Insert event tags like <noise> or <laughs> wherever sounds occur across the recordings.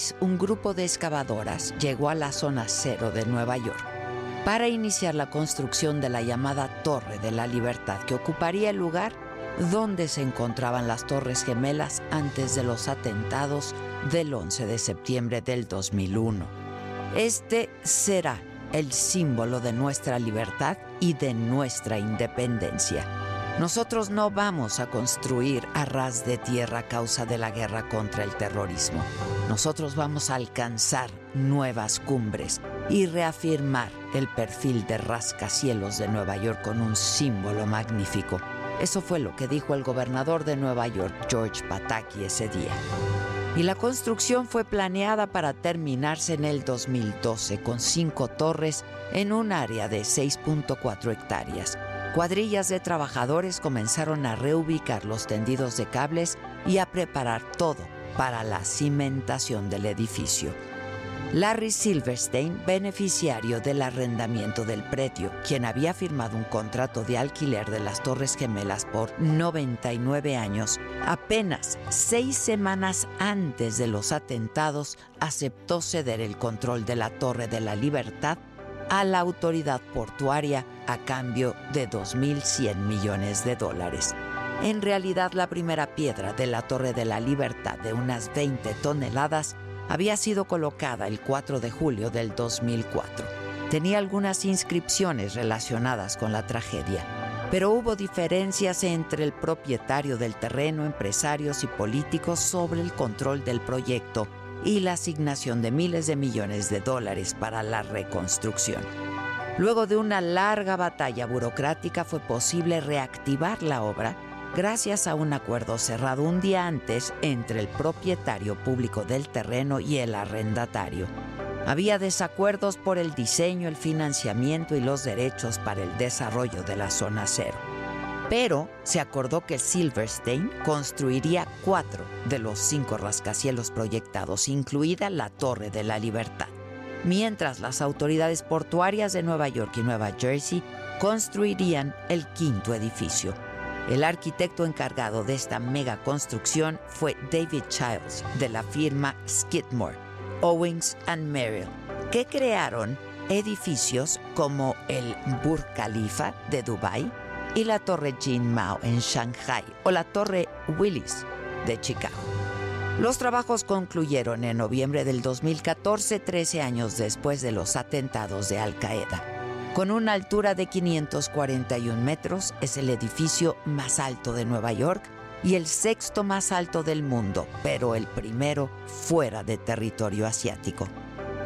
6, un grupo de excavadoras llegó a la zona cero de Nueva York para iniciar la construcción de la llamada Torre de la Libertad, que ocuparía el lugar donde se encontraban las Torres Gemelas antes de los atentados del 11 de septiembre del 2001. Este será el símbolo de nuestra libertad y de nuestra independencia. Nosotros no vamos a construir a ras de tierra a causa de la guerra contra el terrorismo. Nosotros vamos a alcanzar nuevas cumbres y reafirmar el perfil de rascacielos de Nueva York con un símbolo magnífico. Eso fue lo que dijo el gobernador de Nueva York, George Pataki, ese día. Y la construcción fue planeada para terminarse en el 2012 con cinco torres en un área de 6.4 hectáreas. Cuadrillas de trabajadores comenzaron a reubicar los tendidos de cables y a preparar todo para la cimentación del edificio. Larry Silverstein, beneficiario del arrendamiento del predio, quien había firmado un contrato de alquiler de las Torres Gemelas por 99 años, apenas seis semanas antes de los atentados aceptó ceder el control de la Torre de la Libertad a la autoridad portuaria a cambio de 2.100 millones de dólares. En realidad, la primera piedra de la Torre de la Libertad de unas 20 toneladas había sido colocada el 4 de julio del 2004. Tenía algunas inscripciones relacionadas con la tragedia, pero hubo diferencias entre el propietario del terreno, empresarios y políticos sobre el control del proyecto y la asignación de miles de millones de dólares para la reconstrucción. Luego de una larga batalla burocrática fue posible reactivar la obra gracias a un acuerdo cerrado un día antes entre el propietario público del terreno y el arrendatario. Había desacuerdos por el diseño, el financiamiento y los derechos para el desarrollo de la zona cero pero se acordó que Silverstein construiría cuatro de los cinco rascacielos proyectados, incluida la Torre de la Libertad, mientras las autoridades portuarias de Nueva York y Nueva Jersey construirían el quinto edificio. El arquitecto encargado de esta mega construcción fue David Childs, de la firma Skidmore, Owings and Merrill, que crearon edificios como el Burj Khalifa de Dubái, y la Torre Jin Mao en Shanghai o la Torre Willis de Chicago. Los trabajos concluyeron en noviembre del 2014, 13 años después de los atentados de Al Qaeda. Con una altura de 541 metros, es el edificio más alto de Nueva York y el sexto más alto del mundo, pero el primero fuera de territorio asiático.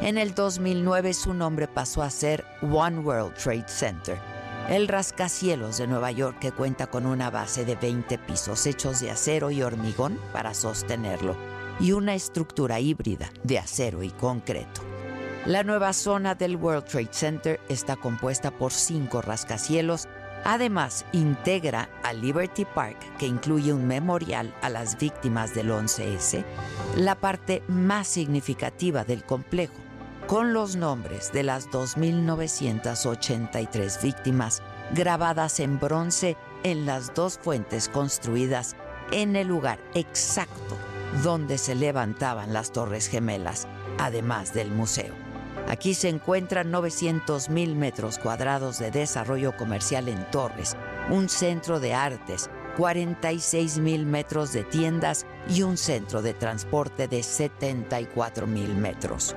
En el 2009 su nombre pasó a ser One World Trade Center el rascacielos de Nueva York que cuenta con una base de 20 pisos hechos de acero y hormigón para sostenerlo y una estructura híbrida de acero y concreto. La nueva zona del World Trade Center está compuesta por cinco rascacielos. Además, integra a Liberty Park, que incluye un memorial a las víctimas del 11S, la parte más significativa del complejo con los nombres de las 2.983 víctimas grabadas en bronce en las dos fuentes construidas en el lugar exacto donde se levantaban las Torres Gemelas, además del museo. Aquí se encuentran 900.000 metros cuadrados de desarrollo comercial en torres, un centro de artes, 46.000 metros de tiendas y un centro de transporte de 74.000 metros.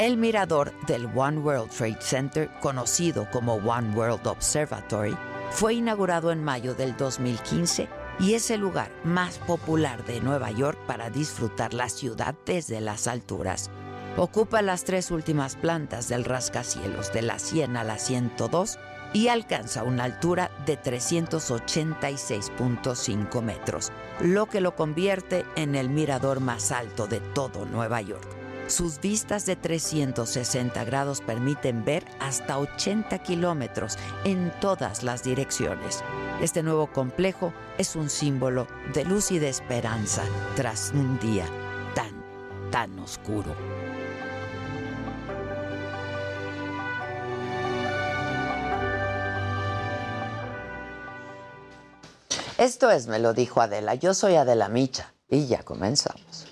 El mirador del One World Trade Center, conocido como One World Observatory, fue inaugurado en mayo del 2015 y es el lugar más popular de Nueva York para disfrutar la ciudad desde las alturas. Ocupa las tres últimas plantas del rascacielos de la 100 a la 102 y alcanza una altura de 386.5 metros, lo que lo convierte en el mirador más alto de todo Nueva York. Sus vistas de 360 grados permiten ver hasta 80 kilómetros en todas las direcciones. Este nuevo complejo es un símbolo de luz y de esperanza tras un día tan, tan oscuro. Esto es, me lo dijo Adela. Yo soy Adela Micha y ya comenzamos.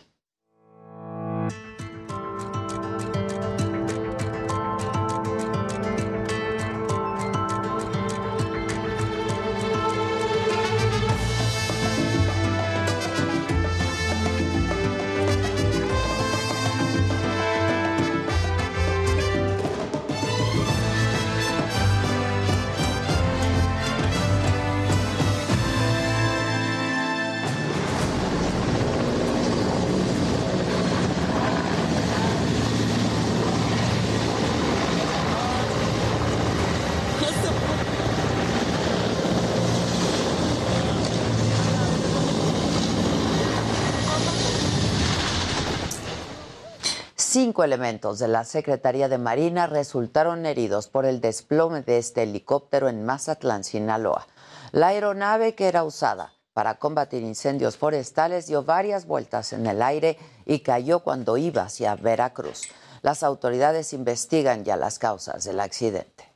Cinco elementos de la Secretaría de Marina resultaron heridos por el desplome de este helicóptero en Mazatlán, Sinaloa. La aeronave que era usada para combatir incendios forestales dio varias vueltas en el aire y cayó cuando iba hacia Veracruz. Las autoridades investigan ya las causas del accidente.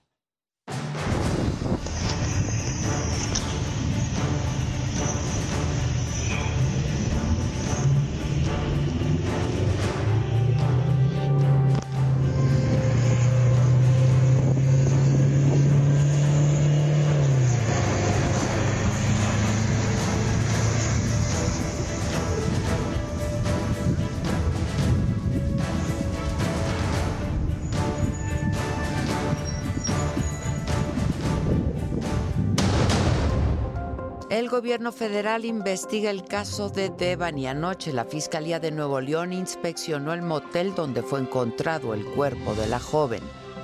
Gobierno federal investiga el caso de Devani. Anoche la Fiscalía de Nuevo León inspeccionó el motel donde fue encontrado el cuerpo de la joven.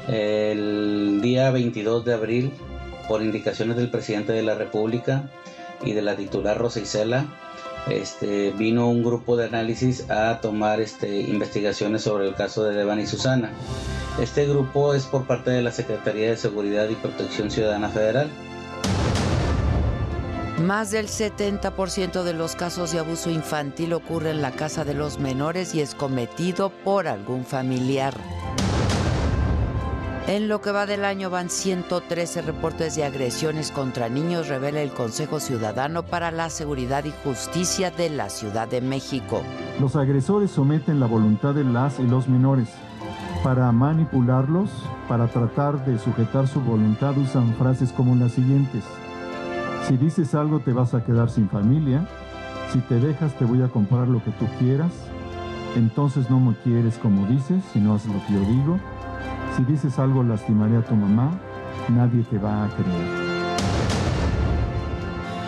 El día 22 de abril, por indicaciones del presidente de la República y de la titular Rosa Isela, este, vino un grupo de análisis a tomar este, investigaciones sobre el caso de Devani Susana. Este grupo es por parte de la Secretaría de Seguridad y Protección Ciudadana Federal más del 70% de los casos de abuso infantil ocurre en la casa de los menores y es cometido por algún familiar. En lo que va del año van 113 reportes de agresiones contra niños, revela el Consejo Ciudadano para la Seguridad y Justicia de la Ciudad de México. Los agresores someten la voluntad de las y los menores. Para manipularlos, para tratar de sujetar su voluntad, usan frases como las siguientes. Si dices algo te vas a quedar sin familia. Si te dejas te voy a comprar lo que tú quieras. Entonces no me quieres como dices, sino haces lo que yo digo. Si dices algo lastimaré a tu mamá. Nadie te va a creer.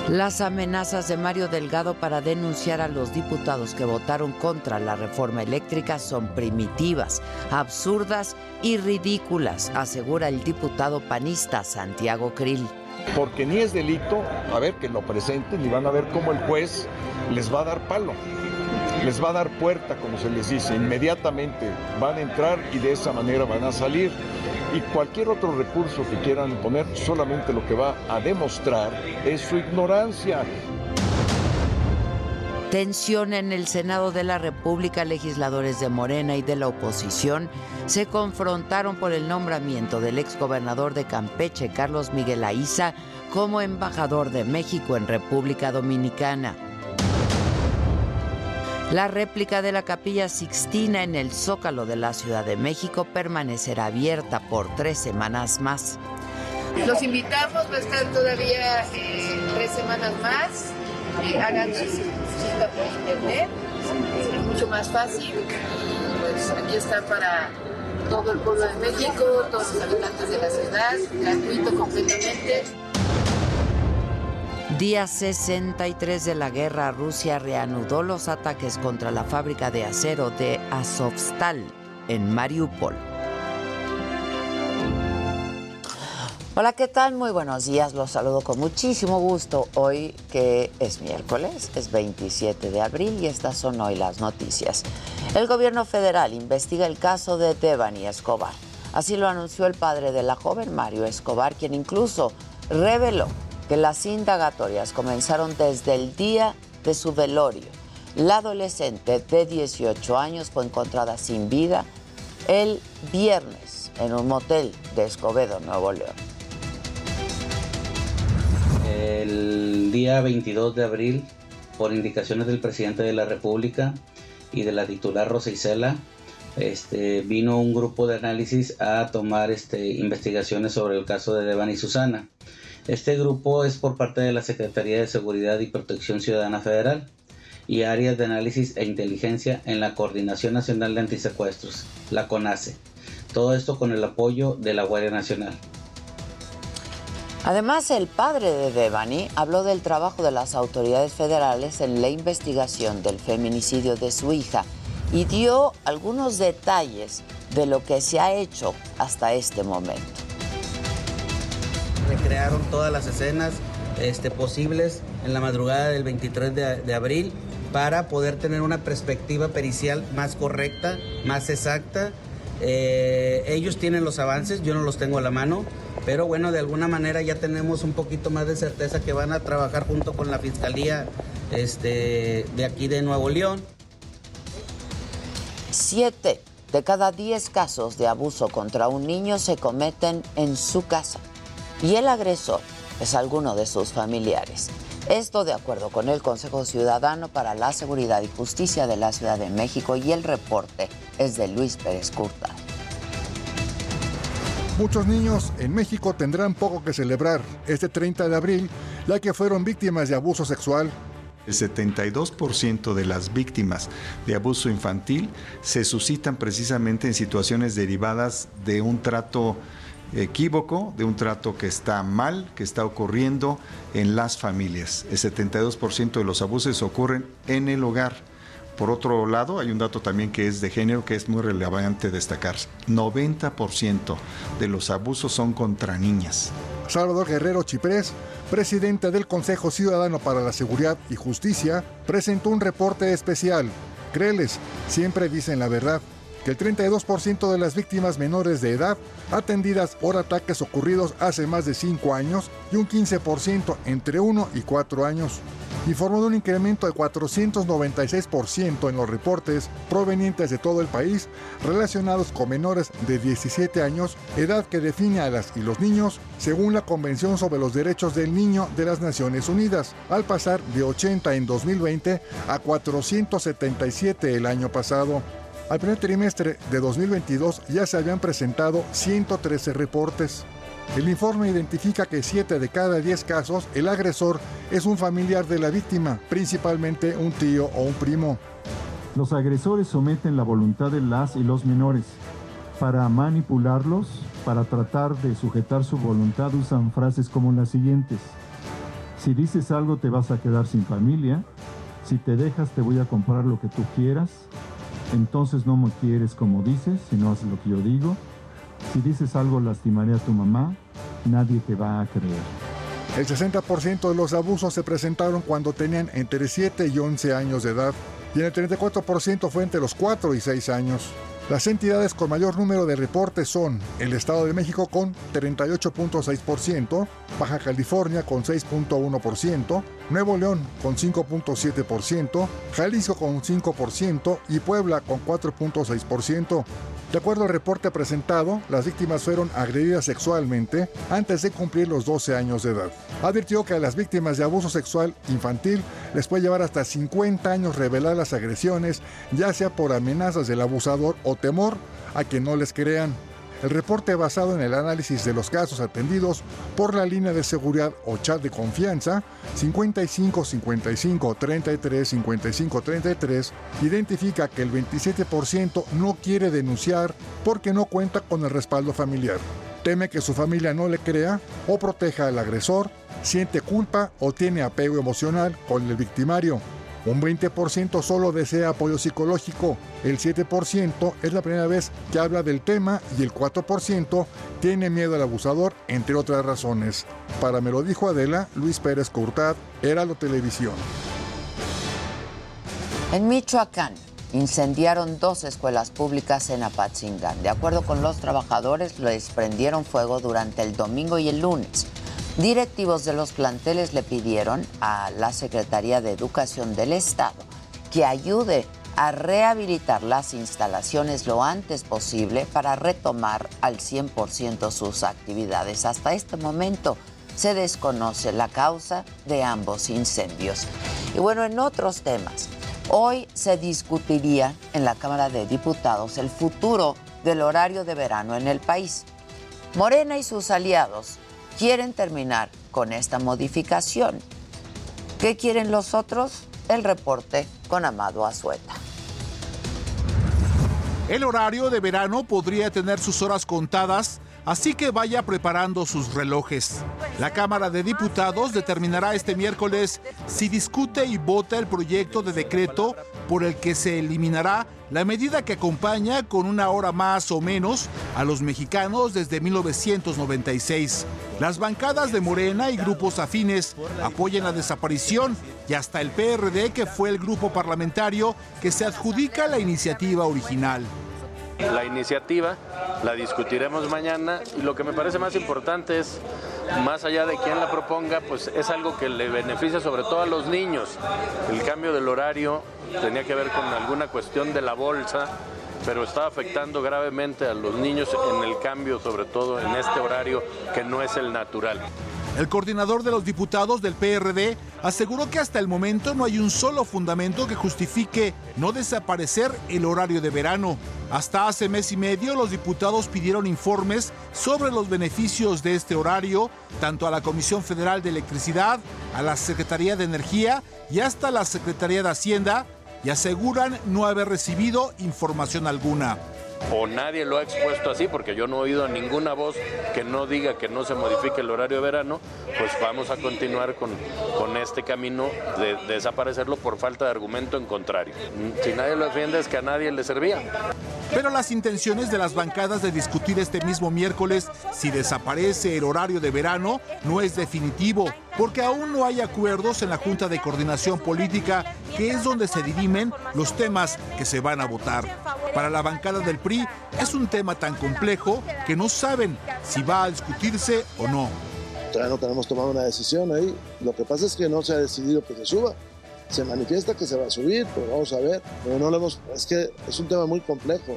Las amenazas de Mario Delgado para denunciar a los diputados que votaron contra la reforma eléctrica son primitivas, absurdas y ridículas, asegura el diputado panista Santiago Krill porque ni es delito, a ver que lo presenten y van a ver cómo el juez les va a dar palo, les va a dar puerta, como se les dice, inmediatamente van a entrar y de esa manera van a salir. Y cualquier otro recurso que quieran poner solamente lo que va a demostrar es su ignorancia. Tensión en el Senado de la República, legisladores de Morena y de la oposición se confrontaron por el nombramiento del exgobernador de Campeche, Carlos Miguel Aiza, como embajador de México en República Dominicana. La réplica de la Capilla Sixtina en el Zócalo de la Ciudad de México permanecerá abierta por tres semanas más. Los invitamos, va a estar todavía eh, tres semanas más. Eh, hagan su cita por internet, es mucho más fácil. Pues aquí está para todo el pueblo de México, todos los habitantes de la ciudad, gratuito completamente. Día 63 de la guerra, Rusia reanudó los ataques contra la fábrica de acero de Azovstal en Mariupol. Hola, ¿qué tal? Muy buenos días. Los saludo con muchísimo gusto hoy que es miércoles, es 27 de abril y estas son hoy las noticias. El gobierno federal investiga el caso de Devani Escobar. Así lo anunció el padre de la joven Mario Escobar, quien incluso reveló que las indagatorias comenzaron desde el día de su velorio. La adolescente de 18 años fue encontrada sin vida el viernes en un motel de Escobedo, Nuevo León. El día 22 de abril, por indicaciones del presidente de la República y de la titular Rosa Isela, este, vino un grupo de análisis a tomar este, investigaciones sobre el caso de Devani Susana. Este grupo es por parte de la Secretaría de Seguridad y Protección Ciudadana Federal y áreas de análisis e inteligencia en la Coordinación Nacional de Antisecuestros, la CONACE. Todo esto con el apoyo de la Guardia Nacional. Además, el padre de Devani habló del trabajo de las autoridades federales en la investigación del feminicidio de su hija y dio algunos detalles de lo que se ha hecho hasta este momento. Recrearon todas las escenas este, posibles en la madrugada del 23 de, abril para poder tener una perspectiva pericial más correcta, más exacta. Eh, ellos tienen los avances, yo no los tengo a la mano, pero bueno, de alguna manera ya tenemos un poquito más de certeza que van a trabajar junto con la Fiscalía este, de aquí de Nuevo León. Siete de cada diez casos de abuso contra un niño se cometen en su casa y el agresor es alguno de sus familiares. Esto de acuerdo con el Consejo Ciudadano para la Seguridad y Justicia de la Ciudad de México y el reporte es de Luis Pérez Curta. Muchos niños en México tendrán poco que celebrar este 30 de abril, ya que fueron víctimas de abuso sexual. El 72% de las víctimas de abuso infantil se suscitan precisamente en situaciones derivadas de un trato equívoco, de un trato que está mal, que está ocurriendo en las familias. El 72% de los abusos ocurren en el hogar. Por otro lado, hay un dato también que es de género que es muy relevante destacar. 90% de los abusos son contra niñas. Salvador Guerrero Chiprés, presidente del Consejo Ciudadano para la Seguridad y Justicia, presentó un reporte especial. Créeles, siempre dicen la verdad que el 32% de las víctimas menores de edad atendidas por ataques ocurridos hace más de 5 años y un 15% entre 1 y 4 años. Informó de un incremento de 496% en los reportes provenientes de todo el país relacionados con menores de 17 años, edad que define a las y los niños según la Convención sobre los Derechos del Niño de las Naciones Unidas, al pasar de 80 en 2020 a 477 el año pasado. Al primer trimestre de 2022 ya se habían presentado 113 reportes. El informe identifica que 7 de cada 10 casos el agresor es un familiar de la víctima, principalmente un tío o un primo. Los agresores someten la voluntad de las y los menores. Para manipularlos, para tratar de sujetar su voluntad, usan frases como las siguientes. Si dices algo te vas a quedar sin familia. Si te dejas te voy a comprar lo que tú quieras entonces no me quieres como dices, si no haces lo que yo digo. Si dices algo lastimaré a tu mamá, nadie te va a creer. El 60% de los abusos se presentaron cuando tenían entre 7 y 11 años de edad y el 34% fue entre los 4 y 6 años. Las entidades con mayor número de reportes son el Estado de México con 38.6%, Baja California con 6.1%, Nuevo León con 5.7%, Jalisco con 5% y Puebla con 4.6%. De acuerdo al reporte presentado, las víctimas fueron agredidas sexualmente antes de cumplir los 12 años de edad. Advirtió que a las víctimas de abuso sexual infantil les puede llevar hasta 50 años revelar las agresiones, ya sea por amenazas del abusador o temor a que no les crean. El reporte basado en el análisis de los casos atendidos por la línea de seguridad o chat de confianza 55 55 33 55 33 identifica que el 27% no quiere denunciar porque no cuenta con el respaldo familiar. Teme que su familia no le crea o proteja al agresor, siente culpa o tiene apego emocional con el victimario un 20% solo desea apoyo psicológico, el 7% es la primera vez que habla del tema y el 4% tiene miedo al abusador, entre otras razones. Para me lo dijo Adela, Luis Pérez Courtad, lo Televisión. En Michoacán incendiaron dos escuelas públicas en Apatzingán. De acuerdo con los trabajadores, les prendieron fuego durante el domingo y el lunes. Directivos de los planteles le pidieron a la Secretaría de Educación del Estado que ayude a rehabilitar las instalaciones lo antes posible para retomar al 100% sus actividades. Hasta este momento se desconoce la causa de ambos incendios. Y bueno, en otros temas, hoy se discutiría en la Cámara de Diputados el futuro del horario de verano en el país. Morena y sus aliados quieren terminar con esta modificación. ¿Qué quieren los otros? El reporte con Amado Azueta. El horario de verano podría tener sus horas contadas, así que vaya preparando sus relojes. La Cámara de Diputados determinará este miércoles si discute y vota el proyecto de decreto por el que se eliminará la medida que acompaña con una hora más o menos a los mexicanos desde 1996. Las bancadas de Morena y grupos afines apoyan la desaparición y hasta el PRD, que fue el grupo parlamentario que se adjudica la iniciativa original. La iniciativa la discutiremos mañana y lo que me parece más importante es, más allá de quién la proponga, pues es algo que le beneficia sobre todo a los niños. El cambio del horario tenía que ver con alguna cuestión de la bolsa, pero está afectando gravemente a los niños en el cambio, sobre todo en este horario que no es el natural. El coordinador de los diputados del PRD aseguró que hasta el momento no hay un solo fundamento que justifique no desaparecer el horario de verano. Hasta hace mes y medio los diputados pidieron informes sobre los beneficios de este horario, tanto a la Comisión Federal de Electricidad, a la Secretaría de Energía y hasta la Secretaría de Hacienda, y aseguran no haber recibido información alguna o nadie lo ha expuesto así, porque yo no he oído ninguna voz que no diga que no se modifique el horario de verano, pues vamos a continuar con, con este camino de, desaparecerlo por falta de argumento en contrario. Si nadie lo defiende es que a nadie le servía. Pero las intenciones de las bancadas de discutir este mismo miércoles si desaparece el horario de verano no es definitivo, porque aún no hay acuerdos en la Junta de Coordinación Política, que es donde se dirimen los temas que se van a votar. Para la bancada del PRI es un tema tan complejo que no saben si va a discutirse o no. Todavía no tenemos tomado una decisión ahí. Lo que pasa es que no se ha decidido que se suba se manifiesta que se va a subir, pero vamos a ver. Pero no lo hemos, es que es un tema muy complejo.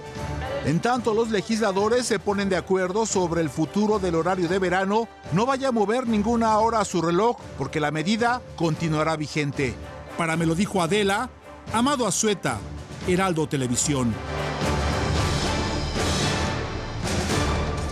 En tanto, los legisladores se ponen de acuerdo sobre el futuro del horario de verano. No vaya a mover ninguna hora a su reloj porque la medida continuará vigente. Para me lo dijo Adela, Amado Azueta, Heraldo Televisión.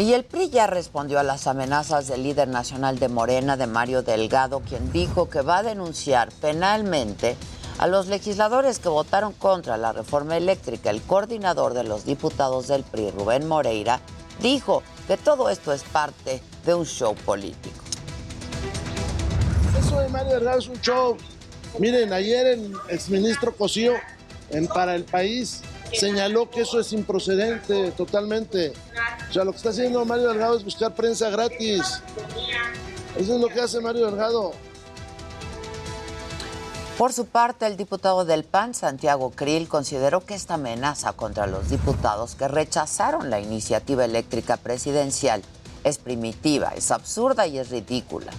Y el PRI ya respondió a las amenazas del líder nacional de Morena, de Mario Delgado, quien dijo que va a denunciar penalmente a los legisladores que votaron contra la reforma eléctrica. El coordinador de los diputados del PRI, Rubén Moreira, dijo que todo esto es parte de un show político. Eso de Mario Delgado es un show. Miren, ayer el exministro Cosío en Para el País señaló que eso es improcedente totalmente. O sea, lo que está haciendo Mario Delgado es buscar prensa gratis. Eso es lo que hace Mario Delgado. Por su parte, el diputado del PAN, Santiago Krill, consideró que esta amenaza contra los diputados que rechazaron la iniciativa eléctrica presidencial es primitiva, es absurda y es ridícula.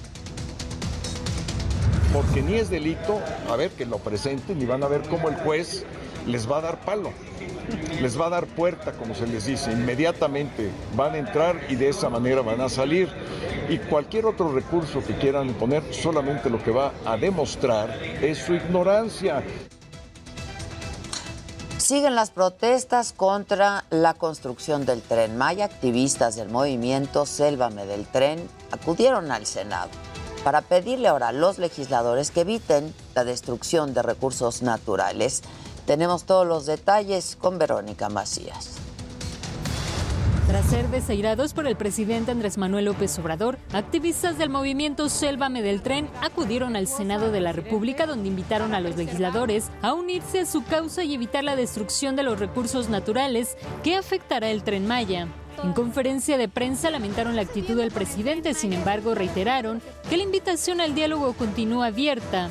Porque ni es delito, a ver, que lo presenten y van a ver cómo el juez les va a dar palo les va a dar puerta, como se les dice, inmediatamente van a entrar y de esa manera van a salir. Y cualquier otro recurso que quieran poner, solamente lo que va a demostrar es su ignorancia. Siguen las protestas contra la construcción del tren Maya. Activistas del movimiento Sélvame del Tren acudieron al Senado para pedirle ahora a los legisladores que eviten la destrucción de recursos naturales tenemos todos los detalles con Verónica Macías. Tras ser desairados por el presidente Andrés Manuel López Obrador, activistas del movimiento Sélvame del Tren acudieron al Senado de la República donde invitaron a los legisladores a unirse a su causa y evitar la destrucción de los recursos naturales que afectará el tren Maya. En conferencia de prensa lamentaron la actitud del presidente, sin embargo reiteraron que la invitación al diálogo continúa abierta.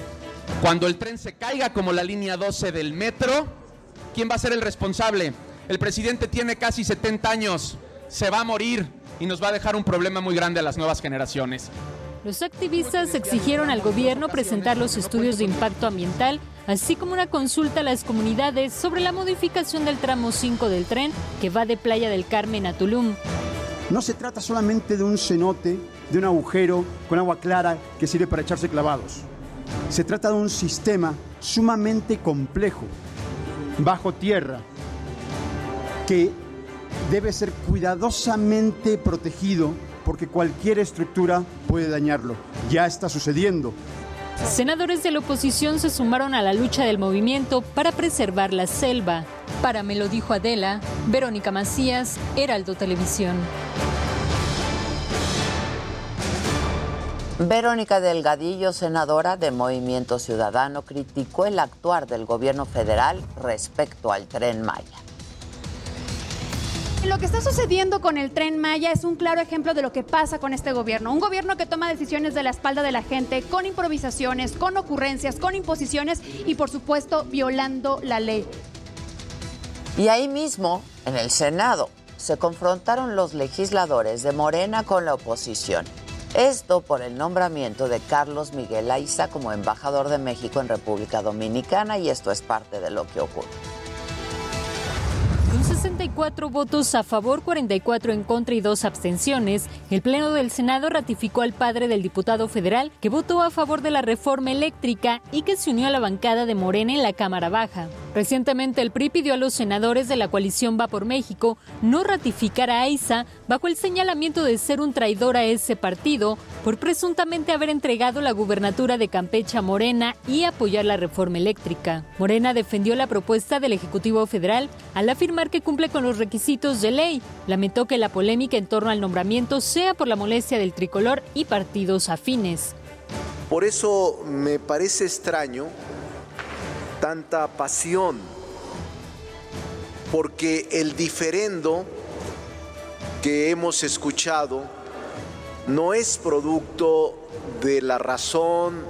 Cuando el tren se caiga como la línea 12 del metro, ¿quién va a ser el responsable? El presidente tiene casi 70 años, se va a morir y nos va a dejar un problema muy grande a las nuevas generaciones. Los activistas exigieron al gobierno presentar los estudios de impacto ambiental, así como una consulta a las comunidades sobre la modificación del tramo 5 del tren que va de Playa del Carmen a Tulum. No se trata solamente de un cenote, de un agujero con agua clara que sirve para echarse clavados. Se trata de un sistema sumamente complejo, bajo tierra, que debe ser cuidadosamente protegido porque cualquier estructura puede dañarlo. Ya está sucediendo. Senadores de la oposición se sumaron a la lucha del movimiento para preservar la selva. Para me lo dijo Adela, Verónica Macías, Heraldo Televisión. Verónica Delgadillo, senadora de Movimiento Ciudadano, criticó el actuar del gobierno federal respecto al tren Maya. Lo que está sucediendo con el tren Maya es un claro ejemplo de lo que pasa con este gobierno. Un gobierno que toma decisiones de la espalda de la gente, con improvisaciones, con ocurrencias, con imposiciones y por supuesto violando la ley. Y ahí mismo, en el Senado, se confrontaron los legisladores de Morena con la oposición. Esto por el nombramiento de Carlos Miguel Aiza como embajador de México en República Dominicana y esto es parte de lo que ocurre. Con 64 votos a favor, 44 en contra y dos abstenciones, el Pleno del Senado ratificó al padre del diputado federal que votó a favor de la reforma eléctrica y que se unió a la bancada de Morena en la Cámara Baja. Recientemente el PRI pidió a los senadores de la coalición Va por México no ratificar a AISA bajo el señalamiento de ser un traidor a ese partido por presuntamente haber entregado la gubernatura de Campeche a Morena y apoyar la reforma eléctrica. Morena defendió la propuesta del Ejecutivo Federal al afirmar que cumple con los requisitos de ley. Lamentó que la polémica en torno al nombramiento sea por la molestia del tricolor y partidos afines. Por eso me parece extraño tanta pasión, porque el diferendo que hemos escuchado no es producto de la razón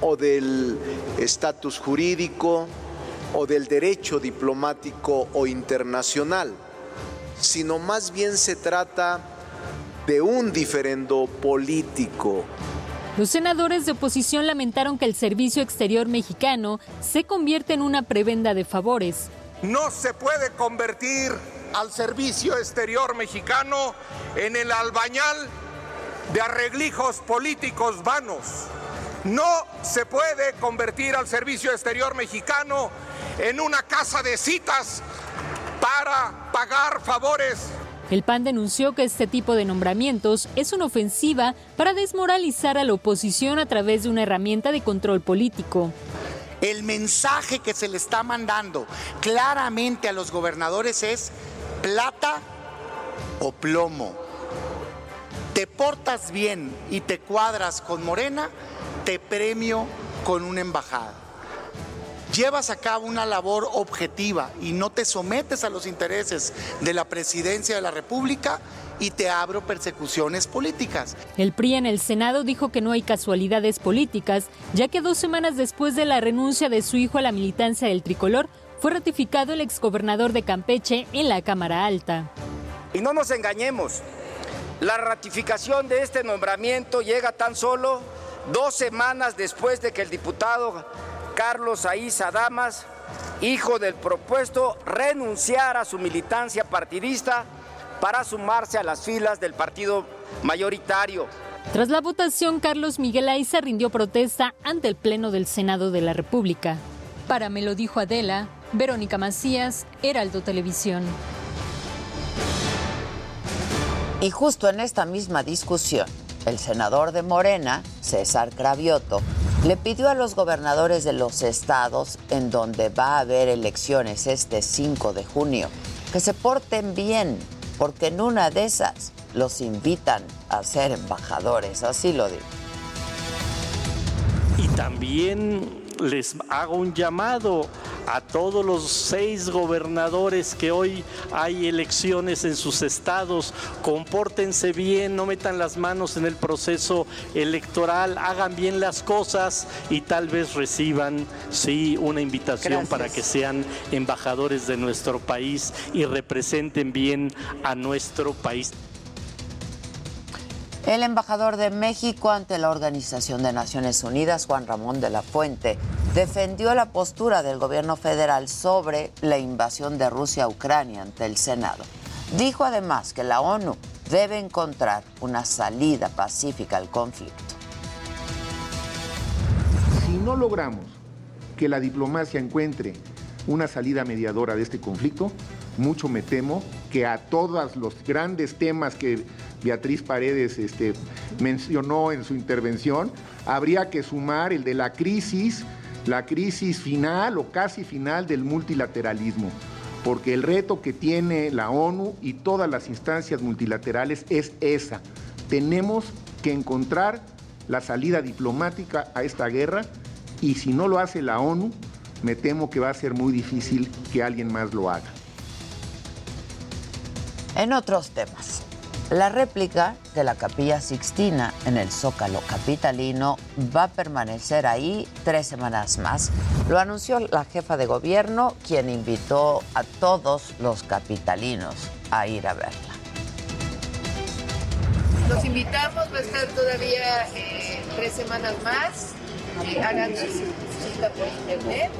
o del estatus jurídico o del derecho diplomático o internacional, sino más bien se trata de un diferendo político los senadores de oposición lamentaron que el servicio exterior mexicano se convierte en una prebenda de favores. No se puede convertir al servicio exterior mexicano en el albañal de arreglijos políticos vanos. No se puede convertir al servicio exterior mexicano en una casa de citas para pagar favores el PAN denunció que este tipo de nombramientos es una ofensiva para desmoralizar a la oposición a través de una herramienta de control político. El mensaje que se le está mandando claramente a los gobernadores es plata o plomo. Te portas bien y te cuadras con Morena, te premio con una embajada llevas a cabo una labor objetiva y no te sometes a los intereses de la presidencia de la República y te abro persecuciones políticas. El PRI en el Senado dijo que no hay casualidades políticas, ya que dos semanas después de la renuncia de su hijo a la militancia del tricolor, fue ratificado el exgobernador de Campeche en la Cámara Alta. Y no nos engañemos, la ratificación de este nombramiento llega tan solo dos semanas después de que el diputado Carlos Aiza Damas, hijo del propuesto, renunciar a su militancia partidista para sumarse a las filas del partido mayoritario. Tras la votación, Carlos Miguel Aiza rindió protesta ante el Pleno del Senado de la República. Para me lo dijo Adela, Verónica Macías, Heraldo Televisión. Y justo en esta misma discusión, el senador de Morena, César Cravioto, le pidió a los gobernadores de los estados en donde va a haber elecciones este 5 de junio que se porten bien, porque en una de esas los invitan a ser embajadores, así lo digo. Y también les hago un llamado a todos los seis gobernadores que hoy hay elecciones en sus estados, compórtense bien, no metan las manos en el proceso electoral, hagan bien las cosas y tal vez reciban, sí, una invitación para que sean embajadores de nuestro país y representen bien a nuestro país. El embajador de México ante la Organización de Naciones Unidas, Juan Ramón de la Fuente, defendió la postura del gobierno federal sobre la invasión de Rusia a Ucrania ante el Senado. Dijo además que la ONU debe encontrar una salida pacífica al conflicto. Si no logramos que la diplomacia encuentre una salida mediadora de este conflicto, mucho me temo que a todos los grandes temas que Beatriz Paredes este, mencionó en su intervención, habría que sumar el de la crisis, la crisis final o casi final del multilateralismo, porque el reto que tiene la ONU y todas las instancias multilaterales es esa. Tenemos que encontrar la salida diplomática a esta guerra y si no lo hace la ONU, me temo que va a ser muy difícil que alguien más lo haga. En otros temas, la réplica de la Capilla Sixtina en el Zócalo Capitalino va a permanecer ahí tres semanas más. Lo anunció la jefa de gobierno, quien invitó a todos los capitalinos a ir a verla. Los invitamos, va a estar todavía eh, tres semanas más. Eh, hagan cita por internet,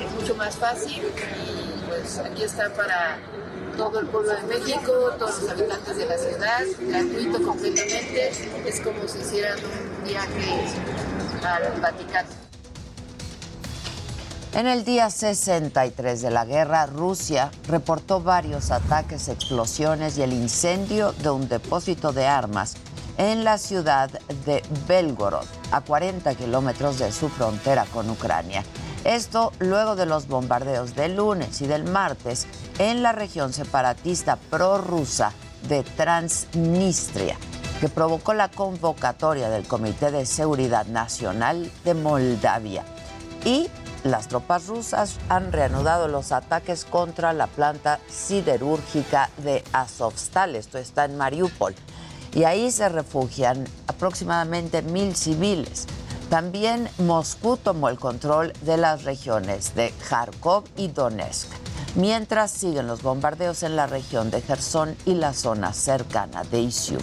es mucho más fácil. Y pues aquí están para todo el pueblo de México, todos los habitantes de la ciudad, gratuito completamente. Es como si hicieran un viaje al Vaticano. En el día 63 de la guerra, Rusia reportó varios ataques, explosiones y el incendio de un depósito de armas en la ciudad de Belgorod, a 40 kilómetros de su frontera con Ucrania. Esto luego de los bombardeos del lunes y del martes en la región separatista prorrusa de Transnistria, que provocó la convocatoria del Comité de Seguridad Nacional de Moldavia. Y las tropas rusas han reanudado los ataques contra la planta siderúrgica de Azovstal, esto está en Mariupol, y ahí se refugian aproximadamente mil civiles. También Moscú tomó el control de las regiones de Kharkov y Donetsk, mientras siguen los bombardeos en la región de Gerson y la zona cercana de Isium.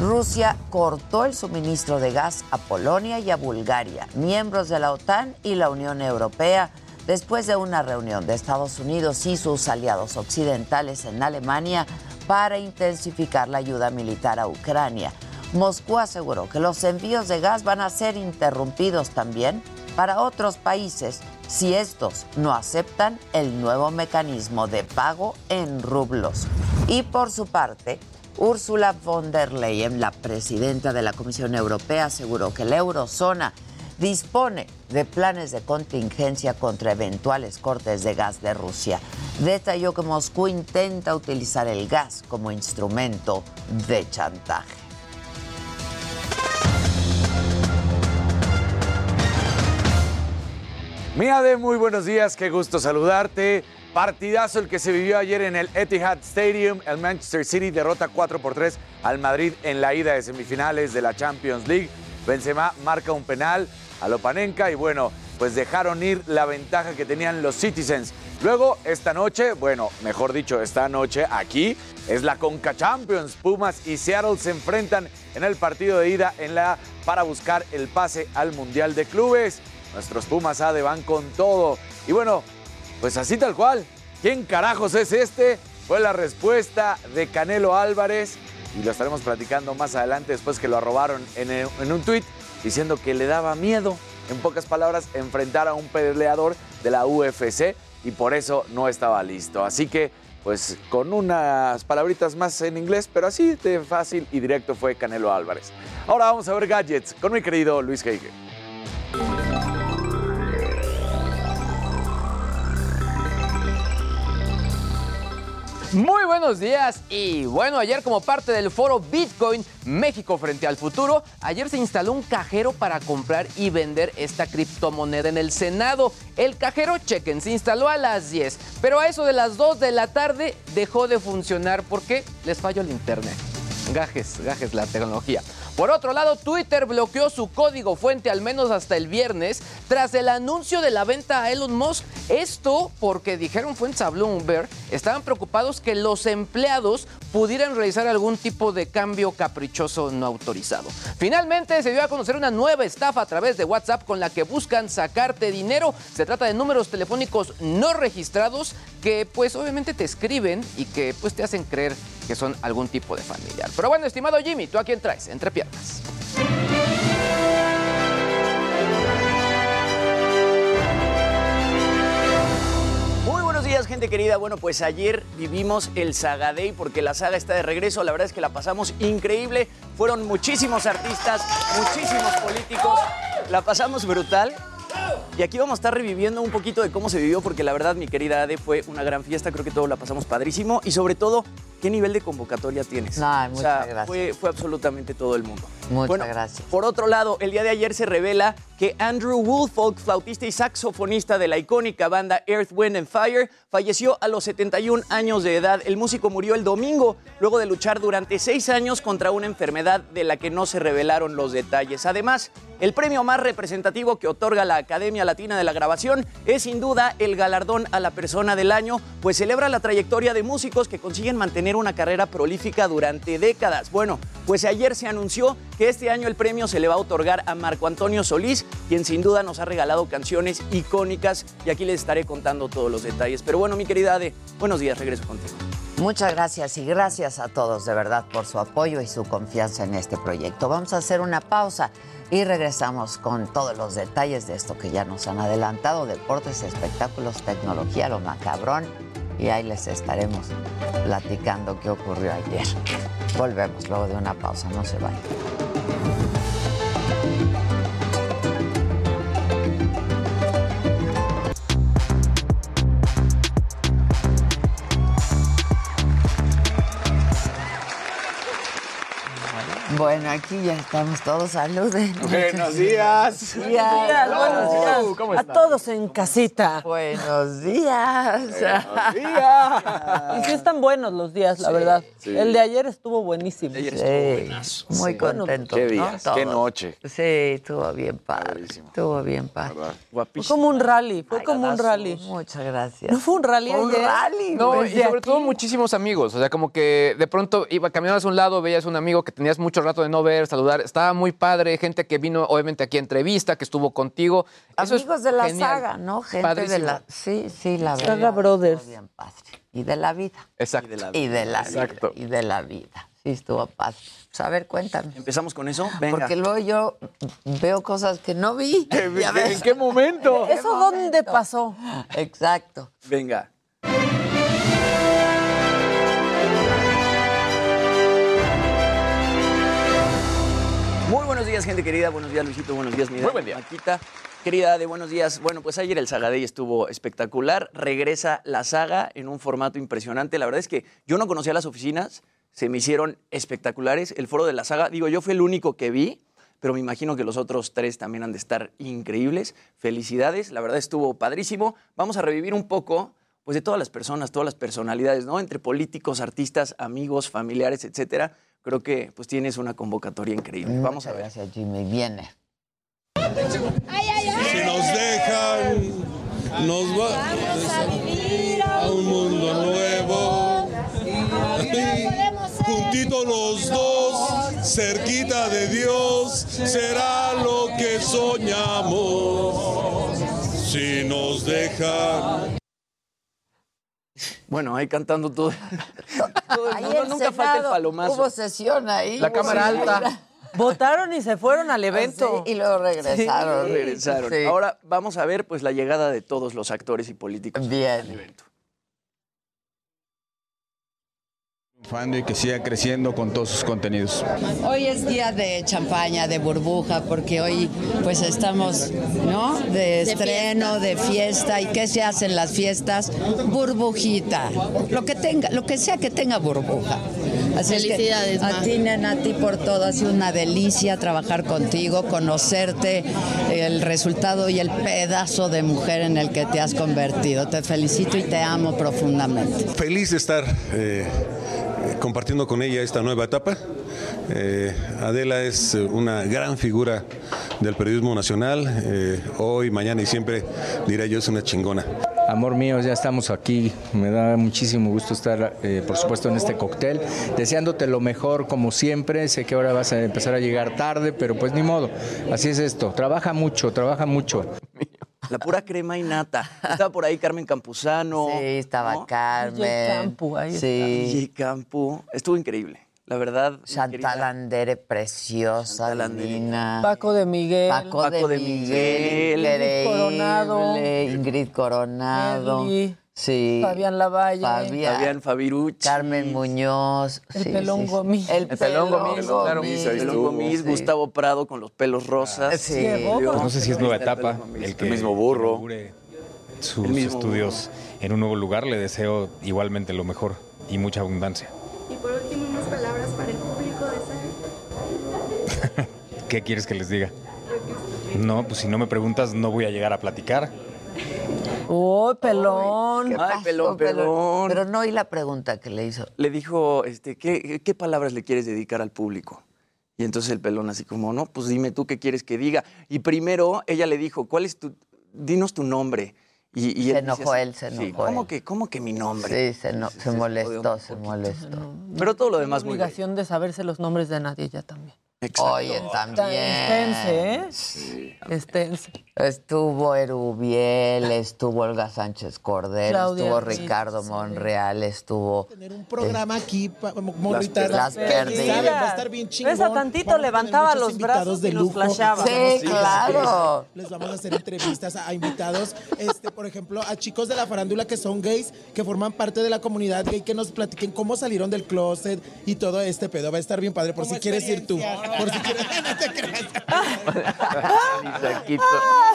Rusia cortó el suministro de gas a Polonia y a Bulgaria, miembros de la OTAN y la Unión Europea, después de una reunión de Estados Unidos y sus aliados occidentales en Alemania para intensificar la ayuda militar a Ucrania. Moscú aseguró que los envíos de gas van a ser interrumpidos también para otros países si estos no aceptan el nuevo mecanismo de pago en rublos. Y por su parte, Ursula von der Leyen, la presidenta de la Comisión Europea, aseguró que la eurozona dispone de planes de contingencia contra eventuales cortes de gas de Rusia. Detalló que Moscú intenta utilizar el gas como instrumento de chantaje. Mía de muy buenos días, qué gusto saludarte. Partidazo el que se vivió ayer en el Etihad Stadium. El Manchester City derrota 4 por 3 al Madrid en la ida de semifinales de la Champions League. Benzema marca un penal a Lopanenka y bueno, pues dejaron ir la ventaja que tenían los Citizens. Luego, esta noche, bueno, mejor dicho, esta noche aquí es la Conca Champions. Pumas y Seattle se enfrentan en el partido de ida en la para buscar el pase al Mundial de Clubes. Nuestros Pumas ADE van con todo. Y bueno, pues así tal cual. ¿Quién carajos es este? Fue la respuesta de Canelo Álvarez y lo estaremos platicando más adelante después que lo arrobaron en, en un tuit diciendo que le daba miedo, en pocas palabras, enfrentar a un peleador de la UFC y por eso no estaba listo. Así que, pues con unas palabritas más en inglés, pero así de fácil y directo fue Canelo Álvarez. Ahora vamos a ver gadgets con mi querido Luis Heige. Muy buenos días y bueno, ayer como parte del foro Bitcoin México frente al futuro, ayer se instaló un cajero para comprar y vender esta criptomoneda en el Senado. El cajero, chequen, se instaló a las 10, pero a eso de las 2 de la tarde dejó de funcionar porque les falló el internet. Gajes, gajes la tecnología. Por otro lado, Twitter bloqueó su código fuente al menos hasta el viernes tras el anuncio de la venta a Elon Musk. Esto porque dijeron fuentes a Bloomberg, estaban preocupados que los empleados pudieran realizar algún tipo de cambio caprichoso no autorizado. Finalmente se dio a conocer una nueva estafa a través de WhatsApp con la que buscan sacarte dinero. Se trata de números telefónicos no registrados que pues obviamente te escriben y que pues te hacen creer que son algún tipo de familiar. Pero bueno, estimado Jimmy, ¿tú a quién traes? Entre. Buenos días, gente querida. Bueno, pues ayer vivimos el Saga Day porque la saga está de regreso. La verdad es que la pasamos increíble. Fueron muchísimos artistas, muchísimos políticos. La pasamos brutal. Y aquí vamos a estar reviviendo un poquito de cómo se vivió, porque la verdad, mi querida Ade, fue una gran fiesta. Creo que todos la pasamos padrísimo. Y sobre todo, ¿qué nivel de convocatoria tienes? No, O sea, muchas gracias. Fue, fue absolutamente todo el mundo. Muchas Bueno, gracias. Por otro lado, el día de ayer se revela que Andrew Woolfolk, flautista y saxofonista de la icónica banda Earth, Wind and Fire, falleció a los 71 años de edad. El músico murió el domingo luego de luchar durante seis años contra una enfermedad de la que no se revelaron los detalles. Además, el premio más representativo que otorga la Academia Latina de la Grabación es sin duda el galardón a la persona del año, pues celebra la trayectoria de músicos que consiguen mantener una carrera prolífica durante décadas. Bueno, pues ayer se anunció que este año el premio se le va a otorgar a Marco Antonio Solís, quien sin duda nos ha regalado canciones icónicas y aquí les estaré contando todos los detalles. Pero bueno, mi querida Ade, buenos días, regreso contigo. Muchas gracias y gracias a todos de verdad por su apoyo y su confianza en este proyecto. Vamos a hacer una pausa y regresamos con todos los detalles de esto que ya nos han adelantado, deportes, espectáculos, tecnología, lo macabrón y ahí les estaremos platicando qué ocurrió ayer. Volvemos luego de una pausa, no se vayan. Bueno, aquí ya estamos todos. Saluden. Buenos días. Buenos días. buenos días. ¿Cómo A están? todos en casita. Buenos días. Buenos <laughs> días. Y sí están buenos los días, la Sí, verdad. sí. El de ayer estuvo buenísimo. Sí, muy Sí. contento. Qué días, qué noche. Sí, estuvo bien padre. Estuvo bien padre. Fue como un rally, fue como un rally. Muchas gracias. ¿No fue un rally Fue un ayer? rally, No, güey. y sobre aquí. todo muchísimos amigos. O sea, como que de pronto iba caminabas a un lado, veías un amigo que tenías mucho rato de no ver, saludar. Estaba muy padre. Gente que vino, obviamente, aquí a entrevista, que estuvo contigo. Eso es Amigos de la genial. saga, ¿no? Gente Padrísimo. de la. Sí, sí, la verdad. Saga Brothers. estuvo bien padre. Y de la vida. Exacto. Y de la Exacto. vida. Y de la vida. Sí, estuvo padre. Pues a ver, cuéntame. ¿Empezamos con eso? Venga. Porque luego yo veo cosas que no vi. <laughs> ¿En qué momento? ¿Eso dónde pasó? Exacto. Venga. Buenos días, gente querida. Buenos días, Luisito. Buenos días, mi Muy buen día. Maquita. Querida de buenos días. Bueno, pues ayer el Saga Day estuvo espectacular. Regresa la saga en un formato impresionante. La verdad es que yo no conocía las oficinas. Se me hicieron espectaculares. El foro de la saga, digo, yo fui el único que vi, pero me imagino que los otros tres también han de estar increíbles. Felicidades. La verdad estuvo padrísimo. Vamos a revivir un poco pues de todas las personas, todas las personalidades, ¿no? Entre políticos, artistas, amigos, familiares, etcétera. Creo que pues tienes una convocatoria increíble. Vamos a ver. Gracias, Jimmy. Viene. Si nos dejan, nos va a un mundo nuevo. Juntitos los dos, cerquita de Dios, será lo que soñamos. Si nos dejan. Bueno, ahí cantando todo. <laughs> todo el mundo, nunca falta el palomazo. Hubo sesión ahí. La cámara sesión. alta. <laughs> Votaron y se fueron al evento. Sí, y luego regresaron. Sí, regresaron. Sí. Ahora vamos a ver pues la llegada de todos los actores y políticos. Bien. Triunfando y que siga creciendo con todos sus contenidos. Hoy es día de champaña, de burbuja, porque hoy pues estamos, ¿no? De estreno, de fiesta. ¿Y qué se hace en las fiestas? Burbujita. Lo que tenga, lo que sea que tenga burbuja. Así es que Felicidades, a ti, nena, a ti por todo. Ha sido una delicia trabajar contigo, conocerte, el resultado y el pedazo de mujer en el que te has convertido. Te felicito y te amo profundamente. Feliz de estar eh, compartiendo con ella esta nueva etapa. Eh, Adela es eh, una gran figura del periodismo nacional. Eh, hoy, mañana y siempre, diré yo, es una chingona. Amor mío, ya estamos aquí. Me da muchísimo gusto estar, por supuesto, en este cóctel. Deseándote lo mejor, como siempre. Sé que ahora vas a empezar a llegar tarde, pero pues ni modo. Así es esto. Trabaja mucho, trabaja mucho. La pura crema y nata. Estaba por ahí Carmen Campuzano. Sí, estaba Carmen. DJ Campu, ahí Sí. Campu. Estuvo increíble. La verdad. Chantal Andere, preciosa, divina. Paco de Miguel. Paco, Paco de, de Miguel. Miguel. Ingrid Coronado. Ingrid Coronado. Sí. Fabián Lavalle. Fabián, Fabián Carmen Muñoz. El pelón Gomis. El, el pelón Gomis. El pelón Gomis, Gustavo Prado con los pelos ah, rosas. Sí. No sé si es nueva etapa. El, el, mismo burro. Sus mismo estudios en un nuevo lugar. Le deseo igualmente lo mejor y mucha abundancia. Y por último, unas palabras para el público de San. <laughs> ¿Qué quieres que les diga? No, pues si no me preguntas, no voy a llegar a platicar. ¡Oh, pelón! Ay, pelón, pelón. Pero no oí la pregunta que le hizo. Le dijo, este, ¿qué, ¿qué palabras le quieres dedicar al público? Y entonces el pelón así como, no, pues dime tú qué quieres que diga. Y primero ella le dijo, ¿cuál es tu, dinos tu nombre? Y, y Se dice enojó así, él, se sí, enojó ¿cómo él. que, ¿Cómo que mi nombre? Sí, se, no- se molestó, se molestó. Pero todo lo demás muy bien. obligación de saberse los nombres de nadie ya también. Oye, también. Esténse, ¿eh? Esténse. Estuvo Erubiel, estuvo Olga Sánchez Cordero, Claudia estuvo Ricardo Monreal, estuvo... un programa aquí, pa- morrita. Las que perdidas. Va a estar bien chingón. Esa tantito Vamos tener levantaba los brazos de y nos lujo. flashaba. Sí, claro. Les vamos a hacer entrevistas a, a invitados, este, por ejemplo, a chicos de la farándula que son gays, que forman parte de la comunidad gay, que nos platiquen cómo salieron del closet y todo este pedo. Va a estar bien padre, por si quieres ir tú. <laughs> Por si quieres, <laughs> no te creas.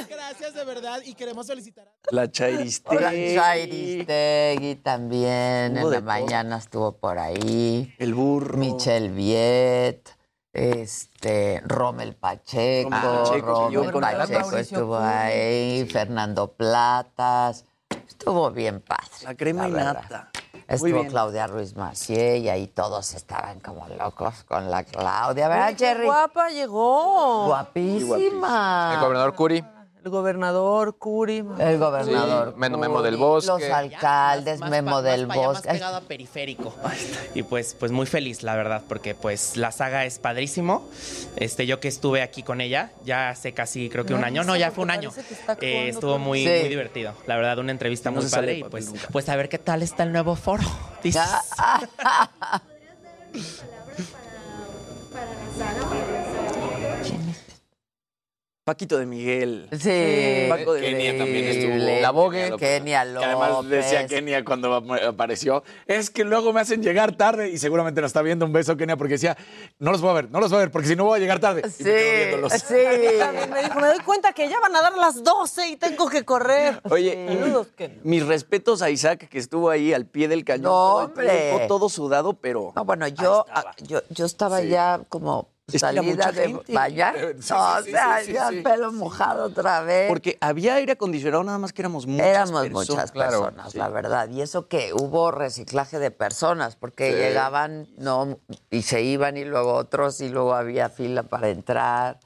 Gracias de verdad y queremos felicitar a La Chairistegui. Chairistegui también, Hubo en la mañana estuvo por ahí. El burro. Michelle Viet, este, Rommel Pacheco, Rommel Pacheco, Rommel Pacheco estuvo ahí, Fernando Platas, estuvo bien padre. La crema y verdad. nata. Estuvo. Claudia Ruiz Macié y ahí todos estaban como locos con la Claudia, ¿verdad, Jerry? guapa llegó. Guapísima. El gobernador Curi. El gobernador, Curi. El gobernador. Sí, Memo- del Bosque. Los alcaldes, Más Memo pa- del más allá, Bosque. Más pegado a periférico. <laughs> Y pues, pues muy feliz, la verdad, porque pues la saga es padrísimo. Este, yo que estuve aquí con ella, ya hace casi creo que un año. No, ya fue un año. Eh, estuvo muy, Sí. muy divertido. La verdad, una entrevista No muy padre. Y pues, nunca. pues a ver qué tal está el nuevo foro. <laughs> Dices. <laughs> Paquito de Miguel. Sí. Paco de Kenia también estuvo. La Vogue. Kenia Que además López. decía Kenia cuando ap- apareció, es que luego me hacen llegar tarde y seguramente nos está viendo un beso Kenia porque decía, no los voy a ver, no los voy a ver porque si no voy a llegar tarde. Y Sí, me quedo viéndolos. sí. <laughs> También me dijo, me doy cuenta que ya van a dar las 12 y tengo que correr. <laughs> Oye, Saludos, Ken. mis respetos a Isaac que estuvo ahí al pie del cañón. No, hombre. todo sudado, pero. No, bueno, yo, ah, yo, yo estaba Sí. ya como salida de gente. bañar. Eh, sí, o sí, sí, sea, ya pelo mojado otra vez. Porque había aire acondicionado, nada más que éramos muchas Éramos personas. muchas personas, la verdad. Y eso que hubo reciclaje de personas, porque llegaban no y se iban y luego otros y luego había fila para entrar.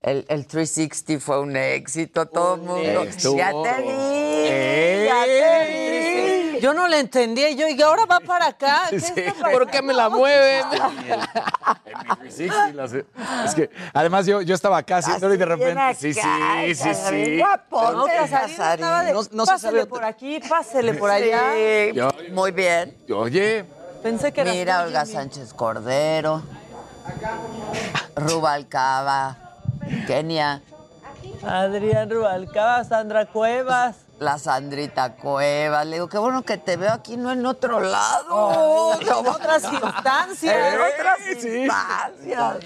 El, el 360 fue un éxito, todo el mundo. éxito. Ya te vi, ya te vi. Yo no le entendía y yo, y ahora va para acá. <laughs> ¿Qué Sí. está ¿Por qué me la mueven? Sí. <laughs> Es que además yo, yo estaba acá haciéndolo y de repente, sí, sí, sí, guapote, No, de, No- no se pásele sabe- por aquí, pásele por allá. Sí, Yo- muy bien. Oye, Pensé que era Mira, Olga Sánchez Cordero, Rubalcaba, Kenia, Adrián Rubalcaba, Sandra Cuevas. La Sandrita Cuevas. Le digo, qué bueno que te veo aquí, no en otro lado. Oh, <laughs> en otras instancias. En otras sí. instancias.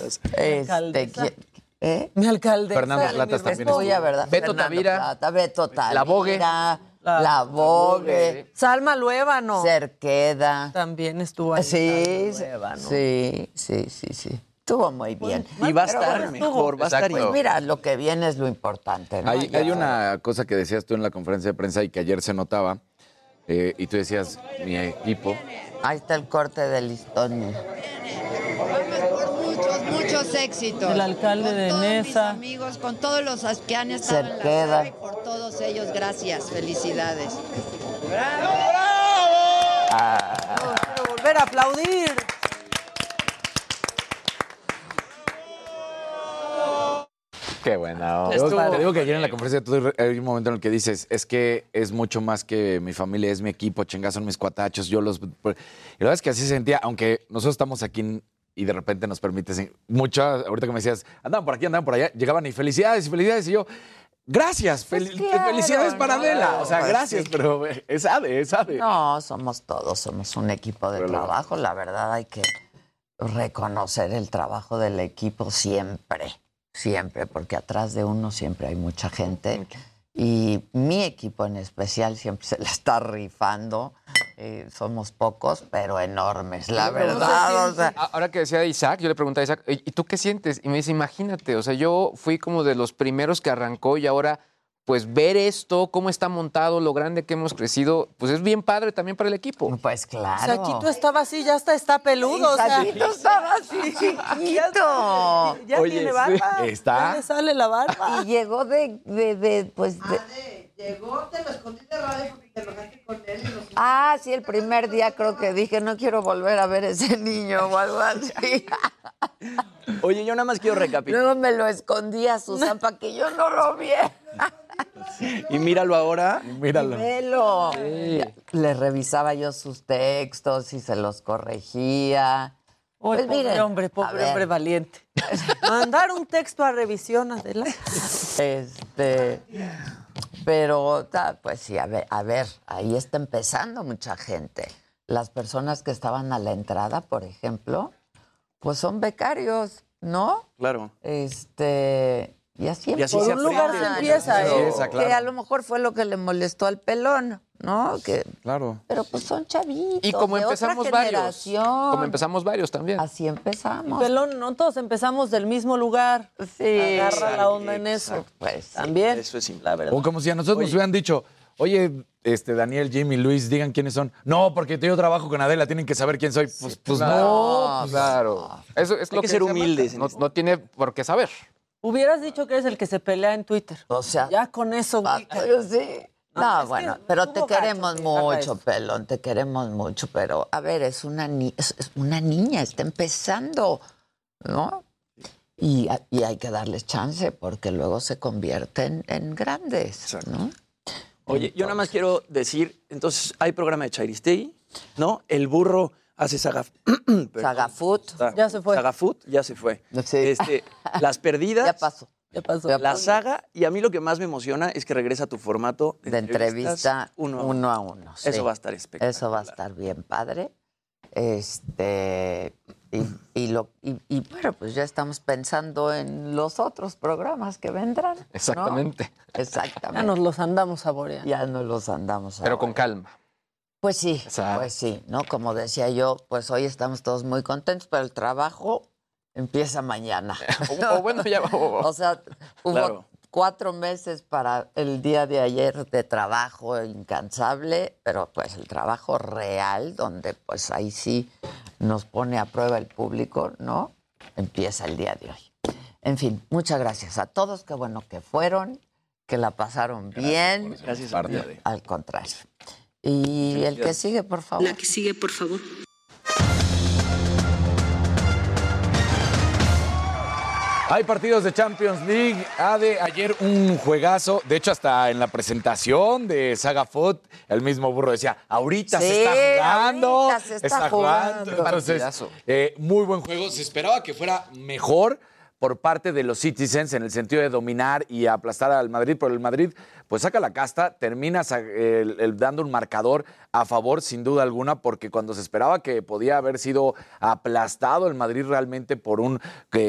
Este, Alcaldesa. ¿quién- ¿eh? Mi alcalde. Fernando Platas también Es tuya, ¿verdad? Beto Fernando Tavira. Plata, Beto Tavira. La Vogue. La, La- Vogue. Salma Luébano. Cerqueda. También estuvo ahí. Sí, Salma Luébano. sí, sí, sí, sí. Estuvo muy bien. Y va a estar bueno, mejor, va a estar Pues mira, lo que viene es lo importante. ¿no? hay, hay una cosa que decías tú en la conferencia de prensa y que ayer se notaba, eh, y tú decías, mi equipo, Ahí está el corte del listón. Muchos, muchos éxitos. El alcalde Con de todos mis Nesa. amigos, con todos los que han estado en la saga y por todos ellos, gracias, felicidades. Quiero volver a aplaudir. Qué buena. onda. Te digo que ayer en la conferencia tú hay un momento en el que dices, es que es mucho más que mi familia, es mi equipo, chingas son mis cuatachos, yo los... Y la verdad es que así se sentía, aunque nosotros estamos aquí y de repente nos permites mucho, ahorita que me decías, andaban por aquí, andaban por allá, llegaban y felicidades y felicidades y yo... Gracias, fel- claro, felicidades para no, Adela. O sea, pues gracias, sí. pero es ADE, es ADE. No, somos todos, somos un equipo de Pero trabajo. La verdad hay que reconocer el trabajo del equipo siempre, siempre, porque atrás de uno siempre hay mucha gente. Y mi equipo en especial siempre se la está rifando. y somos pocos, pero enormes, la verdad. O sea, A- Ahora que decía Isaac, yo le pregunté a Isaac, ¿y tú qué sientes? Y me dice, imagínate, o sea, yo fui como de los primeros que arrancó y ahora, pues ver esto, cómo está montado, lo grande que hemos crecido, pues es bien padre también para el equipo. Pues O claro. sea, Quito estaba así, ya está, está peludo. o sea. Quito estaba así, chiquito. Ya tiene barba. Ya le sale la barba. Y llegó de, de, de, pues, de- Llegó, te lo escondí de radio porque te enojaste con él. y lo- Ah, sí, el primer día creo que dije, no quiero volver a ver ese niño o algo así. Oye, yo nada más quiero recapitular. Luego me lo escondía, Susan, para que yo no lo viera. Y míralo ahora. Míralo. Velo. Le revisaba yo sus textos y se los corregía. Uy, Pues pobre miren, hombre, pobre hombre valiente. Mandar un texto a revisión, Adela. Este, pero, pues sí, a ver, a ver, ahí está empezando mucha gente. Las personas que estaban a la entrada, por ejemplo, pues son becarios, ¿no? Claro. Este, y así, Y así por se un lugar se empieza, ¿eh? claro. Que a lo mejor fue lo que le molestó al pelón, ¿no? Que, Claro. pero pues son chavitos. Y como de otra empezamos varios. generación. Como empezamos varios también. Así empezamos. Pelón, no todos empezamos del mismo lugar. Sí. Agarra la onda en eso. Pues También. Eso es simple. La verdad. O como si a nosotros nos hubieran dicho, oye, este, Daniel, Jimmy, Luis, digan quiénes son. No, porque yo trabajo con Adela, tienen que saber quién soy. Pues, pues no. pues, claro. Eso es Hay lo que que, ser humildes. No, no tiene por qué saber. Hubieras dicho que eres el que se pelea en Twitter. O sea, Ya con eso, güey. sí. No, No, es que bueno, pero te gacho queremos mucho, pelón, te queremos mucho, pero a ver, es una, ni- es, es una niña, está empezando, ¿no? Y, hay que darles chance porque luego se convierten en grandes, ¿no? Oye, yo nada más quiero decir, entonces hay programa de Chairistei, ¿no? El burro hace saga... <clears throat> perdón. Sagafood. Ya se fue. Sagafood, ya se fue. Sí. Este, las perdidas. Ya pasó. Ya pasó. La saga, y a mí lo que más me emociona es que regresa tu formato De entrevista uno a uno uno. a uno. sí. Eso va a estar espectacular. Eso va a estar bien padre. Este, y, y lo, y, y bueno, pues ya estamos pensando en los otros programas que vendrán. ¿no? Exactamente. Exactamente. Ya nos los andamos saboreando. Ya nos los andamos Pero con saboreando. calma. Pues sí, Exacto. pues sí, ¿no? Como decía yo, pues hoy estamos todos muy contentos, pero el trabajo empieza mañana. <laughs> O, o bueno, ya o- O sea, hubo Claro. cuatro meses para el día de ayer de trabajo incansable, pero pues el trabajo real, donde pues ahí sí nos pone a prueba el público, ¿no? Empieza el día de hoy. En fin, muchas gracias a todos, qué bueno que fueron, que la pasaron bien. Gracias Al contrario. Y el que sigue, por favor. La que sigue, por favor. Hay partidos de Champions League. Ade, ayer un juegazo. De hecho, hasta en la presentación de Saga Food, el mismo burro decía, ahorita Sí, se está jugando. ahorita se está jugando. Entonces, eh, muy buen juego. Se esperaba que fuera mejor por parte de los Citizens en el sentido de dominar y aplastar al Madrid, pero el Madrid pues saca la casta, termina el- dando un marcador a favor sin duda alguna, porque cuando se esperaba que podía haber sido aplastado el Madrid realmente por un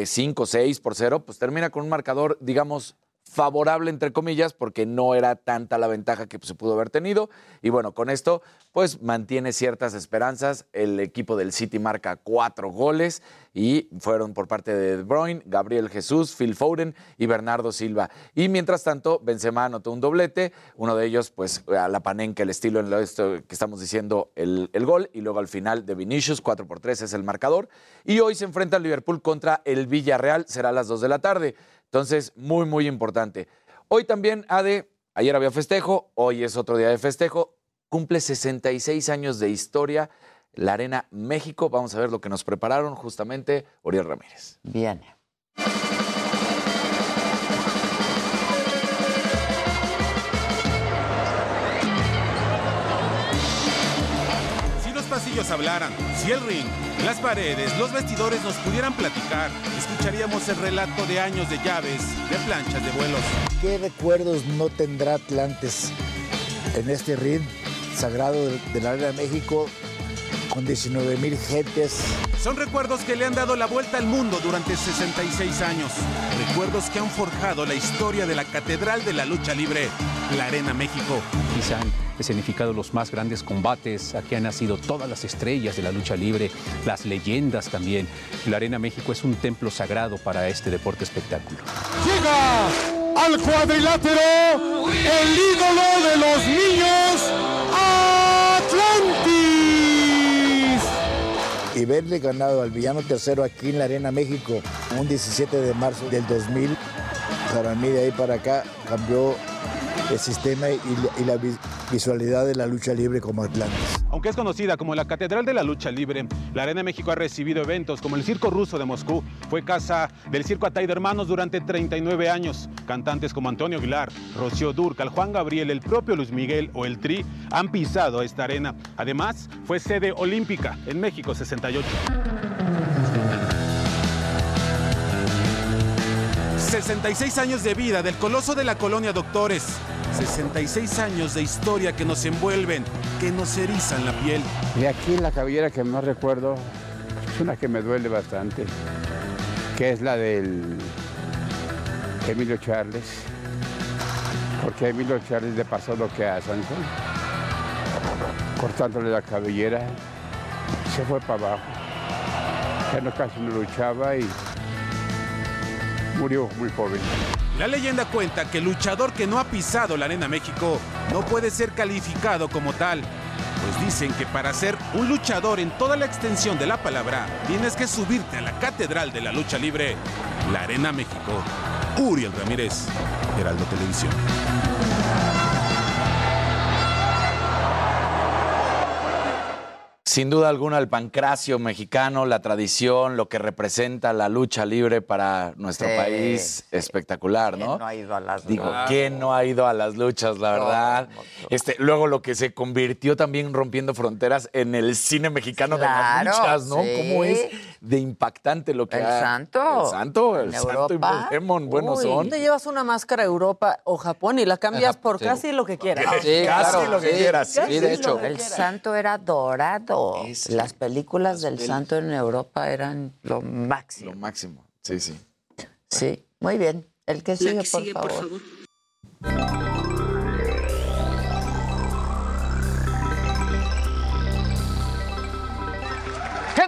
5, 6 por 0, pues termina con un marcador, digamos, favorable, entre comillas, porque no era tanta la ventaja que se pudo haber tenido. Y bueno, con esto, pues mantiene ciertas esperanzas. El equipo del City marca cuatro goles y fueron por parte de De Bruyne, Gabriel Jesús, Phil Foden y Bernardo Silva. Y mientras tanto, Benzema anotó un doblete, uno de ellos, pues a la panenca, el estilo en lo que estamos diciendo, el, el gol, y luego al final de Vinicius, 4 por 3 es el marcador. Y hoy se enfrenta el Liverpool contra el Villarreal, será a las 2 de la tarde. Entonces, muy, muy importante. Hoy también, Ade, ayer había festejo, hoy es otro día de festejo, cumple 66 años de historia la Arena México. Vamos a ver lo que nos prepararon justamente Oriol Ramírez. Bien. Si los pasillos hablaran, si el ring, las paredes, los vestidores nos pudieran platicar, escucharíamos el relato de años de llaves, de planchas de vuelos. ¿Qué recuerdos no tendrá Atlantes en este ring sagrado de, de la Arena de México con 19 mil gentes. Son recuerdos que le han dado la vuelta al mundo durante 66 años. Recuerdos que han forjado la historia de la Catedral de la Lucha Libre, la Arena México. Quizá han escenificado los más grandes combates. Aquí han nacido todas las estrellas de la lucha libre, las leyendas también. La Arena México es un templo sagrado para este deporte espectáculo. Llega al cuadrilátero el ídolo de los niños, Atlantis. Y verle ganado al villano tercero aquí en la Arena México un 17 de marzo del 2000, para mí de ahí para acá cambió el sistema y, y la vi- visualidad de la lucha libre como Atlantis. Aunque es conocida como la Catedral de la Lucha Libre, la Arena México ha recibido eventos como el Circo Ruso de Moscú. Fue casa del Circo Atay de Hermanos durante 39 años. Cantantes como Antonio Aguilar, Rocío Durcal, Juan Gabriel, el propio Luis Miguel o el Tri han pisado esta arena. Además, fue sede olímpica en México 68. 66 años de vida del coloso de la colonia Doctores. 66 años de historia que nos envuelven, que nos erizan la piel. De aquí la cabellera que más recuerdo es una que me duele bastante, que es la del Emilio Charles, porque Emilio Charles le pasó lo que a Sansón, cortándole la cabellera, se fue para abajo, ya no casi no luchaba y murió muy. La leyenda cuenta que el luchador que no ha pisado la Arena México no puede ser calificado como tal. Pues dicen que para ser un luchador en toda la extensión de la palabra, tienes que subirte a la catedral de la lucha libre, la Arena México. Uriel Ramírez, Heraldo Televisión. Sin duda alguna, el pancracio mexicano, la tradición, lo que representa la lucha libre para nuestro Sí. país, espectacular, ¿no? ¿Quién no ha ido a las Digo, luchas? ¿quién no ha ido a las luchas, la verdad? Este, luego lo que se convirtió también rompiendo fronteras en el cine mexicano Claro, de las luchas, ¿no? sí. ¿Cómo es de impactante lo que El ha- santo. El santo, el En santo y Europa. Blue Demon, buenos Uy, son. Te llevas una máscara a Europa o Japón y la cambias por sí. casi lo que quieras. Sí, Casi claro, lo que sí. quieras, sí, de hecho. que El santo era dorado. Las películas del pel- santo en Europa eran lo máximo. Lo máximo, sí, sí. Sí, muy bien. El que sigue, por, sigue, por favor.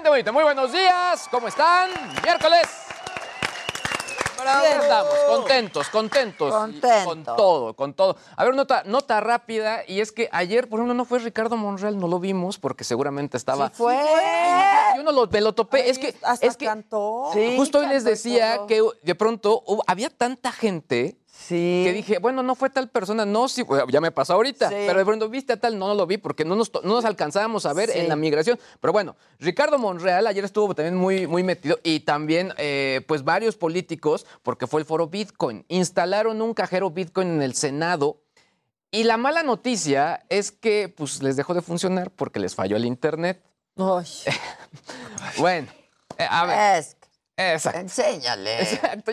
Gente bonita, muy buenos días. ¿Cómo están? Miércoles. Estamos, contentos, contentos. Contento. Con todo, con todo. A ver, nota, nota rápida, y es que ayer, por ejemplo, no fue Ricardo Monreal, no lo vimos porque seguramente estaba. Sí fue. Yo no lo, me lo topé. es que. Hasta es que cantó. Justo hoy les decía todo. que de pronto hubo- había tanta gente. Que dije, bueno, no fue tal persona, no, sí, bueno, ya me pasó ahorita. Sí. Pero de pronto, viste a tal, no, no lo vi porque no nos, no nos alcanzábamos a ver Sí. en la migración. Pero bueno, Ricardo Monreal ayer estuvo también muy, muy metido y también, eh, pues, varios políticos, porque fue el foro Bitcoin. Instalaron un cajero Bitcoin en el Senado. Y la mala noticia es que, pues, les dejó de funcionar porque les falló el internet. <laughs> bueno, eh, a ver. Es Exacto. Enséñale. <laughs> Exacto,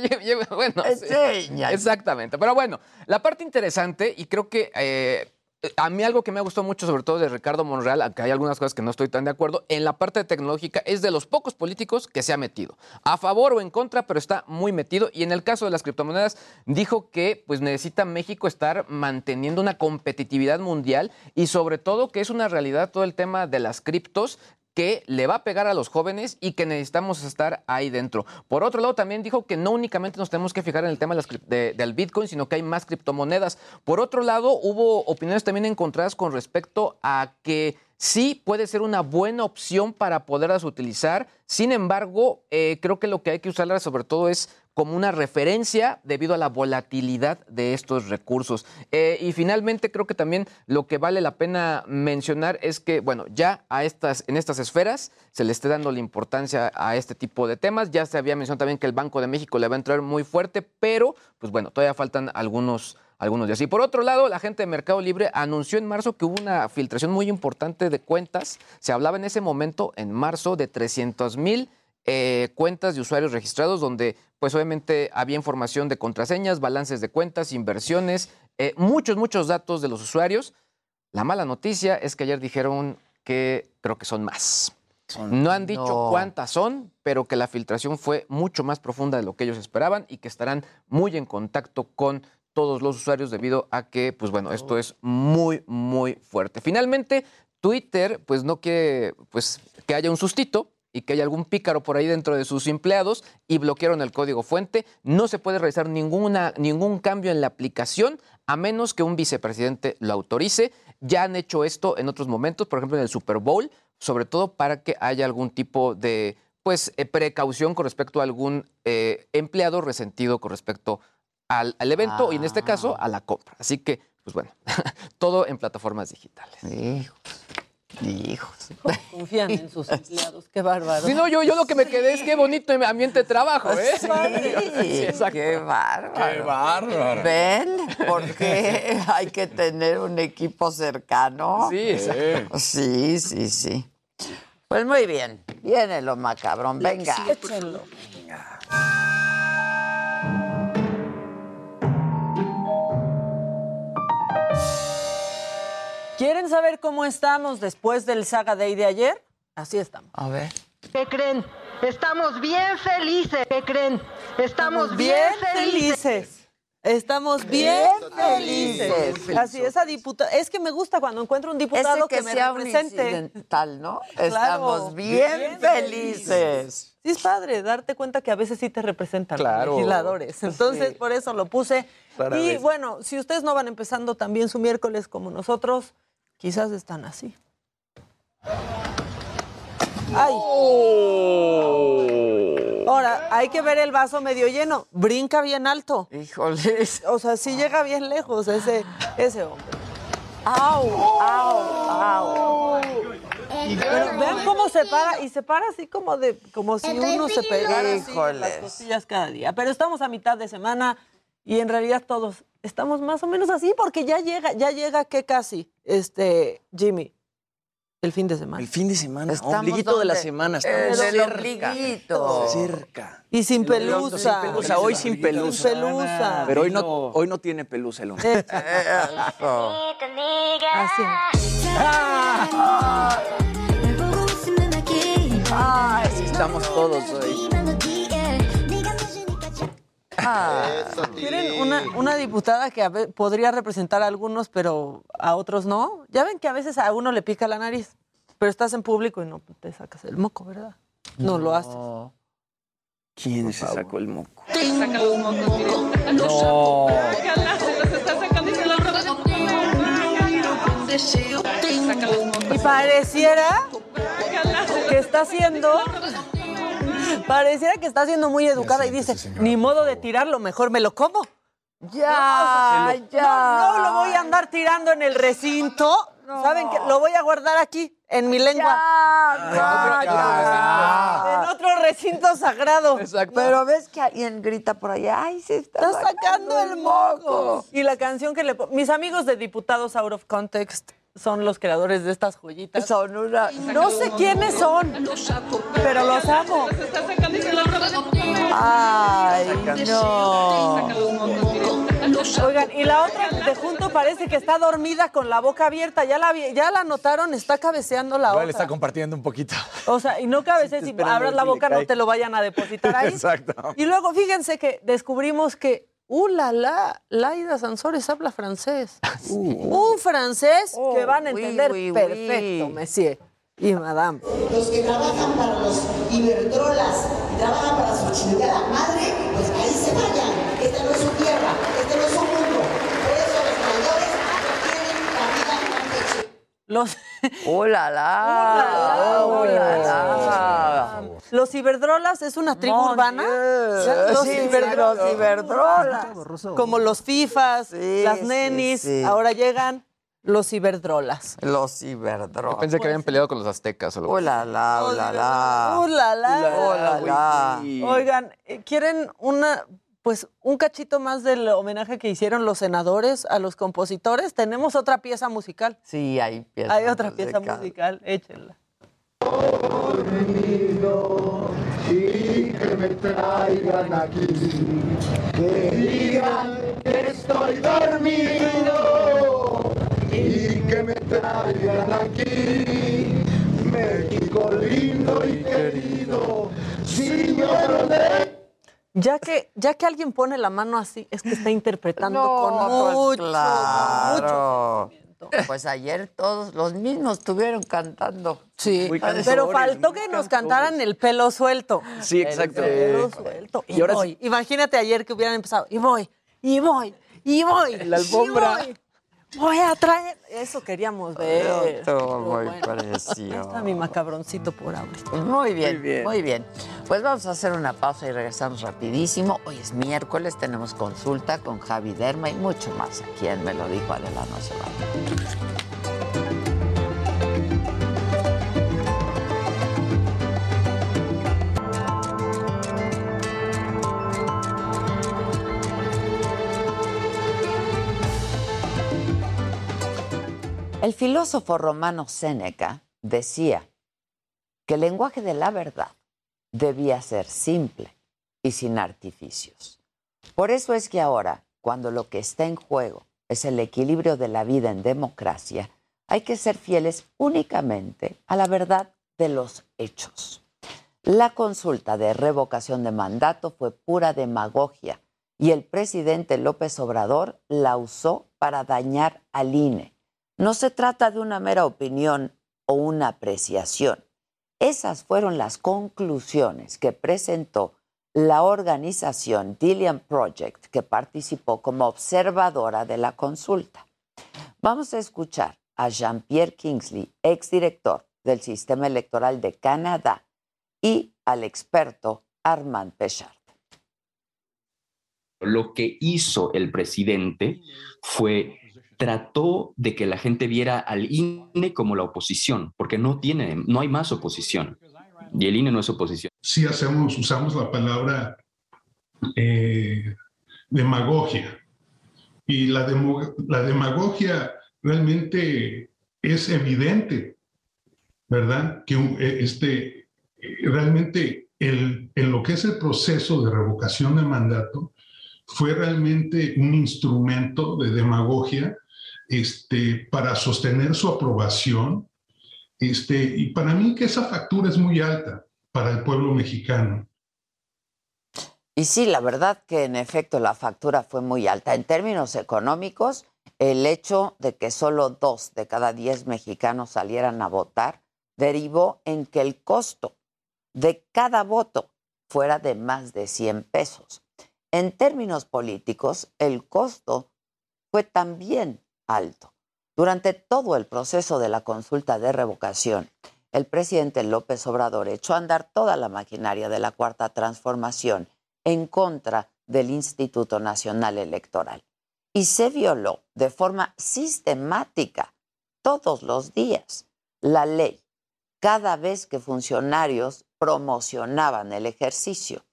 bueno. Enséñale. Exactamente. Pero bueno, la parte interesante, y creo que eh, a mí algo que me ha gustado mucho, sobre todo de Ricardo Monreal, aunque hay algunas cosas que no estoy tan de acuerdo, en la parte tecnológica es de los pocos políticos que se ha metido. A favor o en contra, pero está muy metido. Y en el caso de las criptomonedas, dijo que pues necesita México estar manteniendo una competitividad mundial y sobre todo que es una realidad todo el tema de las criptos que le va a pegar a los jóvenes y que necesitamos estar ahí dentro. Por otro lado, también dijo que no únicamente nos tenemos que fijar en el tema de las de- del Bitcoin, sino que hay más criptomonedas. Por otro lado, hubo opiniones también encontradas con respecto a que sí puede ser una buena opción para poderlas utilizar. Sin embargo, eh, creo que lo que hay que usarla sobre todo es como una referencia debido a la volatilidad de estos recursos. Eh, y finalmente creo que también lo que vale la pena mencionar es que, bueno, ya a estas, en estas esferas se le esté dando la importancia a este tipo de temas. Ya se había mencionado también que el Banco de México le va a entrar muy fuerte, pero pues bueno, todavía faltan algunos algunos días. Y por otro lado, la gente de Mercado Libre anunció en marzo que hubo una filtración muy importante de cuentas. Se hablaba en ese momento, en marzo, de 300 mil eh, cuentas de usuarios registrados, donde pues obviamente había información de contraseñas, balances de cuentas, inversiones, eh, muchos, muchos datos de los usuarios. La mala noticia es que ayer dijeron que creo que son más. No han dicho no. cuántas son, pero que la filtración fue mucho más profunda de lo que ellos esperaban y que estarán muy en contacto con todos los usuarios debido a que, pues bueno, esto es muy, muy fuerte. Finalmente, Twitter, pues no quiere pues, que haya un sustito y que haya algún pícaro por ahí dentro de sus empleados y bloquearon el código fuente. No se puede realizar ninguna, ningún cambio en la aplicación a menos que un vicepresidente lo autorice. Ya han hecho esto en otros momentos, por ejemplo en el Super Bowl, sobre todo para que haya algún tipo de pues, eh, precaución con respecto a algún eh, empleado resentido con respecto al, al evento y en este caso a la compra. Así que, pues bueno, <laughs> todo en plataformas digitales. Hijos. <laughs> Confían en sus empleados, qué bárbaro. Sí, no, yo, yo lo que me quedé es qué bonito ambiente de trabajo, ¿eh? Sí, Sí, exacto. qué bárbaro. Qué bárbaro. ¿Ven? Porque <laughs> hay que tener un equipo cercano. Sí, exacto. Sí, sí, sí. Pues muy bien. Viene lo macabrón. Venga. Échenlo. ¿Quieren saber cómo estamos después del Saga Day de ayer? Así estamos. A ver. ¿Qué creen? Estamos bien felices. ¿Qué creen? Estamos bien, felices. Estamos bien felices. felices. Así, esa diputada. Es que me gusta cuando encuentro un diputado Ese que, que, me sea un represente. incidental, ¿no? Claro, Estamos bien, bien felices. Sí, es padre darte cuenta que a veces sí te representan los Claro. legisladores. Entonces, Sí. por eso lo puse. Y vez. bueno, si ustedes no van empezando también su miércoles como nosotros, quizás están así. ¡Ay! Ahora, hay que ver el vaso medio lleno. Brinca bien alto. Híjoles. O sea, sí llega bien lejos ese, ese hombre. ¡Au! ¡Au! ¡Au! Pero vean cómo se para, y se para así como de, como si uno se pegara así en las costillas cada día. Pero estamos a mitad de semana y en realidad todos estamos más o menos así porque ya llega, ya llega que casi, este, Jimmy, el fin de semana. El fin de semana, Estamos ombliguito de la semana. Estamos el cerca. ombliguito. Cerca. Y sin pelusa. Sin pelusa, hoy sin pelusa. Sin pelusa. Pero hoy no, hoy no tiene pelusa el hombre. Así. Ay, sí estamos todos hoy. ¿Quieren una, una diputada que a ve- podría representar a algunos, pero a otros no? Ya ven que a veces a uno le pica la nariz, pero estás en público y no te sacas el moco, ¿verdad? No, lo haces. ¿Quién se sacó el moco? No. Y pareciera que está siendo. <laughs> Pareciera que está siendo muy educada y dice, ni modo de tirarlo, mejor me lo como. Ya, No, ya. No, lo voy a andar tirando en el recinto. ¿Saben qué? Lo voy a guardar aquí, en mi lengua. Ya, ya. En otro recinto sagrado. Pero ves que alguien grita por allá, ay, se está, Está sacando el moco. Y la canción que le Mis amigos de Diputados Out of Context son los creadores de estas joyitas. Son una... No sé quiénes son, pero los amo. Ay, no. Oigan, y la otra de junto parece que está dormida con la boca abierta. ¿Ya la, vi- ya la notaron? Está cabeceando la Igual está otra. compartiendo un poquito. O sea, y no cabecees, si abras la le boca no te lo vayan a depositar ahí. <laughs> Exacto. Y luego fíjense que descubrimos que, ¡uh, la, la! Laida Sansores habla francés. Un francés que van a oui, entender oui, oui. perfecto, monsieur y madame. Los que trabajan para los iberdrolas y trabajan para su chingada madre, pues ahí se vayan. Esta no es su tierra, este no es su mundo. Por eso los mayores tienen la vida hecha. Los, ¡Oh, la, la! <laughs> ¡Oh, la, la! Los ciberdrolas es una tribu Mon urbana. Los Sí, ciberdrolas. los ciberdrolas. Como los FIFAs, Sí, las nenis. sí. Ahora llegan los ciberdrolas. Los ciberdrolas. Pensé que habían peleado con los aztecas o algo ¡Oh, así. la, la! ¡Oh, la, la! ¡Uh, la, la! Oigan, eh, ¿quieren una, pues, un cachito más del homenaje que hicieron los senadores a los compositores? Tenemos otra pieza musical. Sí, hay pieza Hay otra pieza musical. Y que me traigan aquí, que digan que estoy dormido y que me traigan aquí. México lindo y querido, señor de... Ya que, ya que alguien pone la mano así, es que está interpretando con pues, mucho, Pues ayer todos los mismos estuvieron cantando. Sí, pero faltó que nos cantaran el pelo suelto. Sí, exacto. El pelo suelto. Y, Y ahora voy. Imagínate ayer que hubieran empezado. Y voy, y voy, y voy. La alfombra. y voy. Voy a traer. Eso queríamos ver. Todo muy Ahí parecido. está mi macabroncito por ahorita. Muy bien, Muy bien. muy bien. Pues vamos a hacer una pausa y regresamos rapidísimo. Hoy es miércoles, tenemos consulta con Javi Derma y mucho más. Aquí en Me lo dijo Adela, no se vaya. El filósofo romano Séneca decía que el lenguaje de la verdad debía ser simple y sin artificios. Por eso es que ahora, cuando lo que está en juego es el equilibrio de la vida en democracia, hay que ser fieles únicamente a la verdad de los hechos. La consulta de revocación de mandato fue pura demagogia y el presidente López Obrador la usó para dañar al INE. No se trata de una mera opinión o una apreciación. Esas fueron las conclusiones que presentó la organización Dillian Project, que participó como observadora de la consulta. Vamos a escuchar a Jean-Pierre Kingsley, exdirector del Sistema Electoral de Canadá, y al experto Armand Pechard. Lo que hizo el presidente fue trató de que la gente viera al INE como la oposición, porque no tiene, no hay más oposición. Y el INE no es oposición. sí hacemos, usamos la palabra eh, demagogia. Y la, la demagogia realmente es evidente, ¿verdad? Que eh, este, eh, realmente el, en lo que es el proceso de revocación de mandato fue realmente un instrumento de demagogia este, para sostener su aprobación. Este, y para mí que esa factura es muy alta para el pueblo mexicano. Y sí, la verdad que en efecto la factura fue muy alta. En términos económicos, el hecho de que solo dos de cada diez mexicanos salieran a votar derivó en que el costo de cada voto fuera de más de 100 pesos. En términos políticos, el costo fue también alto. Durante todo el proceso de la consulta de revocación, el presidente López Obrador echó a andar toda la maquinaria de la Cuarta Transformación en contra del Instituto Nacional Electoral y se violó de forma sistemática todos los días la ley cada vez que funcionarios promocionaban el ejercicio.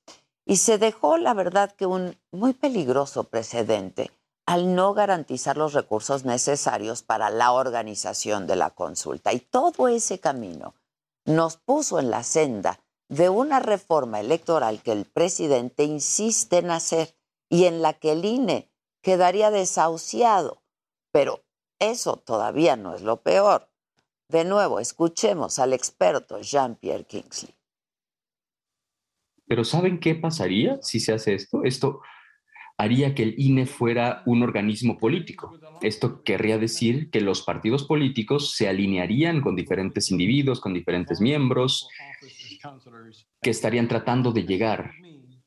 Y se dejó, la verdad, que un muy peligroso precedente al no garantizar los recursos necesarios para la organización de la consulta. Y todo ese camino nos puso en la senda de una reforma electoral que el presidente insiste en hacer y en la que el INE quedaría desahuciado. Pero eso todavía no es lo peor. De nuevo, escuchemos al experto Jean-Pierre Kingsley. Pero ¿saben qué pasaría si se hace esto? Esto haría que el INE fuera un organismo político. Esto querría decir que los partidos políticos se alinearían con diferentes individuos, con diferentes miembros, que estarían tratando de llegar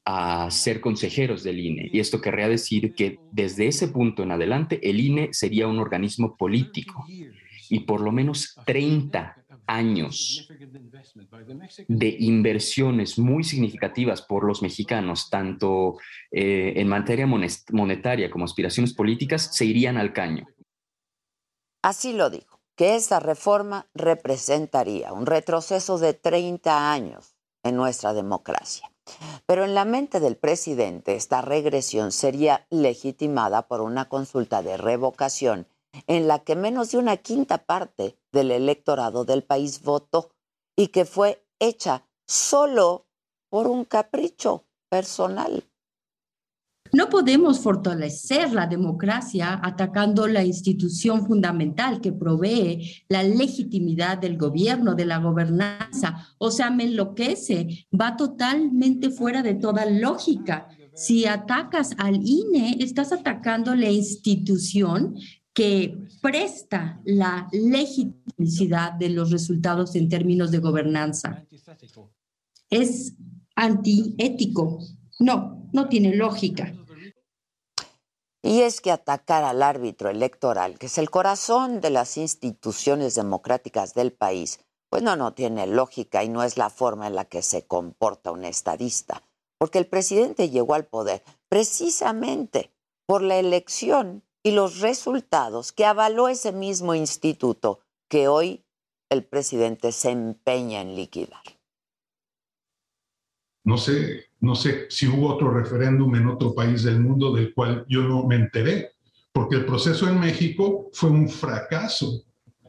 a ser consejeros del INE. Y esto querría decir que desde ese punto en adelante el INE sería un organismo político y por lo menos 30 años de inversiones muy significativas por los mexicanos, tanto eh, en materia monetaria como aspiraciones políticas, se irían al caño. Así lo dijo, que esa reforma representaría un retroceso de 30 años en nuestra democracia. Pero en la mente del presidente esta regresión sería legitimada por una consulta de revocación en la que menos de una quinta parte del electorado del país votó y que fue hecha solo por un capricho personal. No podemos fortalecer la democracia atacando la institución fundamental que provee la legitimidad del gobierno, de la gobernanza. O sea, me enloquece, va totalmente fuera de toda lógica. Si atacas al INE, estás atacando la institución que presta la legitimidad de los resultados en términos de gobernanza. Es antiético. No, no tiene lógica. Y es que atacar al árbitro electoral, que es el corazón de las instituciones democráticas del país, pues no, no tiene lógica y no es la forma en la que se comporta un estadista. Porque el presidente llegó al poder precisamente por la elección y los resultados que avaló ese mismo instituto que hoy el presidente se empeña en liquidar. No sé, no sé si hubo otro referéndum en otro país del mundo del cual yo no me enteré, porque el proceso en México fue un fracaso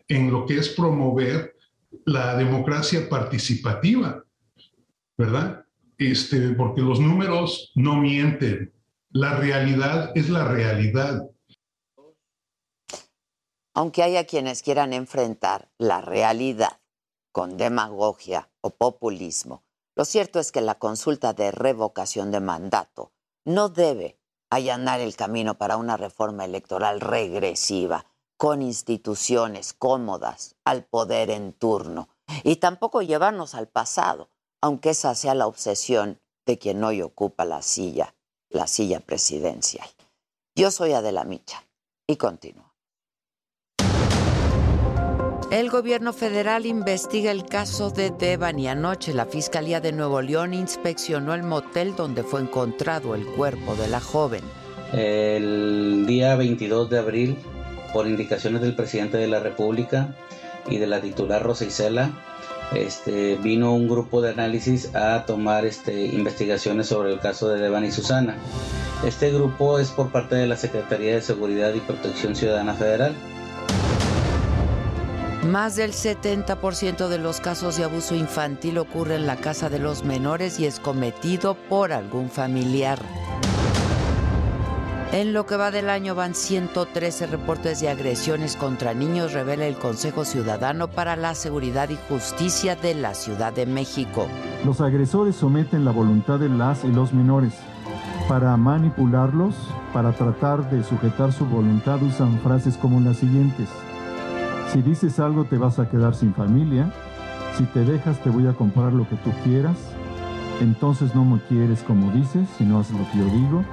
en lo que es promover la democracia participativa, ¿verdad? Este, porque los números no mienten, la realidad es la realidad. Aunque haya quienes quieran enfrentar la realidad con demagogia o populismo, lo cierto es que la consulta de revocación de mandato no debe allanar el camino para una reforma electoral regresiva, con instituciones cómodas al poder en turno, y tampoco llevarnos al pasado, aunque esa sea la obsesión de quien hoy ocupa la silla, la silla presidencial. Yo soy Adela Micha y continúo. El gobierno federal investiga el caso de Devani. Anoche la Fiscalía de Nuevo León inspeccionó el motel donde fue encontrado el cuerpo de la joven. El día 22 de abril, por indicaciones del presidente de la República y de la titular Rosa Isela, este, vino un grupo de análisis a tomar este, investigaciones sobre el caso de Devani Susana. Este grupo es por parte de la Secretaría de Seguridad y Protección Ciudadana Federal. Más del 70% de los casos de abuso infantil ocurre en la casa de los menores y es cometido por algún familiar. En lo que va del año van 113 reportes de agresiones contra niños, revela el Consejo Ciudadano para la Seguridad y Justicia de la Ciudad de México. Los agresores someten la voluntad de las y los menores. Para manipularlos, para tratar de sujetar su voluntad, usan frases como las siguientes. Si dices algo te vas a quedar sin familia. Si te dejas te voy a comprar lo que tú quieras. Entonces no me quieres como dices, sino haces lo que yo digo.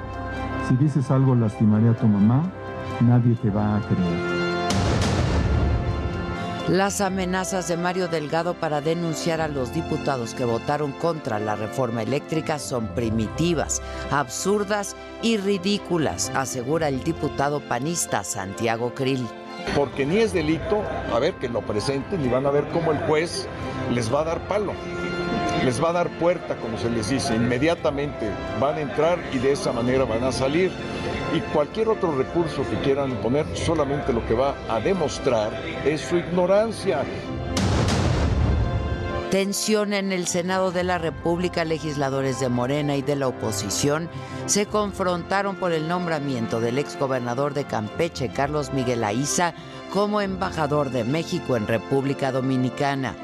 Si dices algo lastimaré a tu mamá. Nadie te va a creer. Las amenazas de Mario Delgado para denunciar a los diputados que votaron contra la reforma eléctrica son primitivas, absurdas y ridículas, asegura el diputado panista Santiago Krill porque ni es delito, a ver que lo presenten y van a ver cómo el juez les va a dar palo, les va a dar puerta, como se les dice, inmediatamente van a entrar y de esa manera van a salir. Y cualquier otro recurso que quieran poner solamente lo que va a demostrar es su ignorancia. Tensión en el Senado de la República, legisladores de Morena y de la oposición se confrontaron por el nombramiento del exgobernador de Campeche, Carlos Miguel Aiza, como embajador de México en República Dominicana.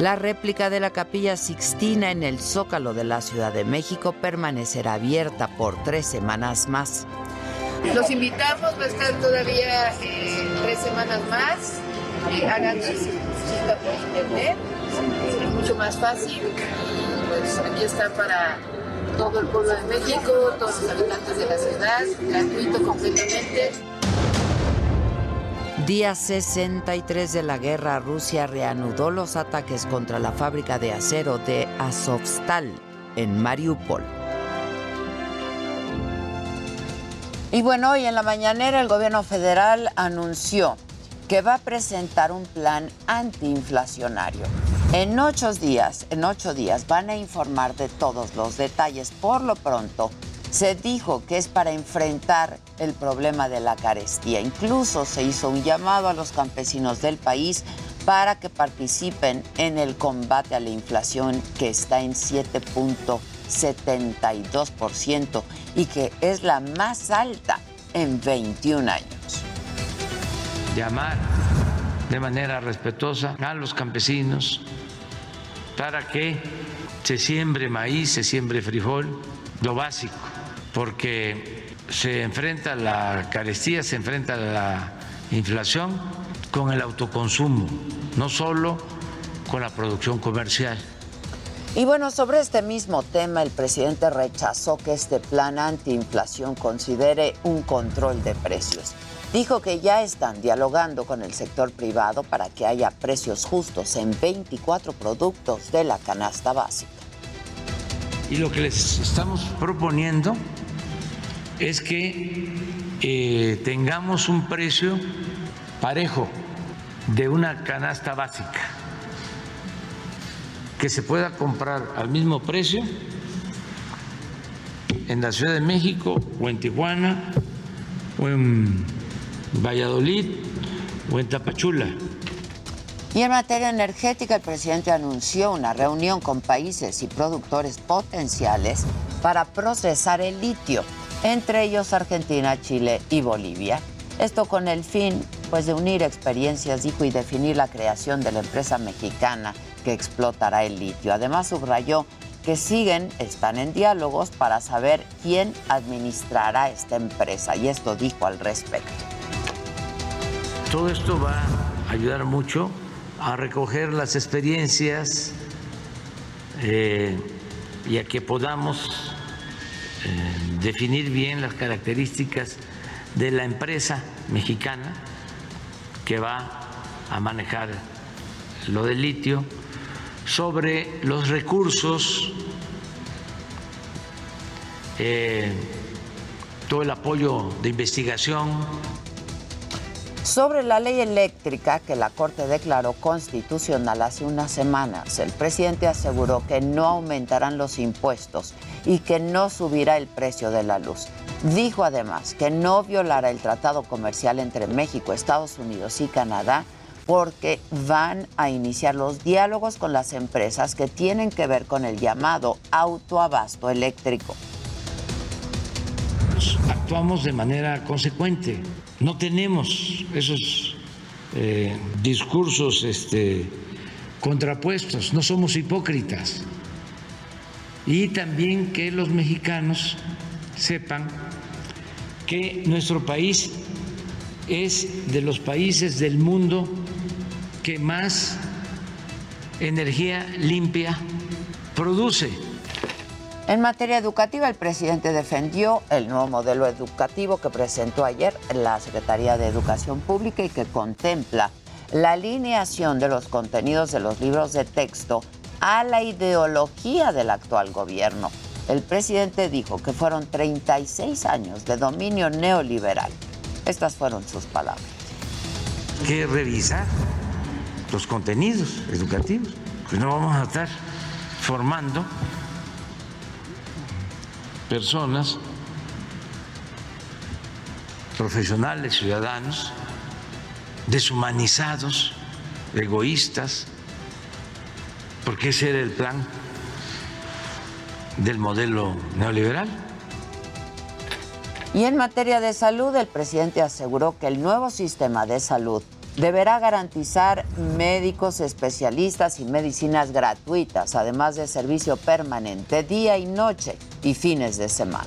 La réplica de la Capilla Sixtina en el Zócalo de la Ciudad de México permanecerá abierta por tres semanas más. Los invitamos, va a estar todavía eh, tres semanas más. Eh, hagan su cita por internet, es mucho más fácil. Pues aquí está para todo el pueblo de México, todos los habitantes de la ciudad, gratuito completamente. Día 63 de la guerra, Rusia reanudó los ataques contra la fábrica de acero de Azovstal en Mariupol. Y bueno, hoy en la mañanera el gobierno federal anunció que va a presentar un plan antiinflacionario. En ocho días, en ocho días van a informar de todos los detalles. Por lo pronto, se dijo que es para enfrentar el problema de la carestía. Incluso se hizo un llamado a los campesinos del país para que participen en el combate a la inflación que está en 7.5 72% y que es la más alta en 21 años. Llamar de manera respetuosa a los campesinos para que se siembre maíz, se siembre frijol, lo básico, porque se enfrenta la carestía, se enfrenta la inflación con el autoconsumo, no solo con la producción comercial. Y bueno, sobre este mismo tema, el presidente rechazó que este plan antiinflación considere un control de precios. Dijo que ya están dialogando con el sector privado para que haya precios justos en 24 productos de la canasta básica. Y lo que les estamos proponiendo es que eh, tengamos un precio parejo de una canasta básica, que se pueda comprar al mismo precio en la Ciudad de México o en Tijuana o en Valladolid o en Tapachula. Y en materia energética, el presidente anunció una reunión con países y productores potenciales para procesar el litio, entre ellos Argentina, Chile y Bolivia. Esto con el fin pues, de unir experiencias, dijo, y definir la creación de la empresa mexicana que explotará el litio. Además, subrayó que siguen, están en diálogos para saber quién administrará esta empresa. Y esto dijo al respecto. Todo esto va a ayudar mucho a recoger las experiencias eh, y a que podamos eh, definir bien las características de la empresa mexicana que va a manejar lo del litio, sobre los recursos, eh, todo el apoyo de investigación, sobre la ley eléctrica que la Corte declaró constitucional hace unas semanas, el presidente aseguró que no aumentarán los impuestos y que no subirá el precio de la luz. Dijo además que no violará el tratado comercial entre México, Estados Unidos y Canadá porque van a iniciar los diálogos con las empresas que tienen que ver con el llamado autoabasto eléctrico. Actuamos de manera consecuente no tenemos esos eh, discursos este, contrapuestos, no somos hipócritas. Y también que los mexicanos sepan que nuestro país es de los países del mundo que más energía limpia produce. En materia educativa, el presidente defendió el nuevo modelo educativo que presentó ayer la Secretaría de Educación Pública y que contempla la alineación de los contenidos de los libros de texto a la ideología del actual gobierno. El presidente dijo que fueron 36 años de dominio neoliberal. Estas fueron sus palabras. Que revisar los contenidos educativos, pues no vamos a estar formando personas, profesionales, ciudadanos, deshumanizados, egoístas, porque ese era el plan del modelo neoliberal. Y en materia de salud, el presidente aseguró que el nuevo sistema de salud deberá garantizar médicos especialistas y medicinas gratuitas, además de servicio permanente día y noche y fines de semana.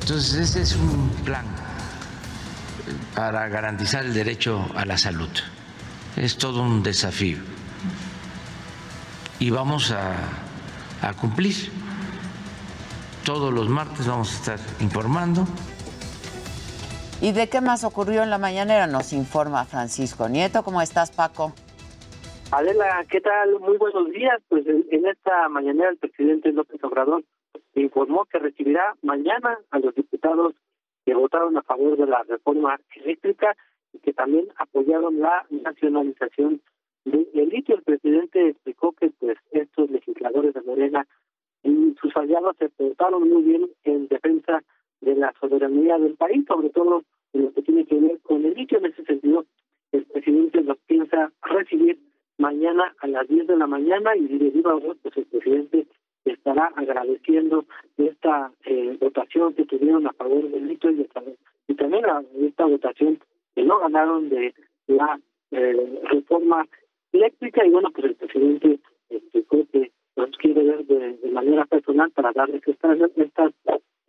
Entonces, este es un plan para garantizar el derecho a la salud. Es todo un desafío. Y vamos a cumplir. Todos los martes vamos a estar informando ¿Y de qué más ocurrió en la mañanera? Nos informa Francisco Nieto. ¿Cómo estás, Paco? Adela, ¿qué tal? Muy buenos días. Pues en, esta mañanera el presidente López Obrador informó que recibirá mañana a los diputados que votaron a favor de la reforma eléctrica y que también apoyaron la nacionalización del litio. El presidente explicó que pues estos legisladores de Morena y sus aliados se portaron muy bien en defensa de la soberanía del país, sobre todo en lo que tiene que ver con el litio. En ese sentido, el presidente los piensa recibir mañana a las 10 de la mañana y debido a pues el presidente estará agradeciendo esta eh, votación que tuvieron a favor del delito y, y también a esta votación que no ganaron de la eh, reforma eléctrica y bueno pues el presidente explicó que nos quiere ver de, manera personal para darles estas, estas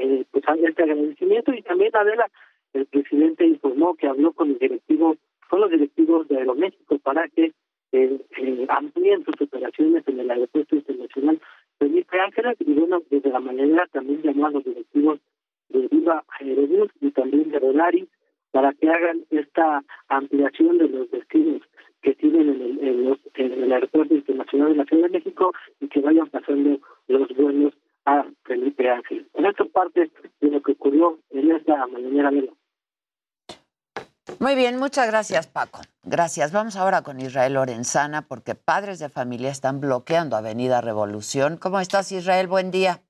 eh, pues este agradecimiento y también Adela el presidente informó que habló con el directivo con los directivos de Aeroméxico para que eh, eh, amplíen sus operaciones en el aeropuerto internacional Felipe Ángeles y bueno desde la mañana también llamó a los directivos de Viva Aerobús y también de Volaris para que hagan esta ampliación de los destinos que tienen en el, en los, en el Aeropuerto Internacional de la Ciudad de México y que vayan pasando los vuelos a Felipe Ángel. En esta parte de lo que ocurrió en esta mañana de muy bien, muchas gracias Paco. Gracias. Vamos ahora con Israel Lorenzana porque padres de familia están bloqueando Avenida Revolución. ¿Cómo estás Israel? Buen día.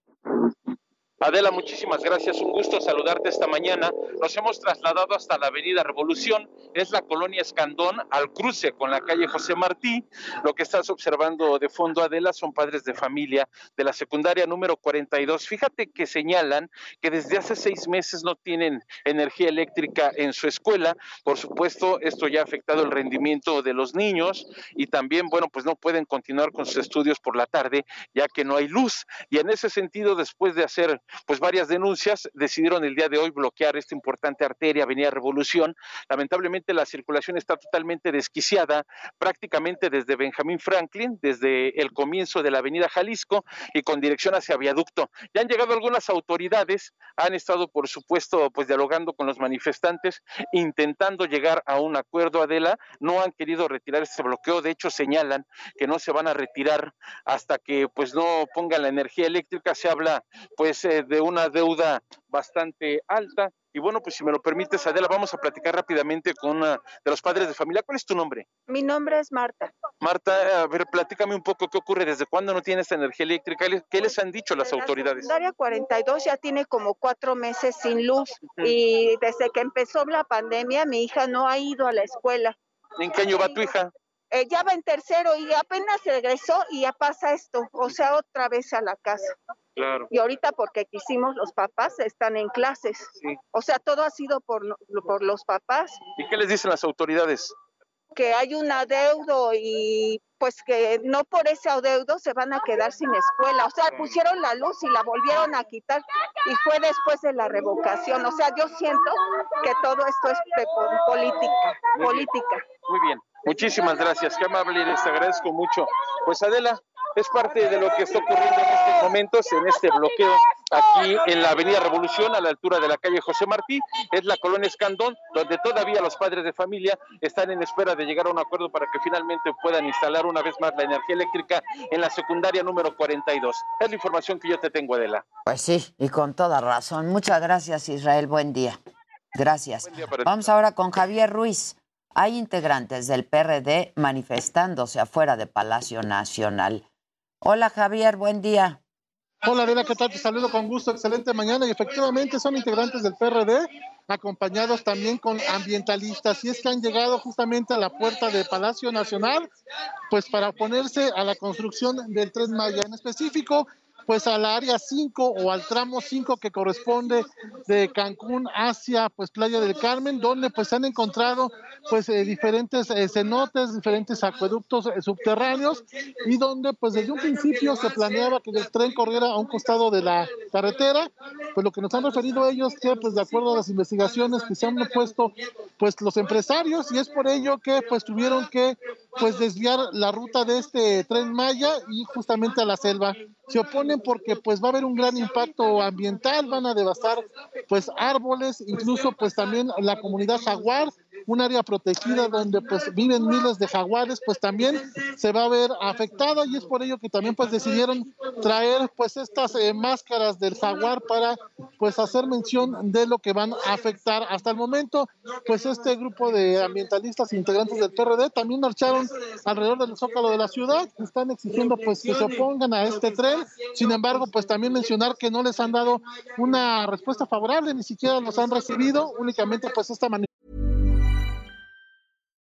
Adela, muchísimas gracias. Un gusto saludarte esta mañana. Nos hemos trasladado hasta la Avenida Revolución, es la colonia Escandón, al cruce con la calle José Martí. Lo que estás observando de fondo, Adela, son padres de familia de la secundaria número 42. Fíjate que señalan que desde hace seis meses no tienen energía eléctrica en su escuela. Por supuesto, esto ya ha afectado el rendimiento de los niños y también, bueno, pues no pueden continuar con sus estudios por la tarde, ya que no hay luz. Y en ese sentido, después de hacer pues varias denuncias, decidieron el día de hoy bloquear esta importante arteria, Avenida Revolución. Lamentablemente la circulación está totalmente desquiciada, prácticamente desde Benjamín Franklin, desde el comienzo de la Avenida Jalisco y con dirección hacia Viaducto. Ya han llegado algunas autoridades, han estado por supuesto pues dialogando con los manifestantes, intentando llegar a un acuerdo, Adela, no han querido retirar este bloqueo, de hecho señalan que no se van a retirar hasta que pues no pongan la energía eléctrica, se habla pues eh, de una deuda bastante alta. Y bueno, pues si me lo permites, Adela, vamos a platicar rápidamente con una de los padres de familia. ¿Cuál es tu nombre? Mi nombre es Marta. Marta, a ver, platícame un poco qué ocurre, desde cuándo no tienes energía eléctrica, qué les han dicho las autoridades. La secundaria 42 ya tiene como cuatro meses sin luz y desde que empezó la pandemia mi hija no ha ido a la escuela. ¿En qué año va tu hija? Eh, ya va en tercero y apenas regresó y ya pasa esto, o sea, otra vez a la casa. Claro. Y ahorita porque quisimos los papás están en clases. O sea, todo ha sido por, por los papás. ¿Y qué les dicen las autoridades? Que hay un adeudo y pues que no por ese adeudo se van a quedar sin escuela. O sea, pusieron la luz y la volvieron a quitar y fue después de la revocación. O sea, yo siento que todo esto es política, política. Muy bien. Muchísimas gracias, qué amable eres, te agradezco mucho. Pues Adela, es parte de lo que está ocurriendo en estos momentos, en este bloqueo aquí en la Avenida Revolución, a la altura de la calle José Martí, es la colonia Escandón, donde todavía los padres de familia están en espera de llegar a un acuerdo para que finalmente puedan instalar una vez más la energía eléctrica en la secundaria número 42. Es la información que yo te tengo, Adela. Pues sí, y con toda razón. Muchas gracias, Israel. Buen día. Gracias. Vamos ahora con Javier Ruiz. Hay integrantes del PRD manifestándose afuera de Palacio Nacional. Hola Javier, buen día. Hola Adela, ¿qué tal? Te saludo con gusto, excelente mañana. Y efectivamente son integrantes del PRD, acompañados también con ambientalistas. Y es que han llegado justamente a la puerta de Palacio Nacional, pues para oponerse a la construcción del Tren Maya. En específico, pues al área 5 o al tramo 5 que corresponde de Cancún hacia pues Playa del Carmen, donde pues se han encontrado pues eh, diferentes eh, cenotes, diferentes acueductos eh, subterráneos y donde pues desde un principio se planeaba que el tren corriera a un costado de la carretera, pues lo que nos han referido ellos que pues de acuerdo a las investigaciones que se han puesto pues los empresarios y es por ello que pues tuvieron que pues desviar la ruta de este tren Maya y justamente a la selva. Se oponen porque pues va a haber un gran impacto ambiental, van a devastar pues árboles, incluso pues también la comunidad jaguar un área protegida donde pues viven miles de jaguares, pues también se va a ver afectada y es por ello que también pues decidieron traer pues estas eh, máscaras del jaguar para pues hacer mención de lo que van a afectar. Hasta el momento pues este grupo de ambientalistas integrantes del PRD también marcharon alrededor del zócalo de la ciudad, están exigiendo pues que se opongan a este tren, sin embargo pues también mencionar que no les han dado una respuesta favorable, ni siquiera los han recibido, únicamente pues esta manera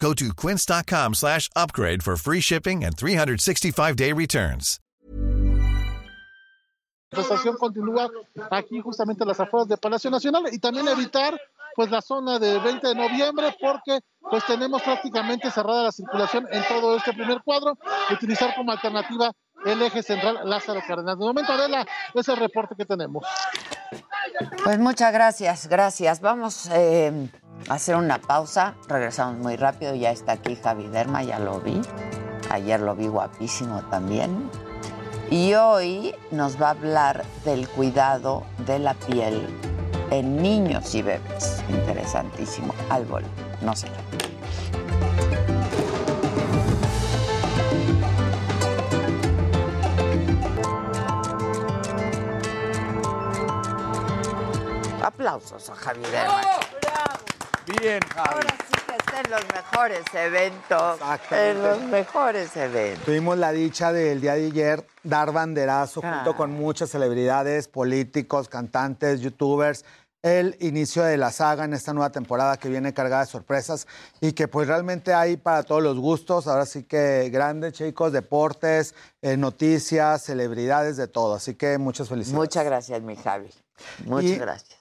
Go to quince.com slash upgrade for free shipping and 365-day returns. La manifestación continúa aquí justamente en las afueras de Palacio Nacional y también evitar pues la zona de 20 de noviembre porque pues tenemos prácticamente cerrada la circulación en todo este primer cuadro, utilizar como alternativa el eje central Lázaro Cárdenas. De momento, Adela, es el reporte que tenemos. Pues muchas gracias, gracias. Vamos eh, a hacer una pausa. Regresamos muy rápido. Ya está aquí Javi Derma, ya lo vi. Ayer lo vi guapísimo también. Y hoy nos va a hablar del cuidado de la piel en niños y bebés. Interesantísimo. Al vol. No sé. Aplausos a Javi Derma. Bien, Javi. Ahora sí que está en los mejores eventos. En los mejores eventos. Tuvimos la dicha del día de ayer dar banderazo Ah. junto con muchas celebridades, políticos, cantantes, youtubers, el inicio de la saga en esta nueva temporada que viene cargada de sorpresas y que pues realmente hay para todos los gustos. Ahora sí que grandes chicos, deportes, eh, noticias, celebridades, de todo. Así que muchas felicidades. Muchas gracias, mi Javi. Muchas Y- gracias.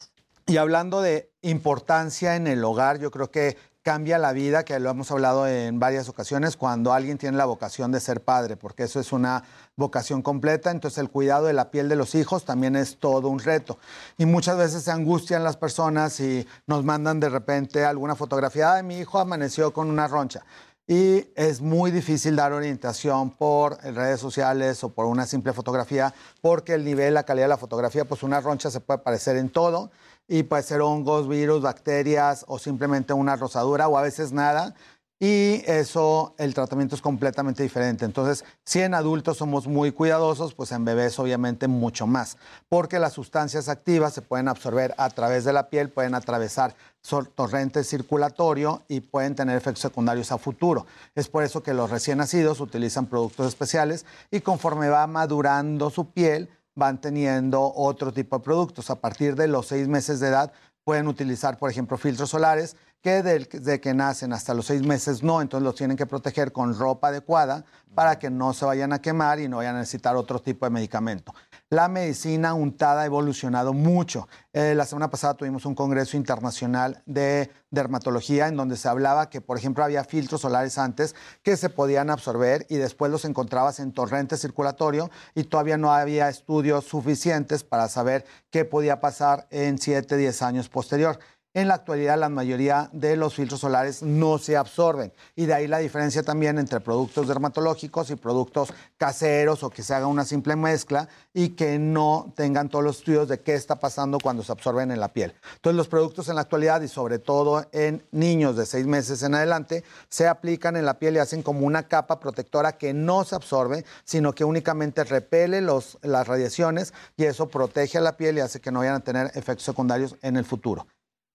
Y hablando de importancia en el hogar, yo creo que cambia la vida, que lo hemos hablado en varias ocasiones, cuando alguien tiene la vocación de ser padre, porque eso es una vocación completa, entonces el cuidado de la piel de los hijos también es todo un reto. Y muchas veces se angustian las personas y nos mandan de repente alguna fotografía, de mi hijo amaneció con una roncha. Y es muy difícil dar orientación por redes sociales o por una simple fotografía, porque el nivel, la calidad de la fotografía, pues una roncha se puede parecer en todo y puede ser hongos, virus, bacterias o simplemente una rosadura o a veces nada. Y eso, el tratamiento es completamente diferente. Entonces, si en adultos somos muy cuidadosos, pues en bebés obviamente mucho más, porque las sustancias activas se pueden absorber a través de la piel, pueden atravesar torrente circulatorio y pueden tener efectos secundarios a futuro. Es por eso que los recién nacidos utilizan productos especiales y conforme va madurando su piel, van teniendo otro tipo de productos. A partir de los seis meses de edad pueden utilizar, por ejemplo, filtros solares que desde que nacen hasta los seis meses no, entonces los tienen que proteger con ropa adecuada para que no se vayan a quemar y no vayan a necesitar otro tipo de medicamento. La medicina untada ha evolucionado mucho. Eh, la semana pasada tuvimos un congreso internacional de dermatología en donde se hablaba que, por ejemplo, había filtros solares antes que se podían absorber y después los encontrabas en torrente circulatorio y todavía no había estudios suficientes para saber qué podía pasar en 7, 10 años posterior. En la actualidad, la mayoría de los filtros solares no se absorben. Y de ahí la diferencia también entre productos dermatológicos y productos caseros o que se haga una simple mezcla y que no tengan todos los estudios de qué está pasando cuando se absorben en la piel. Entonces, los productos en la actualidad y sobre todo en niños de seis meses en adelante se aplican en la piel y hacen como una capa protectora que no se absorbe, sino que únicamente repele las radiaciones y eso protege a la piel y hace que no vayan a tener efectos secundarios en el futuro.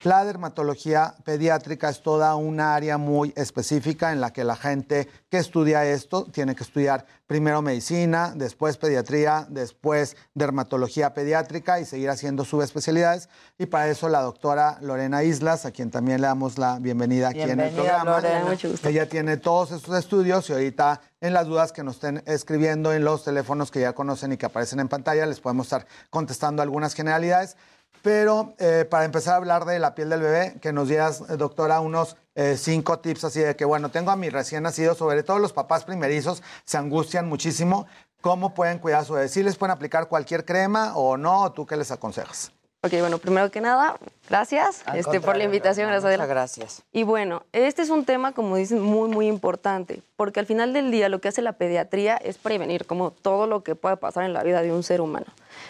La dermatología pediátrica es toda una área muy específica en la que la gente que estudia esto tiene que estudiar primero medicina, después pediatría, después dermatología pediátrica y seguir haciendo subespecialidades. Y para eso la doctora Lorena Islas, a quien también le damos la bienvenida aquí en el Bienvenida, programa. Lorena. Mucho gusto. Ella tiene todos estos estudios y ahorita en las dudas que nos estén escribiendo en los teléfonos que ya conocen y que aparecen en pantalla, les podemos estar contestando algunas generalidades. Pero eh, para empezar a hablar de la piel del bebé, que nos dieras, eh, doctora, unos eh, cinco tips así de que, bueno, tengo a mi recién nacido, sobre todo los papás primerizos se angustian muchísimo. ¿Cómo pueden cuidar su bebé? ¿Sí les pueden aplicar cualquier crema o no? ¿O ¿Tú qué les aconsejas? Ok, bueno, primero que nada, gracias este, por la invitación. Gracias, Adela. Muchas gracias. Y bueno, este es un tema, como dicen, muy, muy importante, porque al final del día lo que hace la pediatría es prevenir como todo lo que pueda pasar en la vida de un ser humano.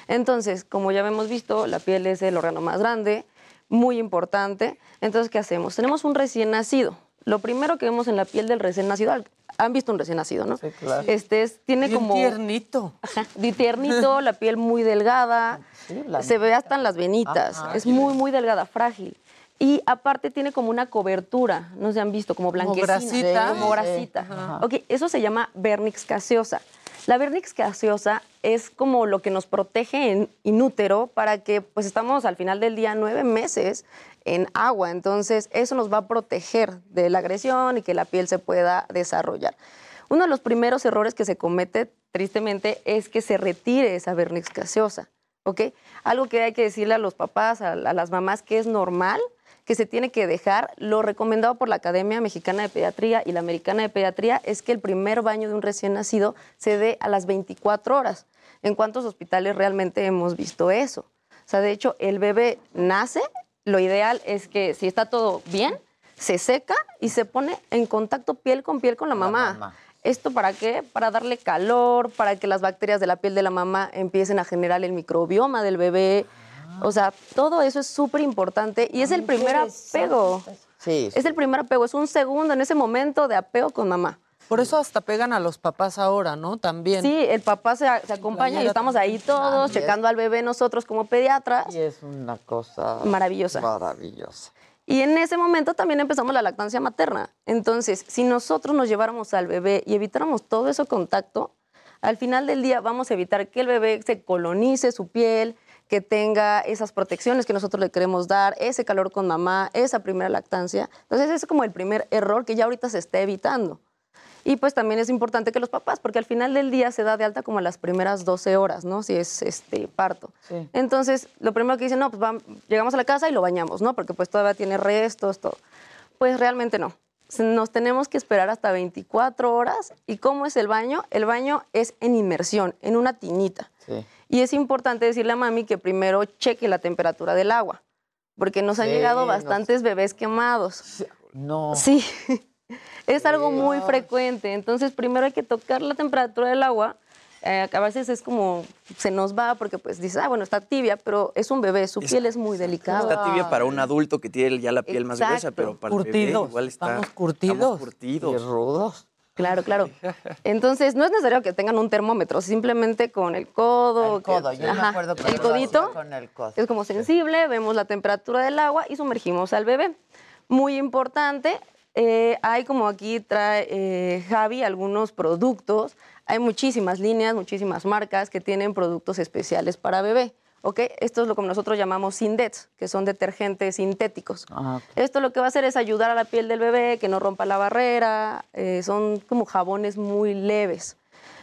Entonces, como ya hemos visto, la piel es el órgano más grande, muy importante. Entonces, ¿qué hacemos? Tenemos un recién nacido. Lo primero que vemos en la piel del recién nacido, han visto un recién nacido, ¿no? Sí, claro. Este es, tiene Bien como tiernito. Ajá, di tiernito, la piel muy delgada, la se ve hasta en las venitas, Ajá. es muy muy delgada, frágil. Y aparte tiene como una cobertura, no se han visto, como blanquecina, grasita. como Sí. grasita. Ajá. Ok, eso se llama vernix gaseosa. La vernix gaseosa es como lo que nos protege en inútero para que pues estamos al final del día nueve meses en agua, entonces eso nos va a proteger de la agresión y que la piel se pueda desarrollar. Uno de los primeros errores que se comete, tristemente, es que se retire esa vernix gaseosa, ¿ok? Algo que hay que decirle a los papás, a, a las mamás, que es normal, que se tiene que dejar. Lo recomendado por la Academia Mexicana de Pediatría y la Americana de Pediatría es que el primer baño de un recién nacido se dé a las 24 horas. ¿En cuántos hospitales realmente hemos visto eso? O sea, de hecho, el bebé nace, lo ideal es que si está todo bien, se seca y se pone en contacto piel con piel con la mamá. ¿Esto para qué? Para darle calor, para que las bacterias de la piel de la mamá empiecen a generar el microbioma del bebé. O sea, todo eso es súper importante y es el primer apego. Sí. Es el primer apego, es un segundo en ese momento de apego con mamá. Por eso hasta pegan a los papás ahora, ¿no? También. Sí, el papá se, se acompaña y estamos ahí todos También. checando al bebé nosotros como pediatras. Y es una cosa Maravillosa. Maravillosa. Y en ese momento también empezamos la lactancia materna. Entonces, si nosotros nos lleváramos al bebé y evitáramos todo ese contacto, al final del día vamos a evitar que el bebé se colonice su piel, que tenga esas protecciones que nosotros le queremos dar, ese calor con mamá, esa primera lactancia. Entonces, ese es como el primer error que ya ahorita se está evitando. Y pues también es importante que los papás, porque al final del día se da de alta como a las primeras 12 horas, ¿no? Si es este parto. Sí. Entonces, lo primero que dicen, no, pues llegamos a la casa y lo bañamos, ¿no? Porque pues todavía tiene restos, todo. Pues realmente no. Nos tenemos que esperar hasta 24 horas. ¿Y cómo es el baño? El baño es en inmersión, en una tinita. Sí. Y es importante decirle a mami que primero cheque la temperatura del agua, porque nos han llegado bastantes bebés quemados. No. Sí, <laughs> es algo muy frecuente. Entonces, primero hay que tocar la temperatura del agua. Eh, a veces es como se nos va porque pues dices, ah, bueno, está tibia, pero es un bebé, su piel es muy delicada. Está tibia para un adulto que tiene ya la piel más gruesa, pero para el bebé igual está... estamos curtidos. estamos curtidos. Y rudos. Claro, claro. <laughs> Entonces, no es necesario que tengan un termómetro, simplemente con el codo. El codo, que- yo me Ajá, acuerdo que el codito. con el codo. Es como sensible, vemos la temperatura del agua y sumergimos al bebé. Muy importante, eh, hay como aquí trae eh, Javi algunos productos. Hay muchísimas líneas, muchísimas marcas que tienen productos especiales para bebé. ¿ok? Esto es lo que nosotros llamamos Sindets, que son detergentes sintéticos. Ah, Esto lo que va a hacer es ayudar a la piel del bebé, que no rompa la barrera, eh, son como jabones muy leves.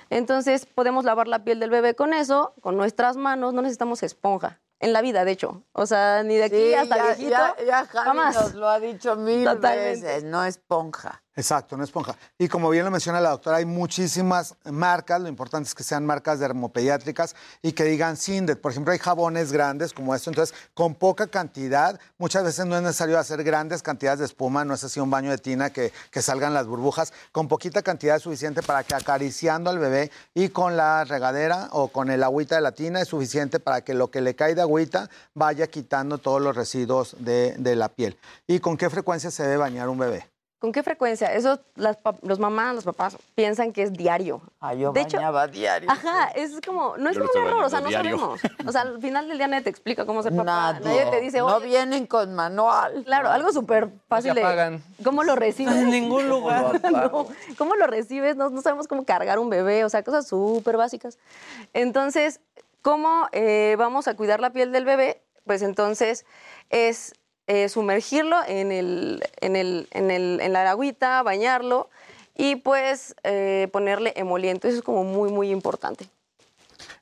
Entonces podemos lavar la piel del bebé con eso, con nuestras manos, no necesitamos esponja. En la vida, de hecho. O sea, ni de aquí Sí, hasta ya, viejito. ya, ya Javi nos lo ha dicho mil Totalmente. veces, no esponja. Exacto, no esponja. Y como bien lo menciona la doctora, hay muchísimas marcas. Lo importante es que sean marcas dermopediátricas y que digan Sindet. Por ejemplo, hay jabones grandes como esto. Entonces, con poca cantidad, muchas veces no es necesario hacer grandes cantidades de espuma. No es así un baño de tina que, que salgan las burbujas. Con poquita cantidad es suficiente para que acariciando al bebé y con la regadera o con el agüita de la tina es suficiente para que lo que le cae de agüita vaya quitando todos los residuos de, de la piel. ¿Y con qué frecuencia se debe bañar un bebé? ¿Con qué frecuencia? Eso las pa- los mamás, los papás piensan que es diario. Ah, yo De hecho- bañaba diario. Ajá, es como, no es como un error, o sea, no sabemos. O sea, al final del día nadie te explica cómo ser papá. Nadie. Nadie te dice, No "Oye, vienen con manual. Claro, algo súper fácil de... apagan. ¿Cómo lo recibes? En <laughs> ningún <laughs> lugar. No, ¿Cómo lo recibes? No, no sabemos cómo cargar un bebé, o sea, cosas súper básicas. Entonces, ¿cómo eh, vamos a cuidar la piel del bebé? Pues entonces es eh, sumergirlo en, el, en, el, en, el, en la agüita, bañarlo y pues eh, ponerle emoliente. Eso es como muy, muy importante.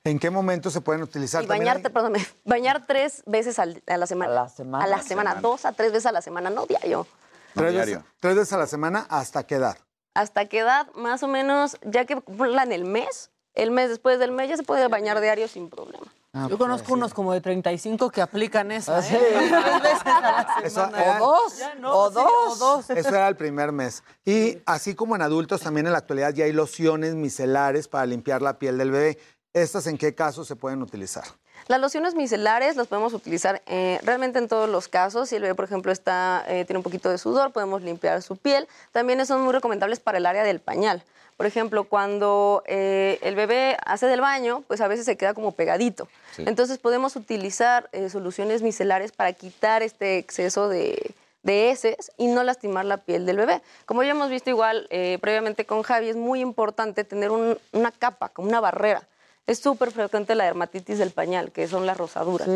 ¿En qué momento se pueden utilizar? Y También bañarte, perdóname, <laughs> bañar tres veces al- a la semana. A la semana. A la semana, dos a tres veces a la semana, no diario. Tres veces, tres veces a la semana, ¿hasta qué edad? ¿Hasta qué edad? Más o menos, ya que en el mes, el mes después del mes ya se puede bañar diario sin problema. Ah, Yo pues, conozco unos como de 35 que aplican esa, ¿eh? sí. Tres veces a la Eso era- O dos. Ya no, o sí, dos. o dos. Eso era el primer mes. Y así como en adultos, también en la actualidad ya hay lociones micelares para limpiar la piel del bebé. ¿Estas en qué casos se pueden utilizar? Las lociones micelares las podemos utilizar eh, realmente en todos los casos. Si el bebé, por ejemplo, está, eh, tiene un poquito de sudor, podemos limpiar su piel. También son muy recomendables para el área del pañal. Por ejemplo, cuando eh, el bebé hace del baño, pues a veces se queda como pegadito. Sí. Entonces podemos utilizar eh, soluciones micelares para quitar este exceso de, de heces y no lastimar la piel del bebé. Como ya hemos visto igual eh, previamente con Javi, es muy importante tener un- una capa, como una barrera. Es súper frecuente la dermatitis del pañal, que son las rosaduras.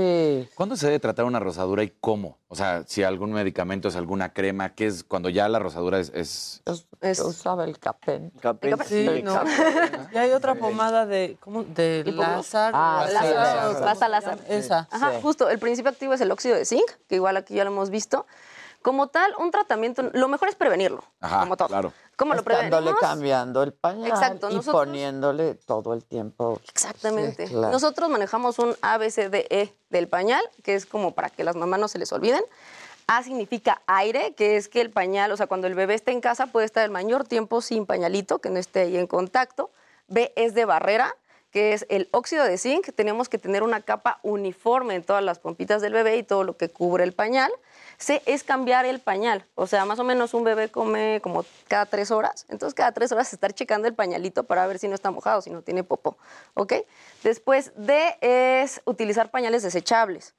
¿Cuándo se debe tratar una rosadura y cómo? O sea, si algún medicamento es alguna crema, ¿qué es cuando ya la rosadura es...? es... Es- Yo usaba el capén. Capén, Sí, no. Y hay otra pomada de, ¿cómo? De Lázaro. Ah, sí, Lázaro, Lázaro. Esa. Ajá, Sí. justo. El principio activo es el óxido de zinc, que igual aquí ya lo hemos visto. Como tal, un tratamiento, lo mejor es prevenirlo. Ajá, como todo. claro. ¿Cómo lo prevenimos? cambiando el pañal Exacto, y nosotros- poniéndole todo el tiempo. Exactamente. Sí, claro. Nosotros manejamos un ABCDE del pañal, que es como para que las mamás no se les olviden. A significa aire, que es que el pañal, o sea, cuando el bebé está en casa puede estar el mayor tiempo sin pañalito, que no esté ahí en contacto. B es de barrera, que es el óxido de zinc. Tenemos que tener una capa uniforme en todas las pompitas del bebé y todo lo que cubre el pañal. C es cambiar el pañal. O sea, más o menos un bebé come como cada tres horas. Entonces, cada tres horas estar checando el pañalito para ver si no está mojado, si no tiene popó. ¿Ok? Después, D es utilizar pañales desechables.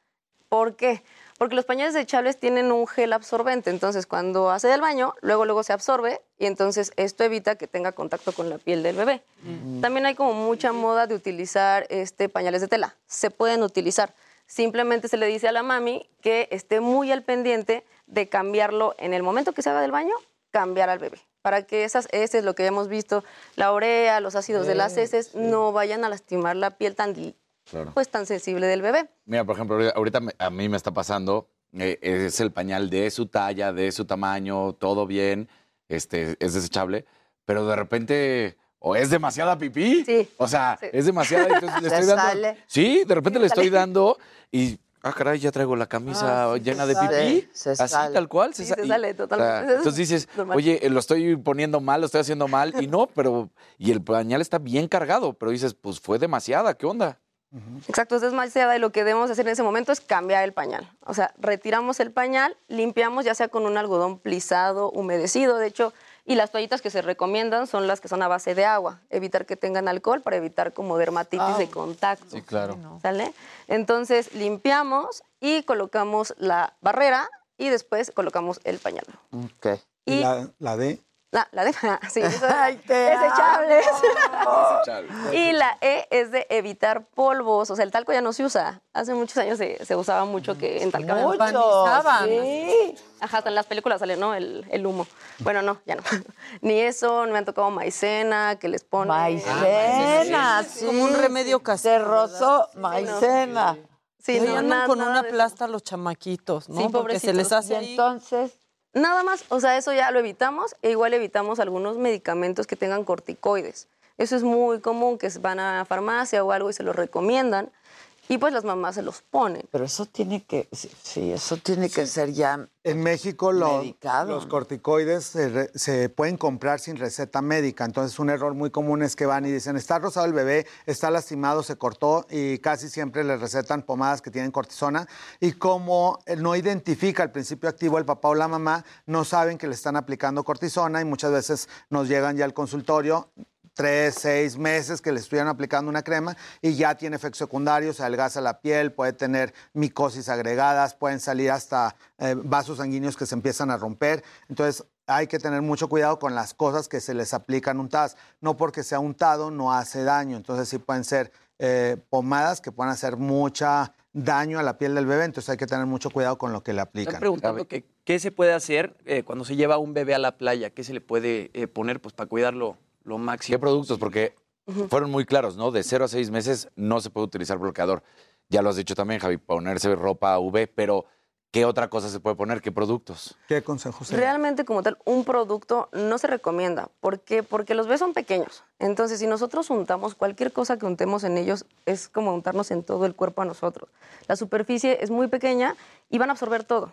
¿Por qué? Porque los pañales desechables tienen un gel absorbente. Entonces, cuando hace del baño, luego, luego se absorbe y entonces esto evita que tenga contacto con la piel del bebé. También hay como mucha moda de utilizar este, pañales de tela. Se pueden utilizar. Simplemente se le dice a la mami que esté muy al pendiente de cambiarlo en el momento que se haga del baño, cambiar al bebé. Para que esas heces, lo que hemos visto, la urea, los ácidos de las heces, no vayan a lastimar la piel tan, Claro. pues, tan sensible del bebé. Mira, por ejemplo, ahorita- a mí me está pasando, eh, es el pañal de su talla, de su tamaño, todo bien, este, es desechable, pero de repente, o es demasiada pipí, o sea, es demasiada, entonces le <laughs> Se estoy dando... sale. Sí, de repente Sí, le estoy sale. dando y, ah, caray, ya traigo la camisa Ah, sí, llena se de pipí, Se así sale. tal cual. Sí, sa- se y- sale o sea, totalmente. entonces dices, Normal. oye, lo estoy poniendo mal, lo estoy haciendo mal, y no, pero, y el pañal está bien cargado, pero dices, pues fue demasiada, ¿qué onda? Exacto, es demasiada y lo que debemos hacer en ese momento es cambiar el pañal. O sea, retiramos el pañal, limpiamos ya sea con un algodón plisado, humedecido, de hecho, y las toallitas que se recomiendan son las que son a base de agua, evitar que tengan alcohol para evitar como dermatitis de contacto. Sí, claro. ¿Sale? Entonces limpiamos y colocamos la barrera y después colocamos el pañal. Ok. Y- la, la D. La, la de sí, <laughs> eso es Ay, desechables. Desechable. Y la E es de evitar polvos. O sea, el talco ya no se usa. Hace muchos años se, se usaba mucho que en talco. Mucho. Sí. Ajá, hasta en las películas sale, ¿no? El, el humo. Bueno, no, ya no. <laughs> Ni eso, no me han tocado maicena, que les ponen. Maicena, sí. Como un remedio casero. Se rozó maicena. Sí, Sí, no, andan nada- con nada una plasta los chamaquitos, ¿no? Sí, Porque se les hace Y ahí- Entonces, Nada más, o sea, eso ya lo evitamos e igual evitamos algunos medicamentos que tengan corticoides. Eso es muy común que van a farmacia o algo y se los recomiendan y pues las mamás se los ponen. pero eso tiene que, sí, sí, eso tiene que ser ya En México lo- los corticoides se, re- se pueden comprar sin receta médica. Entonces un error muy común es que van y dicen, está rosado el bebé, está lastimado, se cortó y casi siempre le recetan pomadas que tienen cortisona. Y como no identifica el principio activo el papá o la mamá, no saben que le están aplicando cortisona y muchas veces nos llegan ya al consultorio tres, seis meses que le estuvieran aplicando una crema y ya tiene efectos secundarios, se adelgaza la piel, puede tener micosis agregadas, pueden salir hasta eh, vasos sanguíneos que se empiezan a romper. Entonces hay que tener mucho cuidado con las cosas que se les aplican untadas. No porque sea untado no hace daño. Entonces sí pueden ser eh, pomadas que pueden hacer mucha daño a la piel del bebé. Entonces hay que tener mucho cuidado con lo que le aplican. Están preguntando que, qué se puede hacer eh, cuando se lleva un bebé a la playa, qué se le puede eh, poner pues, para cuidarlo lo máximo. ¿Qué productos? Porque fueron muy claros, ¿no? De 0 a 6 meses no se puede utilizar bloqueador. Ya lo has dicho también, Javi, ponerse ropa UV, pero ¿qué otra cosa se puede poner? ¿Qué productos? ¿Qué consejo sería? Realmente como tal, un producto no se recomienda. ¿Por qué? Porque los bebés son pequeños. Entonces, si nosotros untamos cualquier cosa que untemos en ellos, es como untarnos en todo el cuerpo a nosotros. La superficie es muy pequeña y van a absorber todo.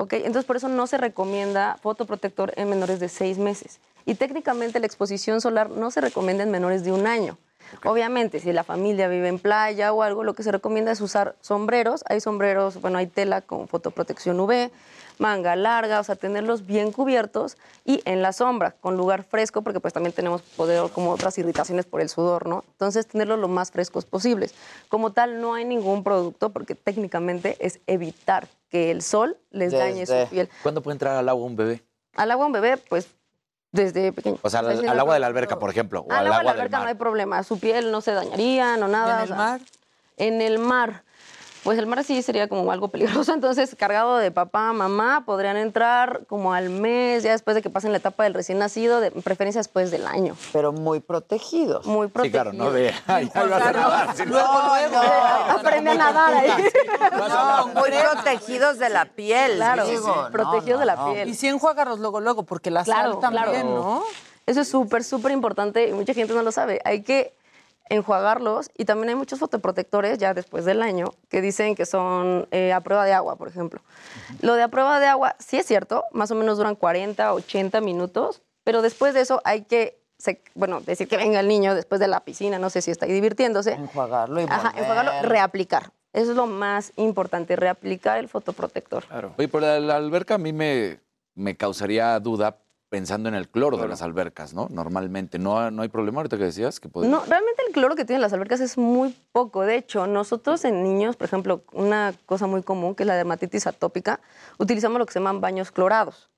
¿ok? Entonces, por eso no se recomienda fotoprotector en menores de seis meses. Y técnicamente la exposición solar no se recomienda en menores de un año. Obviamente, si la familia vive en playa o algo, lo que se recomienda es usar sombreros. Hay sombreros, bueno, hay tela con fotoprotección UV, manga larga, o sea, tenerlos bien cubiertos y en la sombra, con lugar fresco, porque pues también tenemos poder como otras irritaciones por el sudor, ¿no? Entonces, tenerlos lo más frescos posibles. Como tal, no hay ningún producto, porque técnicamente es evitar que el sol les dañe su piel. ¿Cuándo puede entrar al agua un bebé? Al agua un bebé, pues desde pequeño. O sea, al, agua de la alberca, por ejemplo, o Al al agua de la del alberca no hay problema, su piel no se dañaría, no nada. ¿En o el sea, mar? En el mar. Pues el mar sí sería como algo peligroso, <laughs> entonces cargado de papá, mamá, podrían entrar como al mes, ya después de que pasen la etapa del recién nacido, de preferencia después del año. Pero muy protegidos. Muy Sí, protegidos. claro, no de. Ay, ahí vas a nadar, sí, no. Aprende a nadar ahí. No, muy protegidos de la piel. Claro, sí, no, protegidos de la no. piel. Y sí enjuágalos luego, luego, porque la Claro, sal también, claro. ¿no? Eso es súper, súper importante y mucha gente no lo sabe. Hay que enjuagarlos y también hay muchos fotoprotectores ya después del año que dicen que son eh, a prueba de agua, por ejemplo. Lo de a prueba de agua sí es cierto, más o menos duran 40, 80 minutos, pero después de eso hay que, se- bueno, decir que venga el niño después de la piscina, no sé si está ahí divirtiéndose. Enjuagarlo y Ajá, enjuagarlo, reaplicar. Eso es lo más importante, reaplicar el fotoprotector. Claro. Oye, pero la, la alberca a mí me, me causaría duda pensando en el cloro de las albercas, ¿no? Normalmente. ¿No, no hay problema ahorita que decías? Que No, realmente el cloro que tienen las albercas es muy poco. De hecho, nosotros en niños, por ejemplo, una cosa muy común que es la dermatitis atópica, utilizamos lo que se llaman baños clorados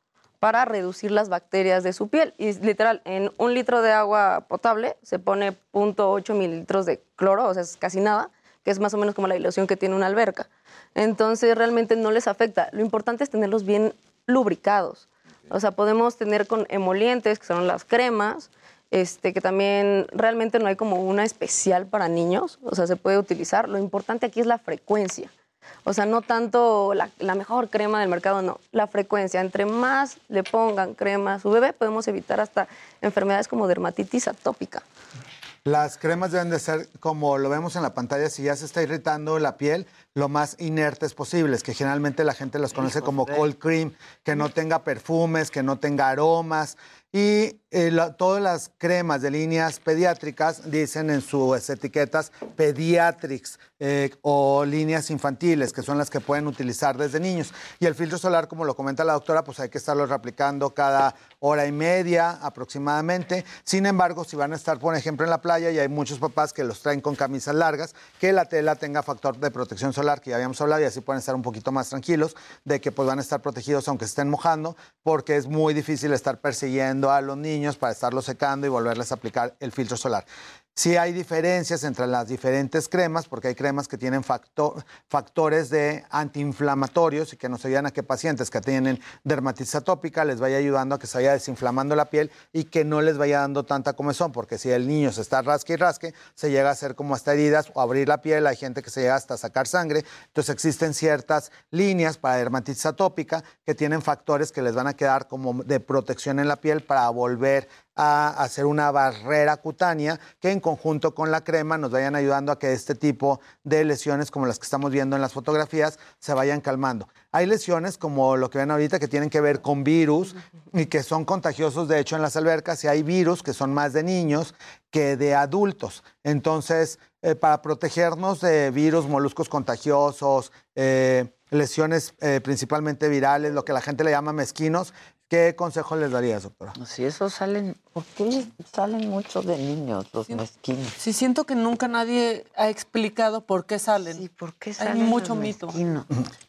para reducir las bacterias de su piel. Y literal, en un litro de agua potable se pone 0.8 mililitros de cloro, o sea, es casi nada, que es más o menos como la dilución que tiene una alberca. Entonces, realmente no les afecta. Lo importante es tenerlos bien lubricados. O sea, podemos tener con emolientes, que son las cremas, este, que también realmente no hay como una especial para niños, o sea, se puede utilizar. Lo importante aquí es la frecuencia. O sea, no tanto la, la mejor crema del mercado, no, la frecuencia. Entre más le pongan crema a su bebé, podemos evitar hasta enfermedades como dermatitis atópica. Las cremas deben de ser, como lo vemos en la pantalla, si ya se está irritando la piel, lo más inertes posibles, que generalmente la gente las conoce como cold cream, que no tenga perfumes, que no tenga aromas. Y eh, la- todas las cremas de líneas pediátricas dicen en sus etiquetas pediatrics eh, o líneas infantiles, que son las que pueden utilizar desde niños. Y el filtro solar, como lo comenta la doctora, pues hay que estarlo reaplicando cada hora y media aproximadamente. Sin embargo, si van a estar, por ejemplo, en la playa y hay muchos papás que los traen con camisas largas, que la tela tenga factor de protección solar, que ya habíamos hablado, y así pueden estar un poquito más tranquilos de que pues van a estar protegidos aunque estén mojando, porque es muy difícil estar persiguiendo a los niños para estarlos secando y volverles a aplicar el filtro solar. Sí hay diferencias entre las diferentes cremas, porque hay cremas que tienen facto- factores de antiinflamatorios y que nos ayudan a que pacientes que tienen dermatitis atópica les vaya ayudando a que se vaya desinflamando la piel y que no les vaya dando tanta comezón, porque si el niño se está rasque y rasque, se llega a hacer como hasta heridas o abrir la piel, hay gente que se llega hasta sacar sangre. Entonces existen ciertas líneas para dermatitis atópica que tienen factores que les van a quedar como de protección en la piel para volver a hacer una barrera cutánea que en conjunto con la crema nos vayan ayudando a que este tipo de lesiones como las que estamos viendo en las fotografías se vayan calmando. Hay lesiones como lo que ven ahorita que tienen que ver con virus y que son contagiosos de hecho en las albercas y hay virus que son más de niños que de adultos. Entonces, eh, para protegernos de virus, moluscos contagiosos, eh, lesiones eh, principalmente virales, lo que la gente le llama mezquinos, ¿qué consejo les darías, doctora? Si esos salen, ¿por qué salen muchos de niños los mezquinos? Sí, siento que nunca nadie ha explicado por qué salen. Sí, ¿por qué Hay salen mucho los mito.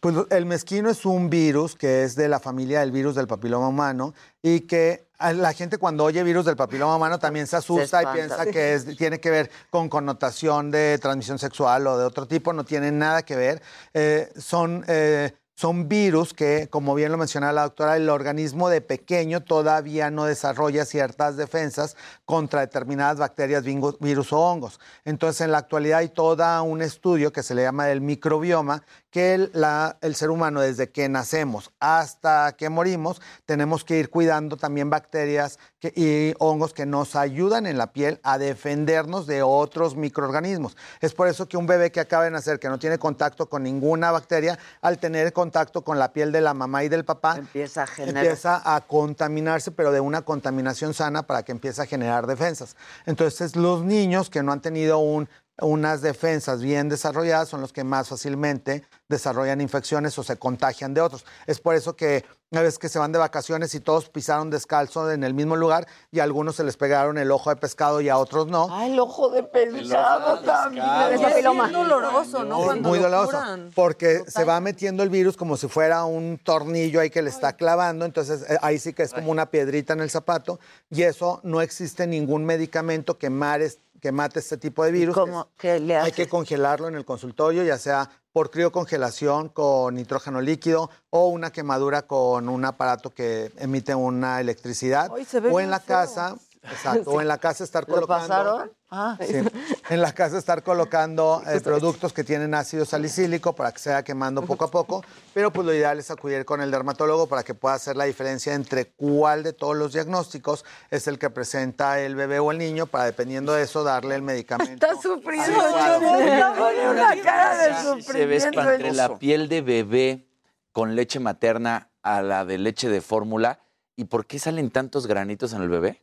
Pues el mezquino es un virus que es de la familia del virus del papiloma humano y que la gente cuando oye virus del papiloma humano también se asusta y piensa que es- tiene que ver con connotación de transmisión sexual o de otro tipo, no tiene nada que ver. Eh, son, eh, son virus que, como bien lo mencionaba la doctora, el organismo de pequeño todavía no desarrolla ciertas defensas contra determinadas bacterias, virus o hongos. Entonces, en la actualidad hay todo un estudio que se le llama el microbioma, que el, la- el ser humano desde que nacemos hasta que morimos, tenemos que ir cuidando también bacterias que- y hongos que nos ayudan en la piel a defendernos de otros microorganismos. Es por eso que un bebé que acaba de nacer, que no tiene contacto con ninguna bacteria, al tener contacto con la piel de la mamá y del papá, Empieza a generar. empieza a contaminarse, pero de una contaminación sana para que empiece a generar defensas. Entonces, los niños que no han tenido un- unas defensas bien desarrolladas son los que más fácilmente desarrollan infecciones o se contagian de otros. Es por eso que una vez que se van de vacaciones y todos pisaron descalzo en el mismo lugar y a algunos se les pegaron el ojo de pescado y a otros no. Ah, el ojo de pescado también. Es doloroso, ¿no? Es muy lo doloroso porque se va metiendo el virus como si fuera un tornillo ahí que le está clavando, entonces eh, ahí sí que es como una piedrita en el zapato y eso no existe ningún medicamento que mare- que mate este tipo de virus. ¿Cómo? ¿Qué le Hay que congelarlo en el consultorio, ya sea por criocongelación con nitrógeno líquido o una quemadura con un aparato que emite una electricidad Ay, se ve o en la feo. casa, exacto, o en la casa estar <laughs> ¿Lo colocando pasaron? Ah. Sí. En la casa estar colocando eh, productos que tienen ácido salicílico para que se vaya quemando poco a poco, pero pues lo ideal es acudir con el dermatólogo para que pueda hacer la diferencia entre cuál de todos los diagnósticos es el que presenta el bebé o el niño para dependiendo de eso darle el medicamento. Está sufriendo, una cara de Sí se ve sufrimiento. espantoso. la piel de bebé con leche materna a la de leche de fórmula. ¿Y por qué salen tantos granitos en el bebé?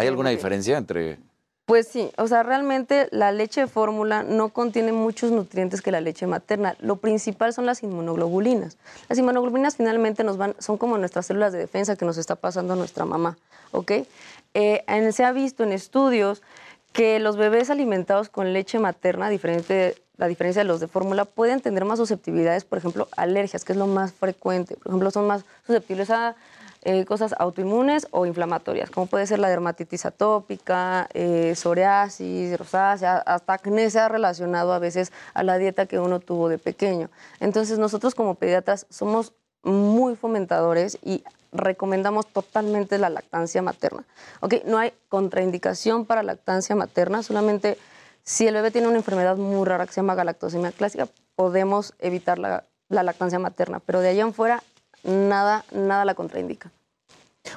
¿Hay alguna diferencia entre...? Pues sí, o sea, realmente la leche de fórmula no contiene muchos nutrientes que la leche materna. Lo principal son las inmunoglobulinas. Las inmunoglobulinas finalmente nos van, son como nuestras células de defensa que nos está pasando a nuestra mamá, ¿ok? Eh, en- se ha visto en estudios que los bebés alimentados con leche materna, diferente, la diferencia de los de fórmula, pueden tener más susceptibilidades, por ejemplo, alergias, que es lo más frecuente. Por ejemplo, son más susceptibles a eh, cosas autoinmunes o inflamatorias, como puede ser la dermatitis atópica, eh, psoriasis, rosácea, hasta acné se ha relacionado a veces a la dieta que uno tuvo de pequeño. Entonces nosotros como pediatras somos muy fomentadores y recomendamos totalmente la lactancia materna. ¿ok? No hay contraindicación para lactancia materna, solamente si el bebé tiene una enfermedad muy rara que se llama galactosemia clásica, podemos evitar la, la lactancia materna, pero de allá en fuera nada, nada la contraindica.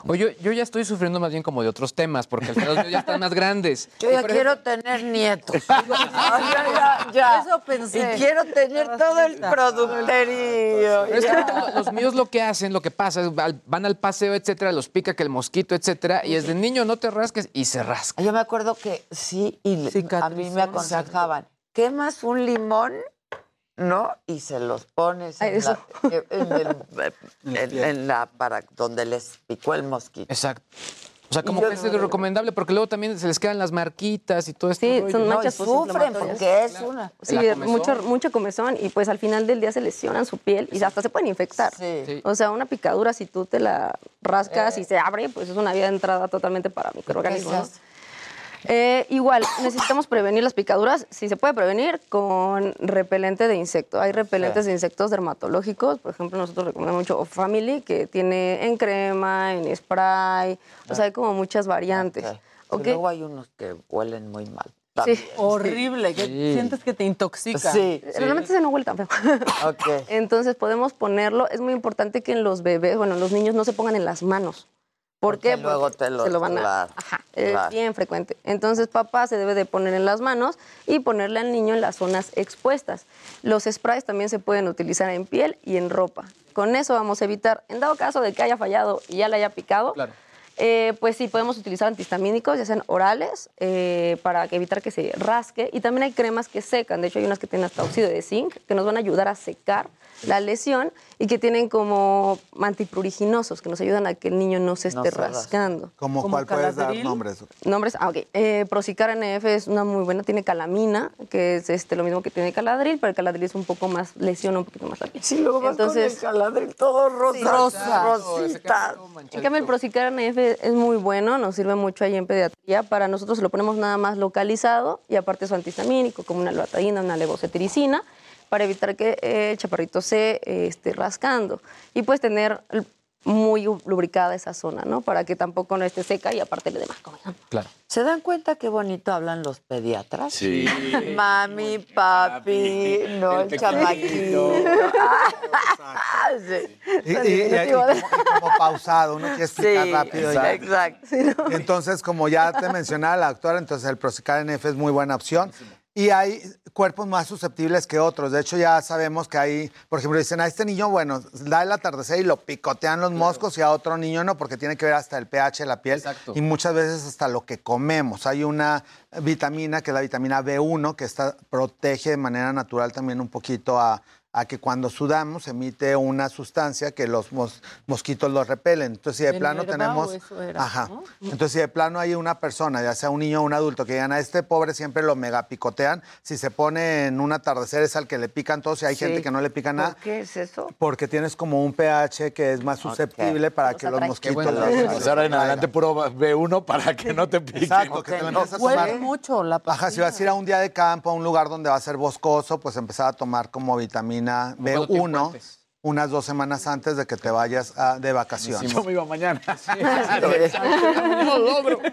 O yo, yo ya estoy sufriendo más bien como de otros temas, porque al final los míos ya están más grandes. <laughs> Yo ya quiero tener nietos. <laughs> ya, ya, ya. Eso pensé. Y quiero tener todo el producterío. Pero es que los míos lo que hacen, lo que pasa, es van al paseo, etcétera, los pica que el mosquito, etcétera, y es de niño no te rasques y se rasca. Yo me acuerdo que sí, y a mí me aconsejaban, quemas un limón, ¿no? Y se los pones Ay, en, eso. la, <laughs> en, el- en- en la para donde les picó el mosquito. Exacto. O sea, como yo que es no- recomendable porque luego también se les quedan las marquitas y todo esto. Sí, son manchas sufren postinflamatorias. porque es una... Sí, comezón. mucho, mucho comezón y pues al final del día se lesionan su piel y hasta se pueden infectar. Sí. O sea, una picadura, si tú te la rascas y se abre, pues es una vía de entrada totalmente para microorganismos. ¿Qué ¿no? Se? Eh, igual, necesitamos prevenir las picaduras, si se puede prevenir, con repelente de insecto. Hay repelentes de insectos dermatológicos, por ejemplo, nosotros recomendamos mucho O Family, que tiene en crema, en spray, o sea, hay como muchas variantes. Ok. ¿ok? Y Luego hay unos que huelen muy mal. Sí. <laughs> Horrible, que Sí. sientes que te intoxica. Sí. Realmente ese no huele tan feo. Ok. <laughs> Entonces podemos ponerlo. Es muy importante que en los bebés, bueno, los niños no se pongan en las manos. ¿Por Porque qué? luego Porque te lo- se lo van a. claro, Ajá, es claro. bien frecuente. Entonces, papá se debe de poner en las manos y ponerle al niño en las zonas expuestas. Los sprays también se pueden utilizar en piel y en ropa. Con eso vamos a evitar, en dado caso de que haya fallado y ya le haya picado, eh, pues sí, podemos utilizar antihistamínicos, ya sean orales, eh, para que evitar que se rasque. Y también hay cremas que secan. De hecho, hay unas que tienen hasta óxido de zinc, que nos van a ayudar a secar la lesión y que tienen como antipruriginosos, que nos ayudan a que el niño no se No esté rascando. ¿Cómo cuál puedes dar nombres? Nombres, ah, ok. Eh, Procicar NF es una muy buena, tiene calamina, que es este, lo mismo que tiene caladril, pero el caladril es un poco más, lesiona un poquito más rápido. Sí, luego vas con el caladril todo rosa, rosa. rosita. En cambio, el Procicar NF es muy bueno, nos sirve mucho ahí en pediatría. Para nosotros lo ponemos nada más localizado y aparte su antihistamínico, como una loratadina, una levocetiricina, para evitar que eh, el chaparrito se eh, esté rascando. Y pues tener muy lubricada esa zona, ¿no? Para que tampoco no esté seca y aparte le dé más comida. Claro. ¿Se dan cuenta qué bonito hablan los pediatras? Sí. <laughs> Mami, papi, no el, El chamaquito. <laughs> Sí. Y, y- y- y como, y como pausado, uno quiere explicar Sí, rápido. y- exacto. Entonces, como ya te mencionaba la doctora, entonces el Procicar NF es muy buena opción. Y hay cuerpos más susceptibles que otros. De hecho, ya sabemos que hay, por ejemplo, dicen a este niño, bueno, da el atardecer y lo picotean los moscos y a otro niño no, porque tiene que ver hasta el pH de la piel y muchas veces hasta lo que comemos. Hay una vitamina que es la vitamina B1 que está, protege de manera natural también un poquito a, a que cuando sudamos emite una sustancia que los mos- mosquitos los repelen. Entonces, si de ¿El plano tenemos... era, Ajá. no? Entonces, si de plano hay una persona, ya sea un niño o un adulto, que digan a este pobre siempre lo megapicotean, si se pone en un atardecer es al que le pican todos y hay Sí. gente que no le pica nada. ¿Por qué es eso? Porque tienes como un pH que es más susceptible para que los mosquitos... los- Pues ahora en adelante puro B1 para que no te piquen. Exacto, que te tomar. mucho la Ajá, si vas a ir a un día de campo, a un lugar donde va a ser boscoso, pues empezar a tomar como vitamina ¿Cuánto B1 tiempo unas dos semanas antes de que te vayas a- de vacaciones. Yo me iba mañana. <laughs> No logro. No,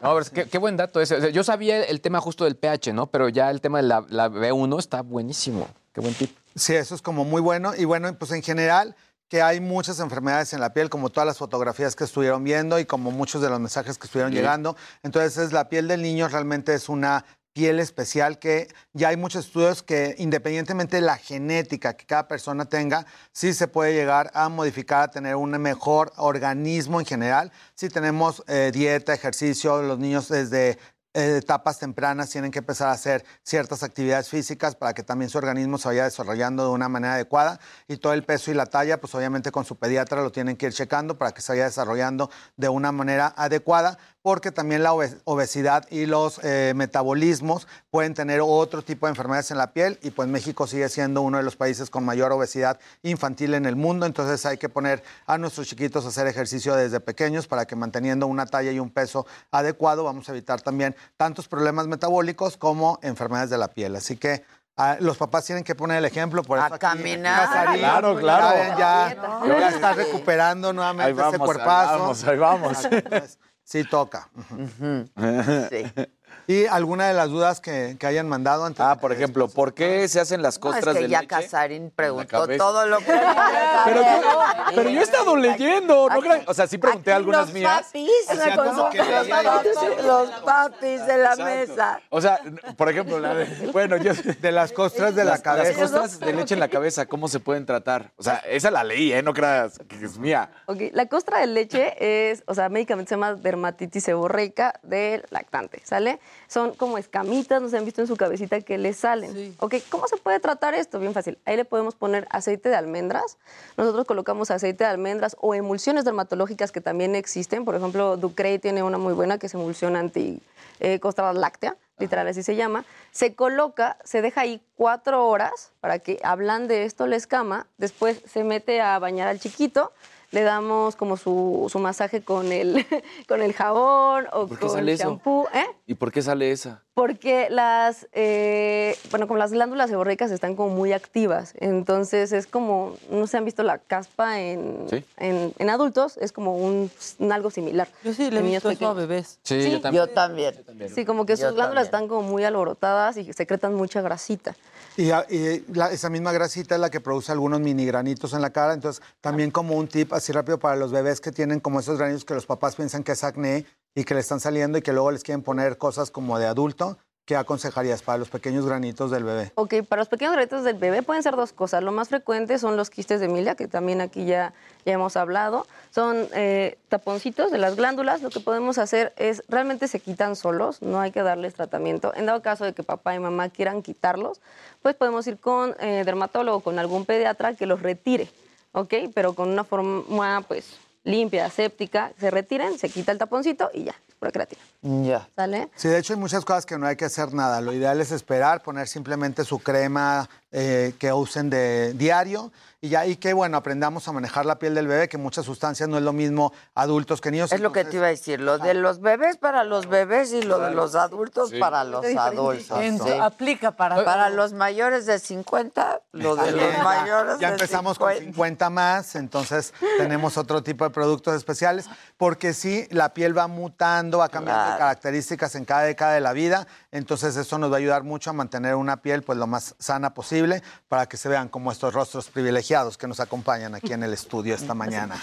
pero es que- qué buen dato ese. O sea, yo sabía el tema justo del pH, ¿no? Pero ya el tema de la, la B1 está buenísimo. Qué buen tip. Sí, eso es como muy bueno. Y bueno, pues en general que hay muchas enfermedades en la piel, como todas las fotografías que estuvieron viendo y como muchos de los mensajes que estuvieron Sí. llegando. Entonces, la piel del niño realmente es una piel especial que ya hay muchos estudios que independientemente de la genética que cada persona tenga, sí se puede llegar a modificar, a tener un mejor organismo en general. Si tenemos eh, dieta, ejercicio, los niños desde eh, etapas tempranas tienen que empezar a hacer ciertas actividades físicas para que también su organismo se vaya desarrollando de una manera adecuada y todo el peso y la talla, pues obviamente con su pediatra lo tienen que ir checando para que se vaya desarrollando de una manera adecuada, porque también la obe- obesidad y los eh, metabolismos pueden tener otro tipo de enfermedades en la piel y pues México sigue siendo uno de los países con mayor obesidad infantil en el mundo, entonces hay que poner a nuestros chiquitos a hacer ejercicio desde pequeños para que manteniendo una talla y un peso adecuado vamos a evitar también tantos problemas metabólicos como enfermedades de la piel. Así que ah, los papás tienen que poner el ejemplo por eso A aquí, caminar. Casarín, Claro, claro. ya ven, Ya, No. ya está recuperando nuevamente Ahí vamos, ese ahí cuerpazo. vamos, ahí vamos. Entonces, sí toca. <laughs> ¿Y alguna de las dudas que, que hayan mandado antes? Ah, por ejemplo, ¿por qué se hacen las No, es costras que de ya leche? Casarín preguntó todo lo que... <laughs> Pero yo, pero yo he estado leyendo, ¿no crean? O sea, sí pregunté algunas los mías. Papis, como que los, papis, los papis de la Exacto. mesa. O sea, por ejemplo, la de, bueno, yo <laughs> de las costras de la Las cabeza. costras de leche en la cabeza, ¿cómo se pueden tratar? O sea, esa la leí, ¿eh? No creas que es mía. Ok, la costra de leche es, o sea, médicamente se llama dermatitis seborreica del lactante, ¿sale? Son como escamitas, no se han visto en su cabecita que le salen. Ok, ¿cómo se puede tratar esto? Bien fácil. Ahí le podemos poner aceite de almendras. Nosotros colocamos aceite de almendras o emulsiones dermatológicas que también existen. Por ejemplo, Ducrey tiene una muy buena que es emulsión anti eh, láctea, literal así se llama. Se coloca, se deja ahí cuatro horas para que ablande esto la escama. Después se mete a bañar al chiquito. Le damos como su, su masaje con el, <laughs> con el jabón o ¿Por qué con sale el eso? shampoo. ¿eh? ¿Y por qué sale esa? Porque las, eh, bueno, como las glándulas seborreicas están como muy activas, entonces es como, no se han visto la caspa en, Sí. en, en adultos, es como un, un algo similar. Yo sí le he visto eso a bebés. Sí, yo también. Yo también. Sí, como que sus Yo glándulas también. están como muy alborotadas y secretan mucha grasita. Y, y la- esa misma grasita es la que produce algunos mini granitos en la cara. Entonces, también como un tip así rápido para los bebés que tienen como esos granitos que los papás piensan que es acné y que le están saliendo y que luego les quieren poner cosas como de adulto. ¿Qué aconsejarías para los pequeños granitos del bebé? Ok, para los pequeños granitos del bebé pueden ser dos cosas. Lo más frecuente son los quistes de Emilia, que también aquí ya, hemos hablado. Son eh, taponcitos de las glándulas. Lo que podemos hacer es, realmente se quitan solos, no hay que darles tratamiento. En dado caso de que papá y mamá quieran quitarlos, pues podemos ir con eh, dermatólogo, con algún pediatra que los retire, ¿ok? Pero con una forma, pues, limpia, séptica, se retiren, se quita el taponcito y ya, pura creatina. Ya. ¿Sale? Sí, de hecho hay muchas cosas que no hay que hacer nada. Lo ideal es esperar, poner simplemente su crema eh, que usen de diario y ya y que bueno aprendamos a manejar la piel del bebé, que muchas sustancias no es lo mismo adultos que niños. Es lo que te iba a decir, lo de los bebés para los bebés y lo de los adultos Sí. para los adultos. Sí. Aplica para Para los mayores de 50, lo de los mayores. Ya de empezamos con 50 más, entonces tenemos otro tipo de productos especiales, porque sí, la piel va mutando, va cambiando de características en cada década de la vida, entonces eso nos va a ayudar mucho a mantener una piel pues lo más sana posible para que se vean como estos rostros privilegiados que nos acompañan aquí en el estudio esta mañana.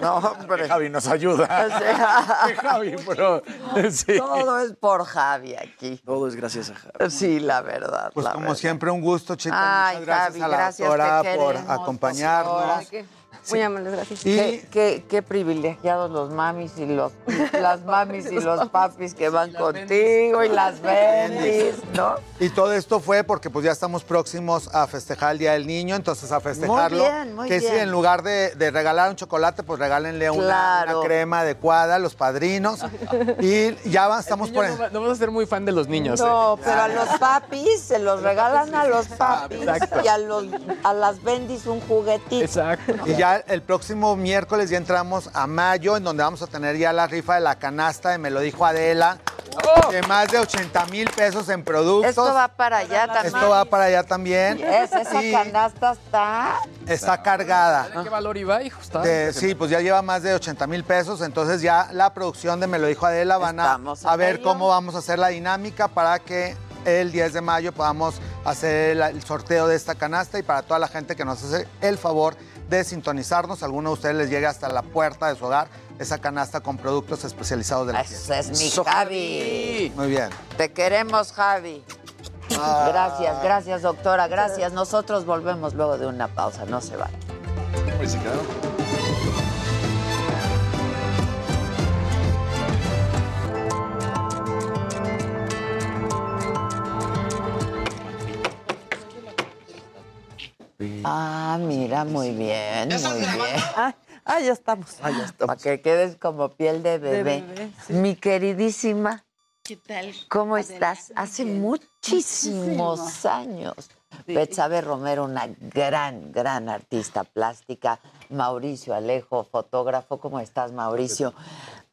No, hombre. Javi nos ayuda. <laughs> O sea, Que Javi, pero sí. Todo es por Javi aquí. Todo es gracias a Javi. Sí, la verdad. Pues la como verdad. siempre, un gusto, chicos. Ay, Muchas gracias Javi, a la gracias, doctora por acompañarnos. Muy amables, gracias. Qué, qué- qué privilegiados los mamis y los las <laughs> mamis y los papis que van contigo y las bendis, ¿no? Y todo esto fue porque pues ya estamos próximos a festejar el Día del Niño, entonces a festejarlo. bien, muy que si en lugar de, de regalar un chocolate, pues regálenle una, Claro. una crema adecuada a los padrinos. y ya va- estamos por... No, no vas a ser muy fan de los niños. No, ¿eh? pero a los papis se los regalan a los papis Exacto. y a los a las bendis un juguetito. Exacto. Y ya el próximo miércoles ya entramos a mayo, en donde vamos a tener ya la rifa de la canasta de Me lo dijo Adela, de más de 80 mil pesos en productos. Esto va para allá también. Esto va para allá también. Es, esa Y canasta está. está cargada. ¿Qué valor iba, hijo? Está- De- sí, pues ya lleva más de 80 mil pesos, entonces ya la producción de Me lo dijo Adela van a, a ver cómo vamos a hacer la dinámica para que el 10 de mayo podamos hacer el, el sorteo de esta canasta y para toda la gente que nos hace el favor de sintonizarnos, a alguno de ustedes les llegue hasta la puerta de su hogar esa canasta con productos especializados de la Ese es mi Eso, Javi. Muy bien. Te queremos, Javi. Ah. Gracias, gracias, doctora. Gracias. Nosotros volvemos luego de una pausa. No se vayan. Pues sí, claro. Ah, mira, muy bien, muy bien. Ah, ah, ya estamos. Para que quedes como piel de bebé. bebé, Mi queridísima, ¿Qué tal? ¿cómo Adela? estás? Hace muchísimos años. Betsabe Romero, una gran, gran artista plástica. Mauricio Alejo, fotógrafo. ¿Cómo estás, Mauricio?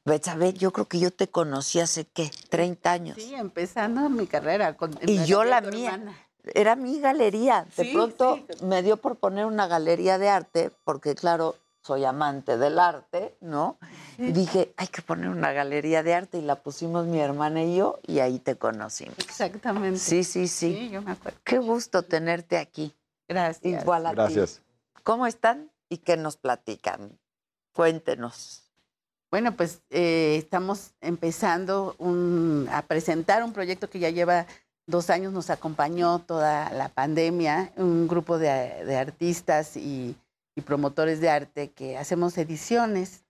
Betsabe, yo creo que yo te conocí hace, ¿qué? 30 años. Sí, empezando mi carrera. Con, Y yo la mía. hermana. Era mi galería. De Sí, pronto sí. me dio por poner una galería de arte, porque claro, soy amante del arte, ¿no? Y dije, hay que poner una galería de arte y la pusimos mi hermana y yo y ahí te conocimos. Exactamente. Sí, sí, sí. Sí, yo me acuerdo. Qué gusto tenerte aquí. Gracias. Igual a ti. Gracias. ¿Cómo están y qué nos platican? Cuéntenos. Bueno, pues eh, estamos empezando un- a presentar un proyecto que ya lleva dos años, nos acompañó toda la pandemia, un grupo de, de artistas y, y promotores de arte que hacemos ediciones.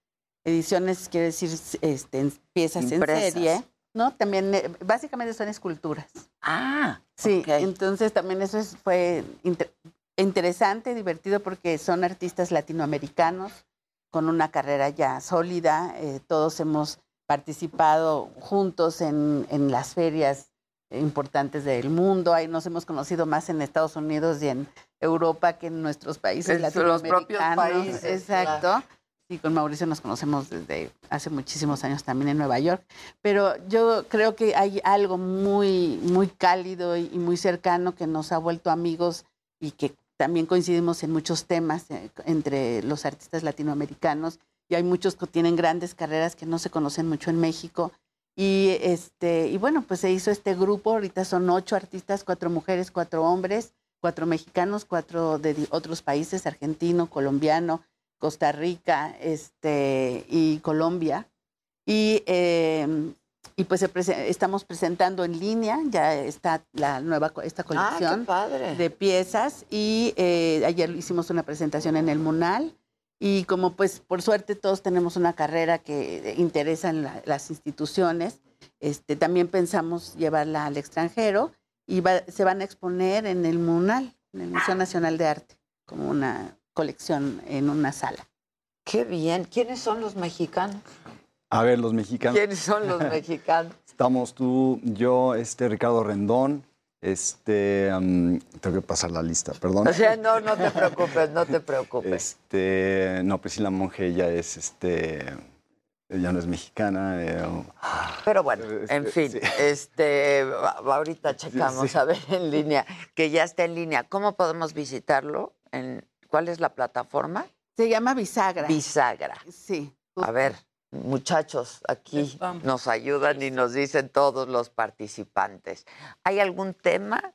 Ediciones quiere decir este, en- piezas Impresas. en serie, ¿no? También, eh, básicamente son esculturas. Ah, Sí, entonces también eso es- fue inter- interesante, divertido, porque son artistas latinoamericanos con una carrera ya sólida. eh, todos hemos participado juntos en, en las ferias importantes del mundo. Ahí nos hemos conocido más en Estados Unidos y en Europa que en nuestros países En los propios latinoamericanos. países, Exacto. claro. Sí, con Mauricio nos conocemos desde hace muchísimos años también en Nueva York, pero yo creo que hay algo muy, muy cálido y y muy cercano que nos ha vuelto amigos y que también coincidimos en muchos temas eh, entre los artistas latinoamericanos y hay muchos que tienen grandes carreras que no se conocen mucho en México. Y, este, y bueno, pues se hizo este grupo, ahorita son ocho artistas, cuatro mujeres, cuatro hombres, cuatro mexicanos, cuatro de otros países, argentino, colombiano, Costa Rica este, y Colombia. Y, eh, y pues se prese- estamos presentando en línea, ya está la nueva, co- esta Ah, colección de piezas y eh, ayer hicimos una presentación en el Munal y como pues por suerte todos tenemos una carrera que interesa en la- las instituciones, este, también pensamos llevarla al extranjero y va- se van a exponer en el Munal, en el Museo Nacional de Arte, como una colección en una sala. Qué bien. ¿Quiénes son los mexicanos? A ver, los mexicanos. ¿Quiénes son los <laughs> mexicanos? Estamos tú, yo, este Ricardo Rendón, este, tengo que pasar la lista, perdón. O sea, no, no te preocupes, no te preocupes. Este, no, Priscila Monge, ella es este, ella no es mexicana. eh, Pero bueno, en Este, fin, sí. este, va- ahorita checamos sí. a ver en línea, que ya está en línea. ¿Cómo podemos visitarlo? En, ¿Cuál es la plataforma? Se llama Bisagra. Bisagra. Sí. A ver, muchachos, aquí nos ayudan y nos dicen todos los participantes. ¿Hay algún tema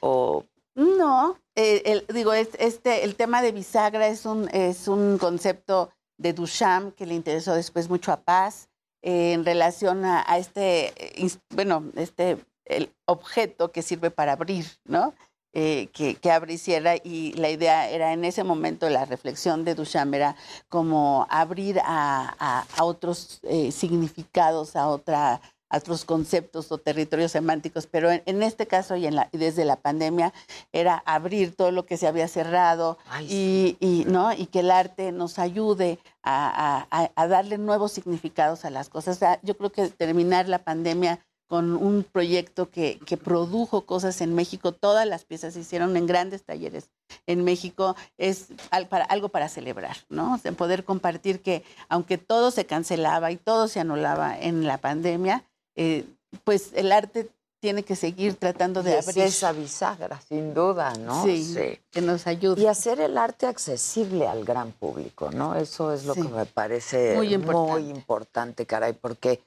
o No, eh, el- digo, es, este, el tema de bisagra es un, es un concepto de Duchamp que le interesó después mucho a Paz eh, en relación a, a este, eh, bueno, este, el objeto que sirve para abrir, ¿no? Eh, que, que abre y cierra y la idea era en ese momento, la reflexión de Duchamp era como abrir a, a- a otros eh, significados, a otra a otros conceptos o territorios semánticos, pero en, en este caso y, en la, y desde la pandemia era abrir todo lo que se había cerrado y, y, ¿no? y que el arte nos ayude a, a- a- a darle nuevos significados a las cosas. O sea, yo creo que terminar la pandemia con un proyecto que, que produjo cosas en México, todas las piezas se hicieron en grandes talleres en México, es al- para, algo para celebrar, ¿no? O sea, poder compartir que aunque todo se cancelaba y todo se anulaba en la pandemia, eh, pues el arte tiene que seguir tratando de es abrir. esa bisagra, sin duda, ¿no? Sí, que nos ayude. Y hacer el arte accesible al gran público, ¿no? Eso es lo Sí. que me parece Muy importante. caray, porque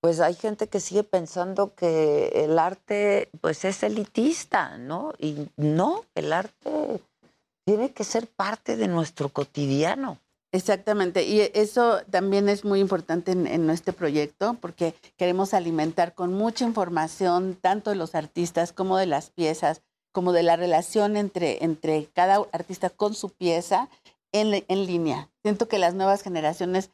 pues hay gente que sigue pensando que el arte pues es elitista, ¿no? Y no, el arte tiene que ser parte de nuestro cotidiano. Exactamente, y eso también es muy importante en, este proyecto porque queremos alimentar con mucha información tanto de los artistas como de las piezas, como de la relación entre, entre cada artista con su pieza en, en línea. Siento que las nuevas generaciones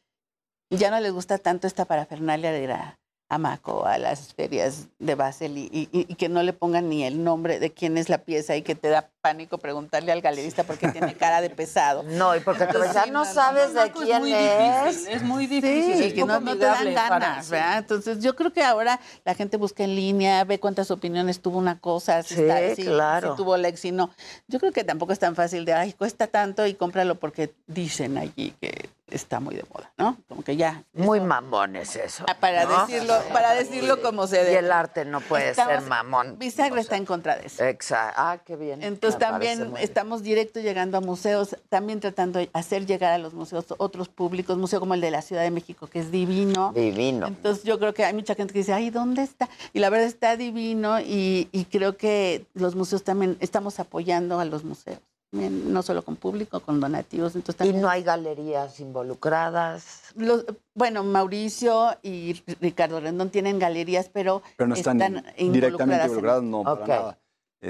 ya no les gusta tanto esta parafernalia de ir a, a Maco, a las ferias de Basel y, y- y que no le pongan ni el nombre de quién es la pieza y que te da pánico preguntarle al galerista porque tiene cara de pesado. <laughs> No, y porque te ya no sabes de quién es. difícil, es muy Sí, difícil, es que no, no te dan para- ganas, sí. ¿verdad? Entonces, yo creo que ahora la gente busca en línea, ve cuántas opiniones tuvo una cosa, si, Sí, está- si- claro. si tuvo like, si no. Yo creo que tampoco es tan fácil de, ay, cuesta tanto y cómpralo porque dicen allí que está muy de moda, ¿no? Como que ya. Muy mamón es eso. Ah, Para ¿no? decirlo, para decirlo como se Y debe. el arte no puede ser mamón. Bisagra está en contra de eso. Exacto. Ah, qué bien. Entonces Me también estamos directo llegando a museos, también tratando de hacer llegar a los museos otros públicos, museo como el de la Ciudad de México, que es divino. Divino. Entonces yo creo que hay mucha gente que dice, ay, ¿dónde está? Y la verdad está divino y, y creo que los museos también estamos apoyando a los museos, no solo con público, con donativos. Entonces, Y no hay galerías involucradas. los, bueno, Mauricio y Ricardo Rendón tienen galerías, pero, Pero no están, directamente involucrados, no, para nada.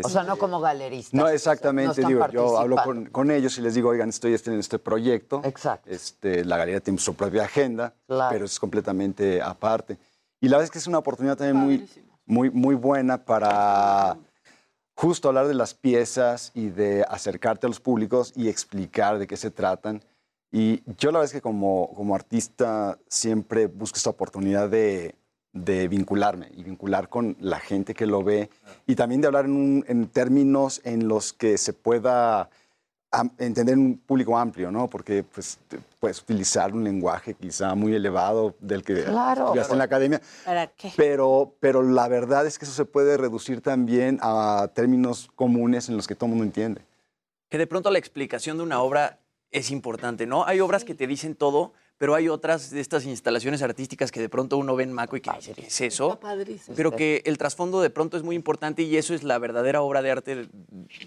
O sea, Este, no como galeristas. No, exactamente, están digo, yo hablo con ellos y les digo, oigan, estoy este- en este proyecto. Exacto. Este, la galería tiene su propia agenda, Claro. pero es completamente aparte. Y la verdad es que es una oportunidad también muy, muy, muy buena para justo hablar de las piezas y de acercarte a los públicos y explicar de qué se tratan. Y yo la verdad es que como, como artista siempre busco esta oportunidad de, de vincularme y vincular con la gente que lo ve y también de hablar en, en términos en los que se pueda entender un público amplio, ¿no? Porque pues puedes utilizar un lenguaje quizá muy elevado del que Claro. estudiaste en la academia, ¿Para qué? pero, pero la verdad es que eso se puede reducir también a términos comunes en los que todo el mundo entiende. que de pronto la explicación de una obra es importante, ¿no? Hay obras que te dicen todo, pero hay otras de estas instalaciones artísticas que de pronto uno ve en Maco y que dice, ¿qué es eso? Pero que el trasfondo de pronto es muy importante y eso es la verdadera obra de arte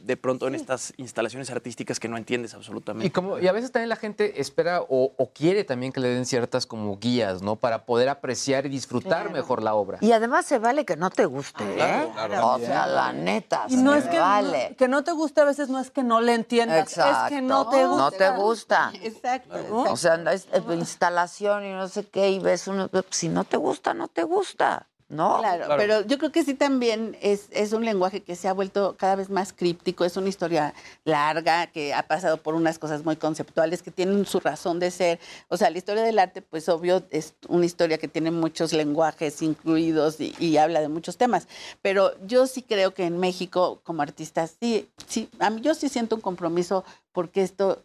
de, pronto en estas instalaciones artísticas que no entiendes absolutamente. Y, como, y a veces también la gente espera o, o quiere también que le den ciertas como guías, ¿no? Para poder apreciar y disfrutar mejor la obra. Y además se vale que no te guste, ¿eh? claro, claro. O sea, la neta, Y no se es que, vale. no, que no te guste a veces, no es que no le entiendas, Exacto. es que no te gusta. No te gusta. Exacto. O sea, no es eh, instalación y no sé qué, y ves uno, si no te gusta, no te gusta, ¿no? Claro, pero yo creo que sí también es, es un lenguaje que se ha vuelto cada vez más críptico, es una historia larga que ha pasado por unas cosas muy conceptuales que tienen su razón de ser. O sea, la historia del arte, pues obvio, es una historia que tiene muchos lenguajes incluidos y, y habla de muchos temas. Pero yo sí creo que en México, como artista, sí, sí, a mí yo sí siento un compromiso porque esto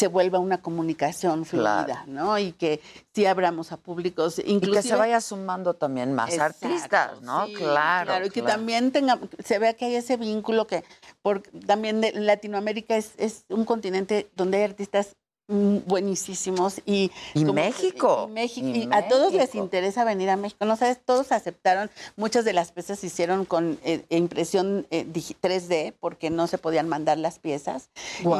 se vuelva una comunicación fluida, Claro. ¿no? Y que sí abramos a públicos, Y inclusive que se vaya sumando también más Exacto, artistas, ¿no? sí, claro. y que claro. también tenga, se vea que hay ese vínculo que por, también de- Latinoamérica es, es un continente donde hay artistas buenísimos y, Y México, y México y y a todos les interesa venir a México no sabes todos aceptaron muchas de las piezas se hicieron con eh, impresión eh, digi- 3D porque no se podían mandar las piezas.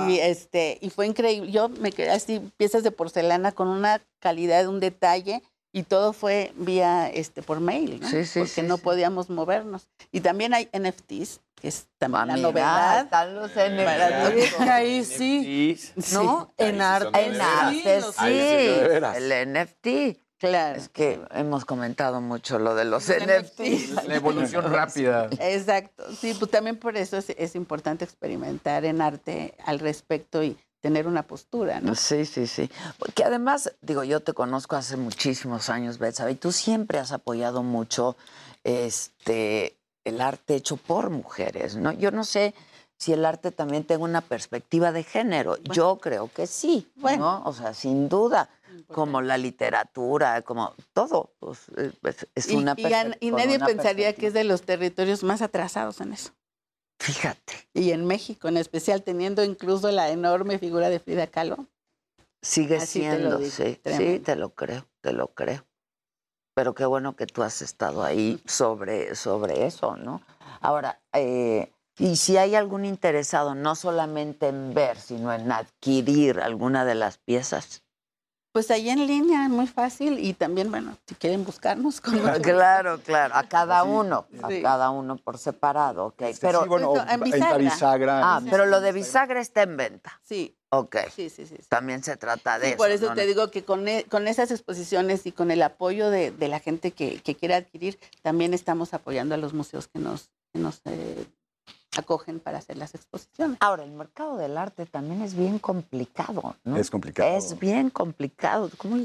Y este y fue increíble yo me quedé así piezas de porcelana con una calidad un detalle y todo fue vía este por mail ¿no? Sí, sí, porque sí, no sí. podíamos movernos y también hay NFTs que es también la Mira, novedad están los Para NFTs. Ahí sí. ¿No? En arte. En arte, sí. El NFT. Claro. Es que hemos comentado mucho lo de los NFTs. La evolución rápida. Exacto, sí, pues también por eso es, es importante experimentar en arte al respecto y tener una postura, ¿no? Sí, sí, sí. Porque además, digo, yo te conozco hace muchísimos años, Betsabe, y tú siempre has apoyado mucho este el arte hecho por mujeres, ¿no? Yo no sé si el arte también tenga una perspectiva de género. Yo creo que sí, ¿no? O sea, sin duda, como la literatura, como todo, pues, eh, es, es Y, una y a- y nadie una pensaría que es de los territorios más atrasados en eso. Fíjate. Y en México en especial, teniendo incluso la enorme figura de Frida Kahlo. Sigue Así siendo, digo, sí, sí, te lo creo, te lo creo. Pero qué bueno que tú has estado ahí sobre, sobre eso, ¿no? Ahora, eh, y si hay algún interesado, no solamente en ver, sino en adquirir alguna de las piezas. Pues ahí en línea, muy fácil. Y también, bueno, si quieren buscarnos <laughs> con Claro, claro, a cada Sí, uno, a cada uno por separado, ok. Este, pero, sí, bueno, en en bisagra. bisagra. ah, pero lo de bisagra está en venta. Sí. Ok. Sí, sí, sí. También se trata de Sí, eso. por eso ¿no? te digo que con, e- con esas exposiciones y con el apoyo de, de la gente que, que quiere adquirir, también estamos apoyando a los museos que nos, que nos eh, acogen para hacer las exposiciones. Ahora, el mercado del arte también es bien complicado, ¿no? Es complicado. Es bien complicado. ¿Cómo?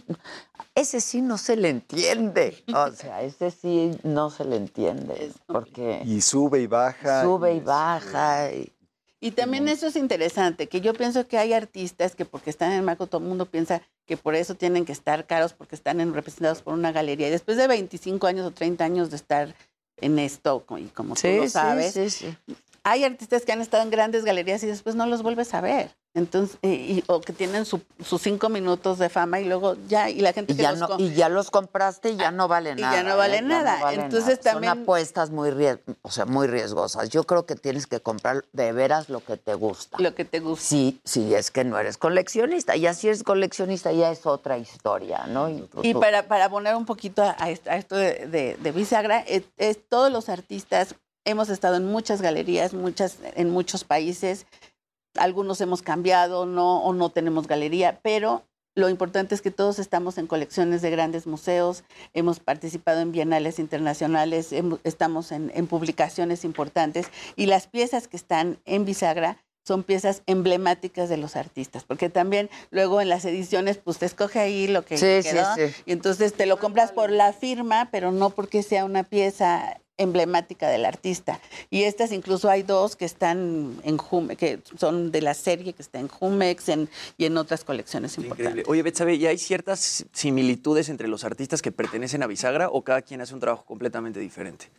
Ese sí no se le entiende. O <laughs> sea, ese sí no se le entiende. Porque Y sube y baja. sube y baja. y- Y también eso es interesante, que yo pienso que hay artistas que porque están en el marco todo el mundo piensa que por eso tienen que estar caros porque están en- representados por una galería. Y después de 25 años o 30 años de estar en esto, y como Sí, tú lo sí, sabes, sí, sí. Hay artistas que han estado en grandes galerías y después no los vuelves a ver. Entonces, y- y- o que tienen su- sus cinco minutos de fama y luego ya, y la gente Y que ya, los no, y ya los compraste y ya no vale y nada. ya no vale ¿eh? nada. Entonces también- Son apuestas muy, ries- o sea, muy riesgosas. Yo creo que tienes que comprar de veras lo que te gusta. Lo que te gusta. Sí, sí, es que no eres coleccionista. Ya si eres coleccionista ya es otra historia, ¿no? Y, Y tú- para, para poner un poquito a, esto, a esto de, de- de bisagra, es, es todos los artistas, hemos estado en muchas galerías, muchas, en muchos países, algunos hemos cambiado, no, o no tenemos galería, pero lo importante es que todos estamos en colecciones de grandes museos, hemos participado en bienales internacionales, hemos- estamos en, en publicaciones importantes y las piezas que están en bisagra son piezas emblemáticas de los artistas, porque también luego en las ediciones, pues te escoge ahí lo que Sí, sí, sí. y entonces te lo compras por la firma, pero no porque sea una pieza emblemática del artista. Y estas incluso hay dos que están en Jumex, que son de la serie que está en Jumex en- y en otras colecciones importantes. Increíble. Oye, Betsabe, ¿y hay ciertas similitudes entre los artistas que pertenecen a Bisagra o cada quien hace un trabajo completamente diferente?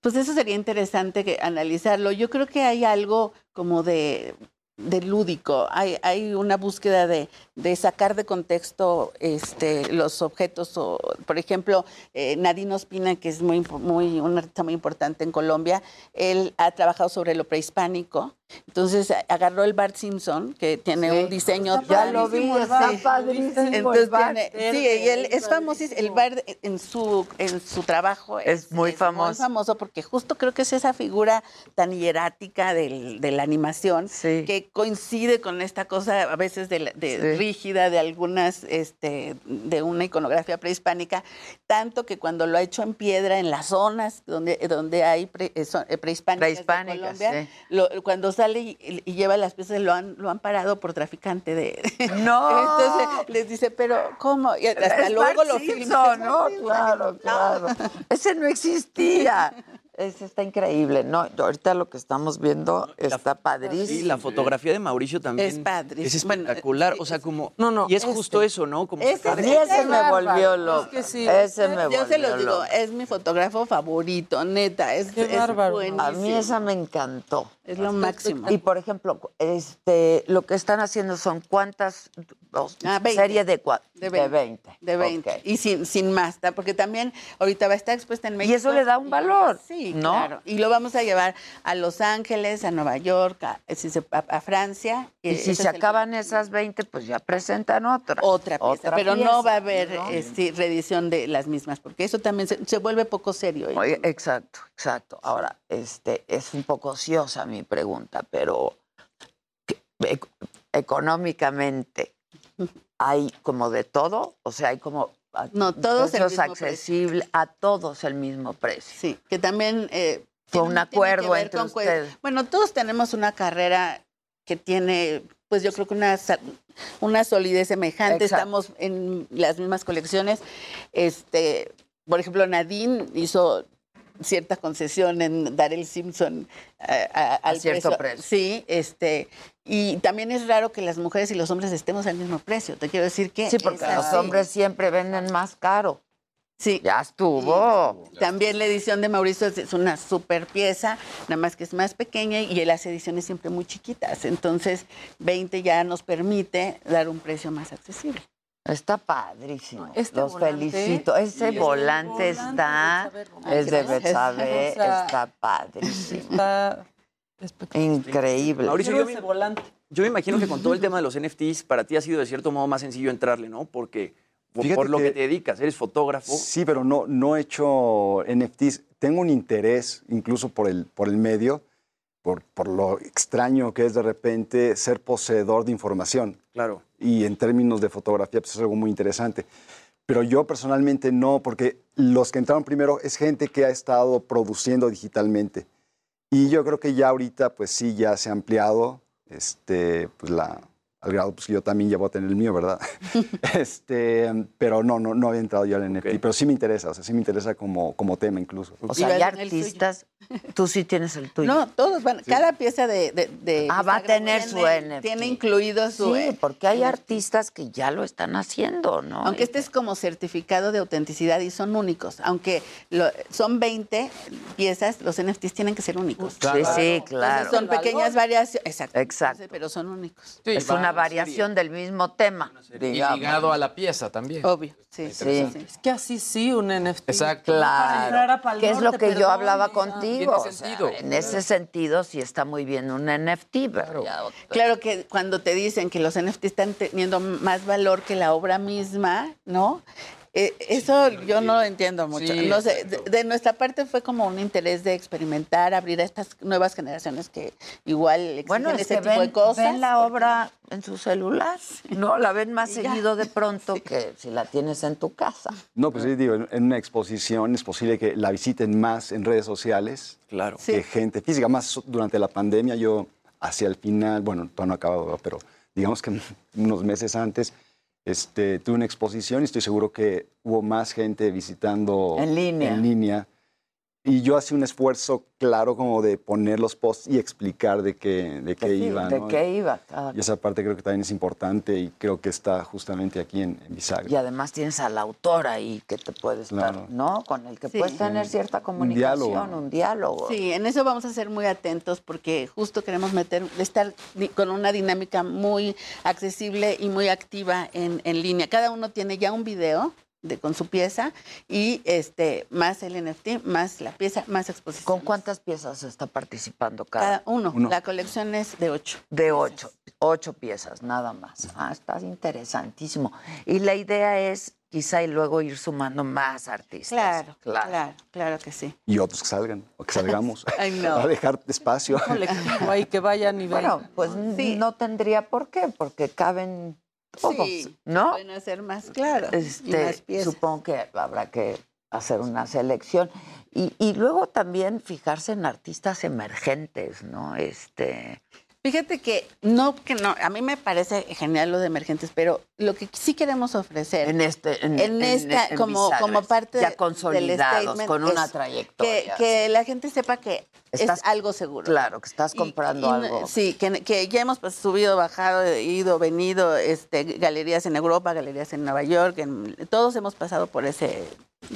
Pues eso sería interesante que analizarlo. Yo creo que hay algo como de, de lúdico, hay, hay una búsqueda de, de sacar de contexto este, los objetos. Por ejemplo, eh, Nadine Ospina, que es muy, muy, un artista muy importante en Colombia, él ha trabajado sobre lo prehispánico. Entonces agarró el Bart Simpson, que tiene Sí. un diseño. Ya lo vi, está sí. padrísimo el Entonces Bart. tiene- sí, y él es famosísimo. El Bart en su, en su trabajo Es muy famoso. muy famoso porque justo creo que es esa figura tan hierática del- de la animación que coincide con esta cosa a veces de, la- de Sí. rígida de algunas, este, de una iconografía prehispánica, tanto que cuando lo ha hecho en piedra en las zonas donde, donde hay pre- eh, eh, prehispánicas, de Prehispánicas, Colombia, sí. lo- cuando sale y, y lleva las piezas lo han, lo han parado por traficante de... <laughs> ¡No! Entonces les dice, pero ¿cómo? Y hasta Es luego Bart lo Simpson, filman. ¿no? <laughs> Claro, claro. Ese no existía. <laughs> Es, está increíble. No, ahorita lo que estamos viendo está padrísimo. Sí, la fotografía de Mauricio también Es padrísimo. es espectacular. o sea, como. No, no, Y es este. justo eso, ¿no? Como Ese, Y ese me volvió loco. Es que sí. Ese me Yo se volvió los digo, loco. es mi fotógrafo favorito, neta. Es, Qué es bárbaro. buenísimo. A mí esa me encantó. Es lo máximo. Y por ejemplo, este, lo que están haciendo son cuántas dos, Ah, 20. serie de, De de 20. 20. De 20. Ok. Y sin, sin más, ¿tá? porque también ahorita va a estar expuesta en México. eso le da un y- valor, Sí, ¿no? claro. Y lo vamos a llevar a Los Ángeles, a Nueva York, a, a- a Francia. Y si se es el- acaban esas 20, pues ya presentan otra. Otra pieza, Otra pero pieza, no va a haber ¿no? este, reedición de las mismas, porque eso también se, se vuelve poco serio. ¿eh? Oye, exacto, exacto. Ahora, este, es un poco ociosa mi pregunta, pero ¿qué- ec- económicamente <laughs> hay como de todo, o sea, hay como a- No, todos precios precio. accesibles, a todos el mismo precio. Sí, que también... eh, Fue un acuerdo entre cue- ustedes. Bueno, todos tenemos una carrera que tiene, pues yo creo que una, una solidez semejante. Exacto. Estamos en las mismas colecciones. Este, por ejemplo, Nadine hizo cierta concesión en Darrell Simpson eh, a- al cierto precio. Sí, este, y también es raro que las mujeres y los hombres estemos al mismo precio. Te quiero decir que Sí, porque los así. hombres siempre venden más caro. Sí. Ya estuvo. También la edición de Mauricio es- una super pieza, nada más que es más pequeña y las ediciones siempre muy chiquitas. Entonces, 20 ya nos permite dar un precio más accesible. Está padrísimo. Este Los volante- felicito. Ese Sí, volante este está, es de. Betsabe, <laughs> está padrísimo. Está Increíble. Mauricio, yo me, ese volante. yo me imagino que con todo el <laughs> tema de los NFTs, para ti ha sido de cierto modo más sencillo entrarle, ¿no? Porque por, Fíjate por lo que, que- te dedicas, eres fotógrafo. Sí, pero no, no he hecho NFTs. Tengo un interés incluso por el, por el medio, por, por lo extraño que es de repente ser poseedor de información. Claro. Y en términos de fotografía, pues es algo muy interesante. Pero yo personalmente no, porque los que entraron primero es gente que ha estado produciendo digitalmente. Y yo creo que ya ahorita, pues sí, ya se ha ampliado, este, pues la, al grado pues, que yo también ya voy a tener el mío, ¿verdad? <laughs> <laughs> este, pero no, no, no había entrado yo al NFT. Pero sí me interesa, o sea, sí me interesa como, como tema incluso. O sea, hay artistas, tú sí tienes el tuyo. No, todos van, cada pieza de, de, de Ah, va a tener su NFT. tiene incluido su Sí, porque hay artistas que ya lo están haciendo, ¿no? Aunque este es como certificado de autenticidad y son únicos. Aunque lo- son 20 piezas, los NFTs tienen que ser únicos. Sí, sí, claro. Entonces son pequeñas variaciones. Exacto. Exacto. Pero son únicos. Sí, es va una una variación del mismo tema. Y ligado a la pieza también. Obvio, sí. Sí. Es que así sí, un NFT. Exacto. Para entrar a Claro. Pal Que es lo que yo hablaba y- contigo. O sea, sentido. en ese sentido sí está muy bien un NFT, ya otro- Claro que cuando te dicen que los NFT están teniendo más valor que la obra misma, ¿no? Eh, eso yo no lo entiendo mucho. Sí, no sé, de, de nuestra parte fue como un interés de experimentar, abrir a estas nuevas generaciones que igual exigen Bueno, es ese que tipo ven, de cosas. ven la obra en su celular, <laughs> ¿no? La ven más seguido de pronto que si la tienes en tu casa. No, pues sí, digo, en- una exposición es posible que la visiten más en redes sociales Claro. que gente física. Más durante la pandemia, yo hacia el final, bueno, todavía no ha acabado, pero digamos que <laughs> unos meses antes, este, tuve una exposición y estoy seguro que hubo más gente visitando En línea. en línea. Y yo hacía un esfuerzo claro como de poner los posts y explicar de qué, de qué Sí, iba. ¿De ¿no? qué iba? cada- Y esa parte creo que también es importante y creo que está justamente aquí en, en Bisagra. Y además tienes al autor ahí que te puede estar, Claro. ¿no? Con el que Sí. puedes tener Sí. cierta Un comunicación, diálogo. un diálogo. Sí, en eso vamos a ser muy atentos porque justo queremos meter, estar con una dinámica muy accesible y muy activa en, en línea. Cada uno tiene ya un video de, con su pieza y este más el NFT, más la pieza, más exposición. ¿Con cuántas piezas está participando cada? Cada uno. Uno. La colección es de ocho. De ocho, ocho piezas, nada más. Ah, está interesantísimo. Y la idea es quizá y luego ir sumando más artistas. Claro, claro, claro, que sí. Y otros que salgan, o que salgamos <laughs> Ay, no. <laughs> a dejar espacio. colectivo ahí que vayan y vean. Bueno, pues Sí. no tendría por qué, porque caben todos, Sí, ¿no? Pueden hacer más, claro. Este, más supongo que habrá que hacer una selección. Y, y luego también fijarse en artistas emergentes, ¿no? Este, Fíjate que no, que no, a mí me parece genial lo de emergentes, pero lo que sí queremos ofrecer en este, en, esta, en como, como parte ya del consolidados, con una es trayectoria. Que, que la gente sepa que Estás- es algo seguro. Claro, que estás comprando Y algo. Sí, que, que ya hemos pues, subido, bajado, ido, venido, este, galerías en Europa, galerías en Nueva York, en- todos hemos pasado por ese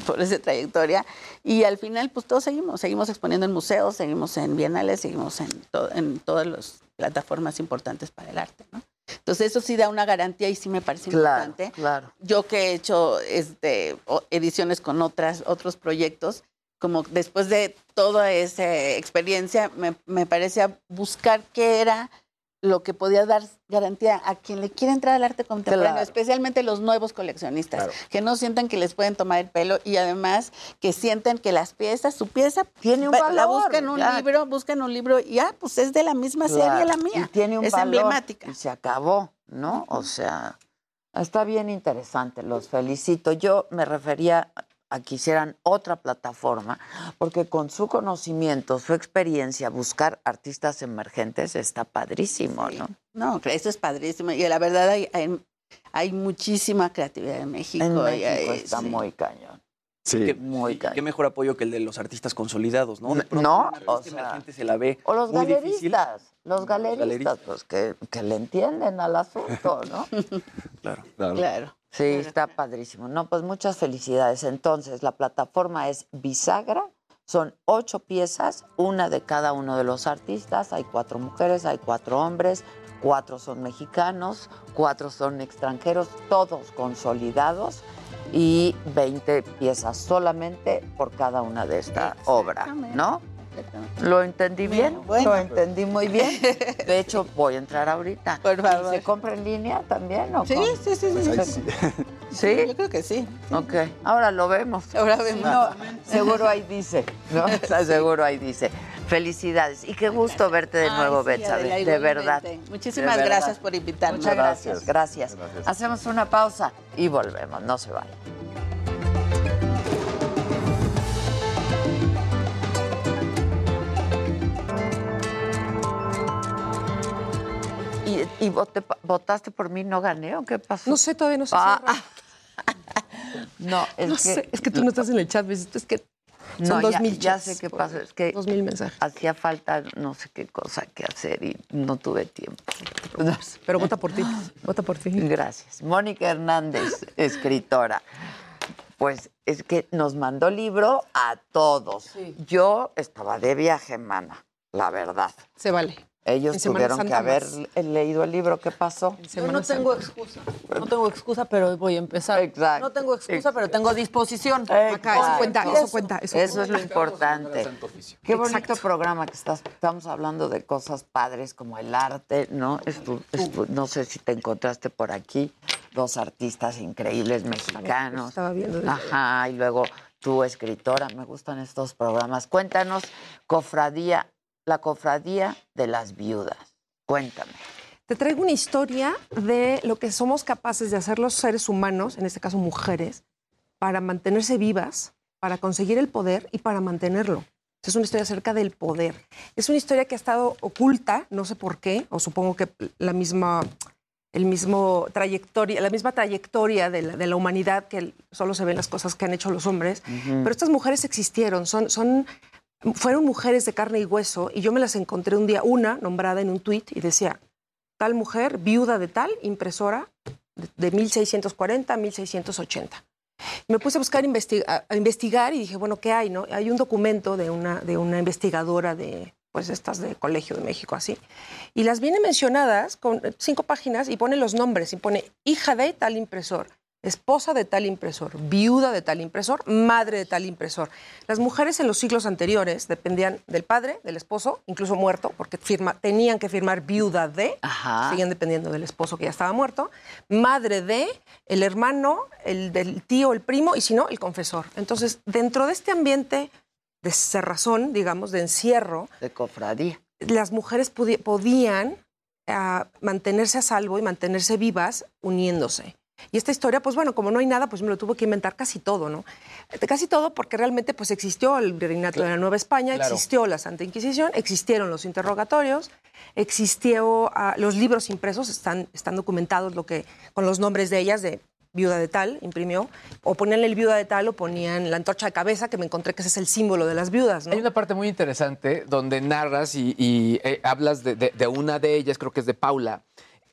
por esa trayectoria y al final pues todos seguimos, seguimos exponiendo en museos, seguimos en bienales, seguimos en, to- en todas las plataformas importantes para el arte, ¿no? Entonces eso sí da una garantía y sí me parece Claro, importante. claro. Yo que he hecho este, ediciones con otras, otros proyectos, como después de toda esa experiencia, me, me parecía buscar qué era lo que podía dar garantía a quien le quiere entrar al arte contemporáneo, Claro. especialmente los nuevos coleccionistas, Claro. que no sientan que les pueden tomar el pelo y además que sientan que las piezas, su pieza Tiene un va- la valor, buscan un ya. libro, buscan un libro y ya, pues es de la misma serie la mía. Y tiene un es valor, emblemática. Y se acabó, ¿no? O sea, está bien interesante, los felicito. Yo me refería a que hicieran otra plataforma, porque con su conocimiento, su experiencia, buscar artistas emergentes está padrísimo, ¿no? No, eso es padrísimo. Y la verdad hay, hay, hay muchísima creatividad en México. En y México hay- está sí. muy cañón. Sí. Muy Qué mejor apoyo que el de los artistas consolidados, ¿no? De No, o sea, emergente se la ve O los muy difícil. galeristas, los galeristas, galeristas. pues que, que le entienden al asunto, ¿no? <laughs> Claro. Claro. Sí, está padrísimo. No, pues muchas felicidades. Entonces, la plataforma es Bisagra. Son ocho piezas, una de cada uno de los artistas. Hay cuatro mujeres, hay cuatro hombres, cuatro son mexicanos, cuatro son extranjeros, todos consolidados y 20 piezas solamente por cada una de esta obra, ¿no? ¿Lo entendí bien? Bueno. Lo entendí muy bien. <laughs> De hecho, voy a entrar ahorita. Por favor. ¿Se compra en línea también o Sí, cómo? sí, sí, sí. Sí. ¿Sí? Yo creo que sí. Ok, ahora lo vemos. Ahora vemos. No, seguro ahí dice, ¿no? <laughs> O sea, <laughs> seguro ahí dice. Felicidades y qué gusto verte de Ay, nuevo, sí, Betsabe, Adela, de igualmente. verdad. Muchísimas De verdad. gracias por invitarme. Muchas gracias, gracias, Gracias. Hacemos una pausa y volvemos, no se vayan. ¿Y, voté- votaste por mí, no gané o qué pasó? No sé, todavía no sé. Ah, <laughs> no, es no que... sé, es que tú no estás en el chat, ¿ves? Es que son No, dos ya, mil ya sé qué pasó, es que Dos mil mensajes. hacía falta no sé qué cosa que hacer y no tuve tiempo. <laughs> Pero vota por ti, vota por ti. Gracias. Mónica Hernández, escritora. Pues es que nos mandó libro a todos. Yo estaba de viaje, mana, la verdad. Se vale. Ellos tuvieron que haber más. leído el libro. ¿Qué pasó? Yo no tengo excusa. No tengo excusa, pero voy a empezar. Exacto. No tengo excusa, pero tengo disposición. Acá, eso cuenta, eso cuenta. Eso, Eso es lo importante. Qué bonito Exacto. programa que estás, estamos hablando de cosas padres como el arte, ¿no? Estu- estu- no sé si te encontraste por aquí dos artistas increíbles mexicanos. Estaba viendo desde- Ajá, y luego tú, escritora, me gustan estos programas. Cuéntanos, cofradía, la cofradía de las viudas. Cuéntame. Te traigo una historia de lo que somos capaces de hacer los seres humanos, en este caso mujeres, para mantenerse vivas, para conseguir el poder y para mantenerlo. Es una historia acerca del poder. Es una historia que ha estado oculta, no sé por qué, o supongo que la misma, el mismo trayectoria, la misma trayectoria de la, de la humanidad, que solo se ven las cosas que han hecho los hombres. Pero estas mujeres existieron, son, son, fueron mujeres de carne y hueso, y yo me las encontré un día, una nombrada en un tuit, y decía, tal mujer, viuda de tal, impresora, de, de 1640 a 1680. Me puse a buscar a investigar y dije, bueno, ¿qué hay? No? Hay un documento de una, de una investigadora de, pues estas de Colegio de México, así. Y las viene mencionadas con cinco páginas y pone los nombres y pone hija de tal impresor, esposa de tal impresor, viuda de tal impresor, madre de tal impresor. Las mujeres en los siglos anteriores dependían del padre, del esposo, incluso muerto, porque firma, tenían que firmar viuda de, Ajá. siguen dependiendo del esposo que ya estaba muerto, madre de, el hermano, el del tío, el primo, y si no, el confesor. Entonces, dentro de este ambiente de cerrazón, digamos, de encierro, De cofradía. las mujeres podían ah, mantenerse a salvo y mantenerse vivas uniéndose. Y esta historia, pues bueno, como no hay nada, pues me lo tuvo que inventar casi todo, ¿no? De Casi todo porque realmente pues existió el virreinato de la Nueva España, Claro. existió la Santa Inquisición, existieron los interrogatorios, existió ah, los libros impresos, están, están documentados lo que, con los nombres de ellas, de viuda de tal, imprimió, o ponían el viuda de tal o ponían la antorcha de cabeza, que me encontré que ese es el símbolo de las viudas, ¿no? Hay una parte muy interesante donde narras y, y, eh, hablas de, de- de una de ellas, creo que es de Paula,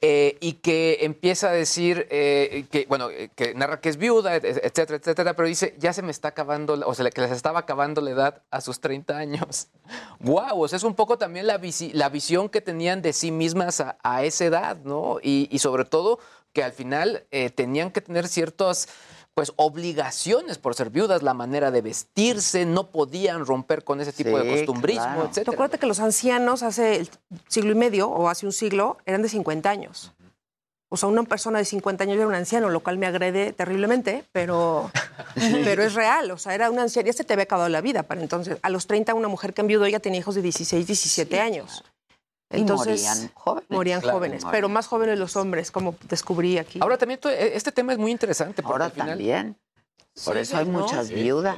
eh, y que empieza a decir eh, que, bueno, eh, que narra que es viuda, et- etcétera, etcétera, pero dice, ya se me está acabando, o sea, que les estaba acabando la edad a sus 30 años. <laughs> ¡Guau! O sea, es un poco también la, visi- la visión que tenían de sí mismas a, esa edad, ¿no? Y, sobre todo que al final tenían que tener ciertas pues obligaciones por ser viudas, la manera de vestirse, no podían romper con ese tipo de costumbrismo, claro. etcétera. Acuérdate que los ancianos hace el siglo y medio o hace un siglo eran de 50 años. O sea, una persona de 50 años era un anciano, lo cual me agrede terriblemente, pero, <laughs> pero es real. O sea, era un anciano, ya se te había acabado la vida para entonces. A los 30, una mujer que enviudó, ella tenía hijos de 16, 17 años. Y morían jóvenes. Morían Claro, jóvenes, morían. pero más jóvenes los hombres, como descubrí aquí. Ahora también to- e- este tema es muy interesante. Porque Ahora al final... también. Por eso hay ¿no? muchas Sí, viudas.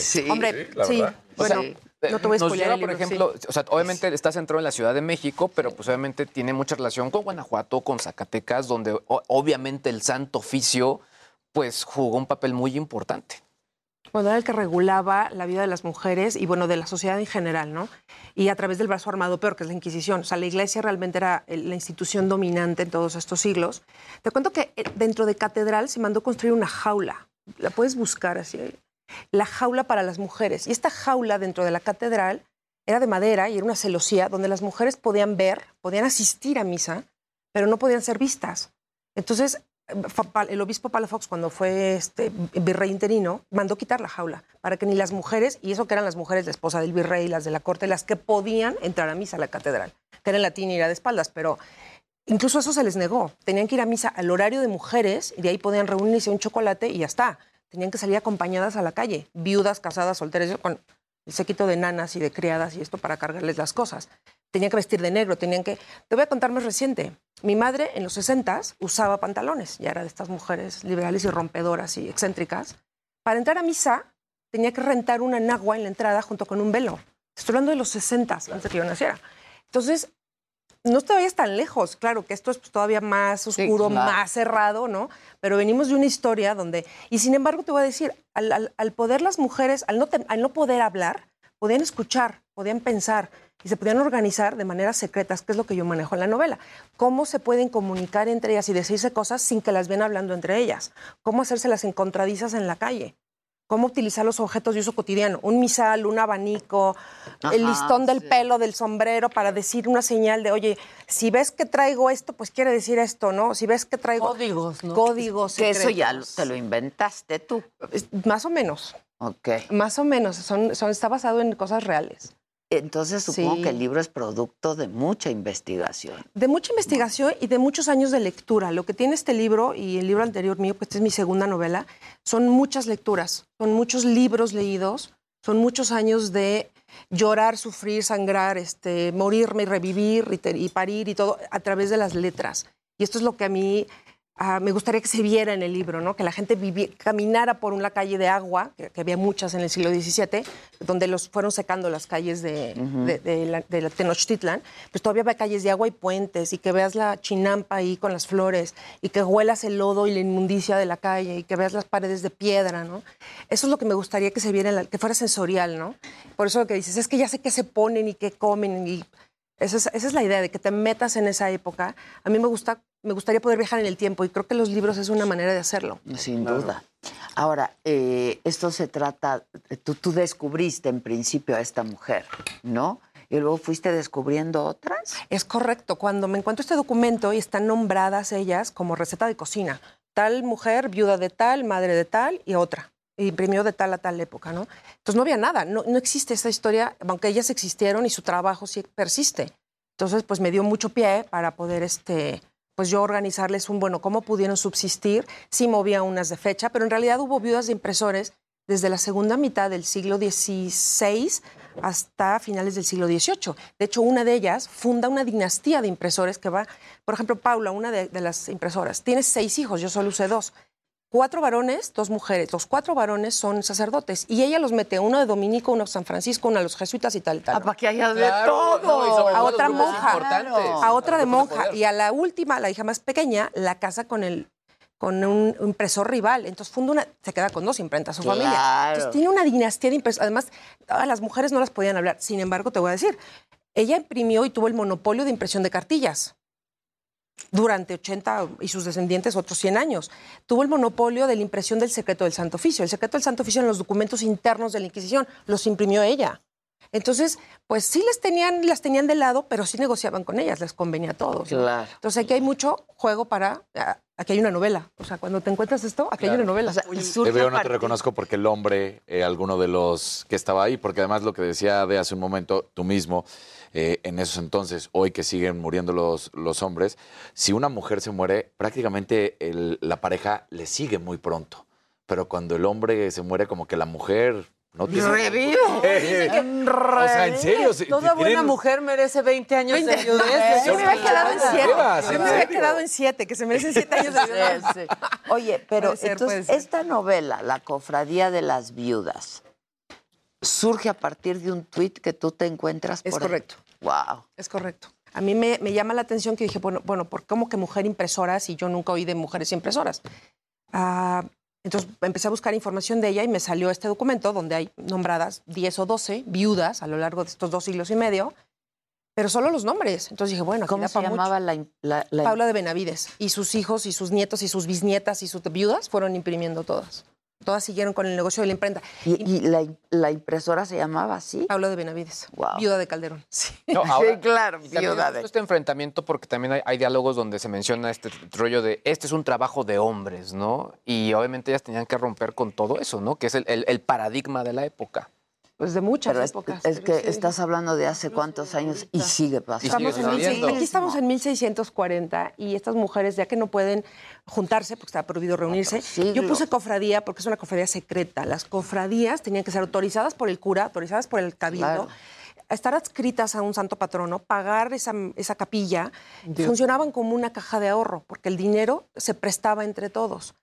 Sí. Hombre, sí, bueno, eh, no te voy a nos lleva, por libro, ejemplo, sí. o sea, obviamente está centrado en la Ciudad de México, pero pues obviamente tiene mucha relación con Guanajuato, con Zacatecas, donde obviamente el Santo Oficio pues jugó un papel muy importante. Bueno, era el que regulaba la vida de las mujeres y, bueno, de la sociedad en general, ¿no? Y a través del brazo armado peor, que es la Inquisición. O sea, la iglesia realmente era el- la institución dominante en todos estos siglos. Te cuento que eh, dentro de catedral se mandó construir una jaula. La puedes buscar así. La jaula para las mujeres. Y esta jaula dentro de la catedral era de madera y era una celosía donde las mujeres podían ver, podían asistir a misa, pero no podían ser vistas. Entonces, el obispo Palafox, cuando fue este virrey interino, mandó quitar la jaula para que ni las mujeres, y eso que eran las mujeres, la esposa del virrey, las de la corte, las que podían entrar a misa a la catedral, que era en latín y era de espaldas, pero incluso eso se les negó. Tenían que ir a misa al horario de mujeres y de ahí podían reunirse un chocolate y ya está. Tenían que salir acompañadas a la calle, viudas, casadas, solteras, el séquito de nanas y de criadas y esto para cargarles las cosas. Tenían que vestir de negro, tenían que... Te voy a contar más reciente. Mi madre en los 60 usaba pantalones, ya era de estas mujeres liberales y rompedoras y excéntricas. Para entrar a misa tenía que rentar una nagua en la entrada junto con un velo. Estoy hablando de los 60, antes de que yo naciera. Entonces, no te vayas tan lejos. Claro que esto es pues, todavía más oscuro, claro. más cerrado, ¿no? Pero venimos de una historia donde... Y sin embargo, te voy a decir, al, al- al poder las mujeres, al no, te- al no poder hablar, podían escuchar, podían pensar y se podían organizar de maneras secretas, que es lo que yo manejo en la novela. Cómo se pueden comunicar entre ellas y decirse cosas sin que las vean hablando entre ellas. Cómo hacerse las encontradizas en la calle. Cómo utilizar los objetos de uso cotidiano. Un misal, un abanico, el listón del pelo, del sombrero, para decir una señal de, oye, si ves que traigo esto, pues quiere decir esto, ¿no? Si ves que traigo... Códigos, ¿no? Códigos Que eso ya lo- te lo inventaste tú. Más o menos. Ok. Más o menos. Son, son, está basado en cosas reales. Entonces supongo Sí. que el libro es producto de mucha investigación. De mucha investigación y de muchos años de lectura. Lo que tiene este libro y el libro anterior mío, que esta es mi segunda novela, son muchas lecturas, son muchos libros leídos, son muchos años de llorar, sufrir, sangrar, este, morirme y revivir y, te- y parir y todo a través de las letras. Y esto es lo que a mí ah, me gustaría que se viera en el libro, ¿no? que la gente caminara por una calle de agua, que, que había muchas en el siglo XVII, donde los fueron secando las calles de, Ujú. de- de la, de la Tenochtitlan, pues todavía había calles de agua y puentes, y que veas la chinampa ahí con las flores, y que huelas el lodo y la inmundicia de la calle, y que veas las paredes de piedra, ¿no? Eso es lo que me gustaría que se viera, en la- que fuera sensorial, ¿no? Por eso lo que dices, es que ya sé qué se ponen y qué comen, y esa es, esa es la idea, de que te metas en esa época. A mí me, gusta, me gustaría poder viajar en el tiempo, y creo que los libros es una manera de hacerlo. Sin duda. Ahora, eh, esto se trata, tú, tú descubriste en principio a esta mujer, ¿no? Y luego fuiste descubriendo otras. Es correcto. Cuando me encuentro este documento y están nombradas ellas como receta de cocina, tal mujer, viuda de tal, madre de tal y otra. Y imprimió de tal a tal época, ¿no? Entonces no había nada, no, no existe esta historia, aunque ellas existieron y su trabajo sí persiste. Entonces, pues me dio mucho pie para poder, este, pues yo organizarles un, bueno, cómo pudieron subsistir. Sí movía unas de fecha, pero en realidad hubo viudas de impresores desde la segunda mitad del siglo XVI hasta finales del siglo XVIII. De hecho, una de ellas funda una dinastía de impresores que va, por ejemplo, Paula, una de, de las impresoras, tiene seis hijos, yo solo usé dos. Cuatro varones, dos mujeres. Los cuatro varones son sacerdotes y ella los mete, uno de Dominico, uno de San Francisco, uno de los jesuitas y tal y tal. Ah, para que haya de Claro, todo. no, y sobre a otra monja, a otra de monja y a la última, la hija más pequeña, la casa con el con un impresor rival. Entonces funda una, se queda con dos imprentas, su familia. Entonces tiene una dinastía de impresores. Además, todas las mujeres no las podían hablar. Sin embargo, te voy a decir, ella imprimió y tuvo el monopolio de impresión de cartillas durante 80 y sus descendientes otros 100 años. Tuvo el monopolio de la impresión del secreto del Santo Oficio. El secreto del Santo Oficio en los documentos internos de la Inquisición los imprimió ella. Entonces, pues sí les tenían, las tenían de lado, pero sí negociaban con ellas, les convenía a todos. ¿no? Claro. Entonces aquí hay mucho juego para... Aquí hay una novela. O sea, cuando te encuentras esto, aquí hay una novela. Te veo, no te reconozco porque el hombre, eh, alguno de los que estaba ahí, porque además lo que decía de hace un momento, tú mismo, eh, en esos entonces, hoy que siguen muriendo los, los hombres, si una mujer se muere, prácticamente el- la pareja le sigue muy pronto. Pero cuando el hombre se muere, como que la mujer no tiene... Revive. <laughs> O sea, en serio, Toda buena tienen- mujer merece 20 años de 20. viudez. Yo me había quedado en siete. Llevas, Yo ¿en me había serio? quedado en siete, que se merecen siete años de viudez. Sí, sí. Oye, pero ser, entonces, esta novela, La Cofradía de las Viudas, surge a partir de un tuit que tú te encuentras Es ahí? correcto. Wow. Es correcto. A mí me, me llama la atención que dije, bueno, bueno, ¿por cómo que mujer impresora si yo nunca oí de mujeres impresoras? Ah, entonces empecé a buscar información de ella y me salió este documento donde hay nombradas 10 o 12 viudas a lo largo de estos dos siglos y medio, pero solo los nombres. Entonces dije, bueno, aquí ¿Cómo da se llamaba la, la- la- Paula de Benavides. Y sus hijos y sus nietos y sus bisnietas y sus viudas fueron imprimiendo todas. Todas siguieron con el negocio de la imprenta. ¿Y, y la, la impresora se llamaba así? Paula de Benavides, Wow. viuda de Calderón. Sí. No, <laughs> ahora- claro, viuda de- este enfrentamiento, porque también hay, hay diálogos donde se menciona este rollo de este es un trabajo de hombres, ¿no? Y obviamente ellas tenían que romper con todo eso, ¿no? Que es el, el- el paradigma de la época. Pues de muchas Pero épocas. es pero que sí. estás hablando de hace cuántos años y sigue pasando. Estamos en mil- aquí estamos en 1640 y estas mujeres, ya que no pueden juntarse porque está prohibido reunirse, yo puse cofradía porque es una cofradía secreta. Las cofradías tenían que ser autorizadas por el cura, autorizadas por el cabildo. Claro. Estar adscritas a un santo patrono, pagar esa, esa capilla, funcionaban como una caja de ahorro, porque el dinero se prestaba entre todos.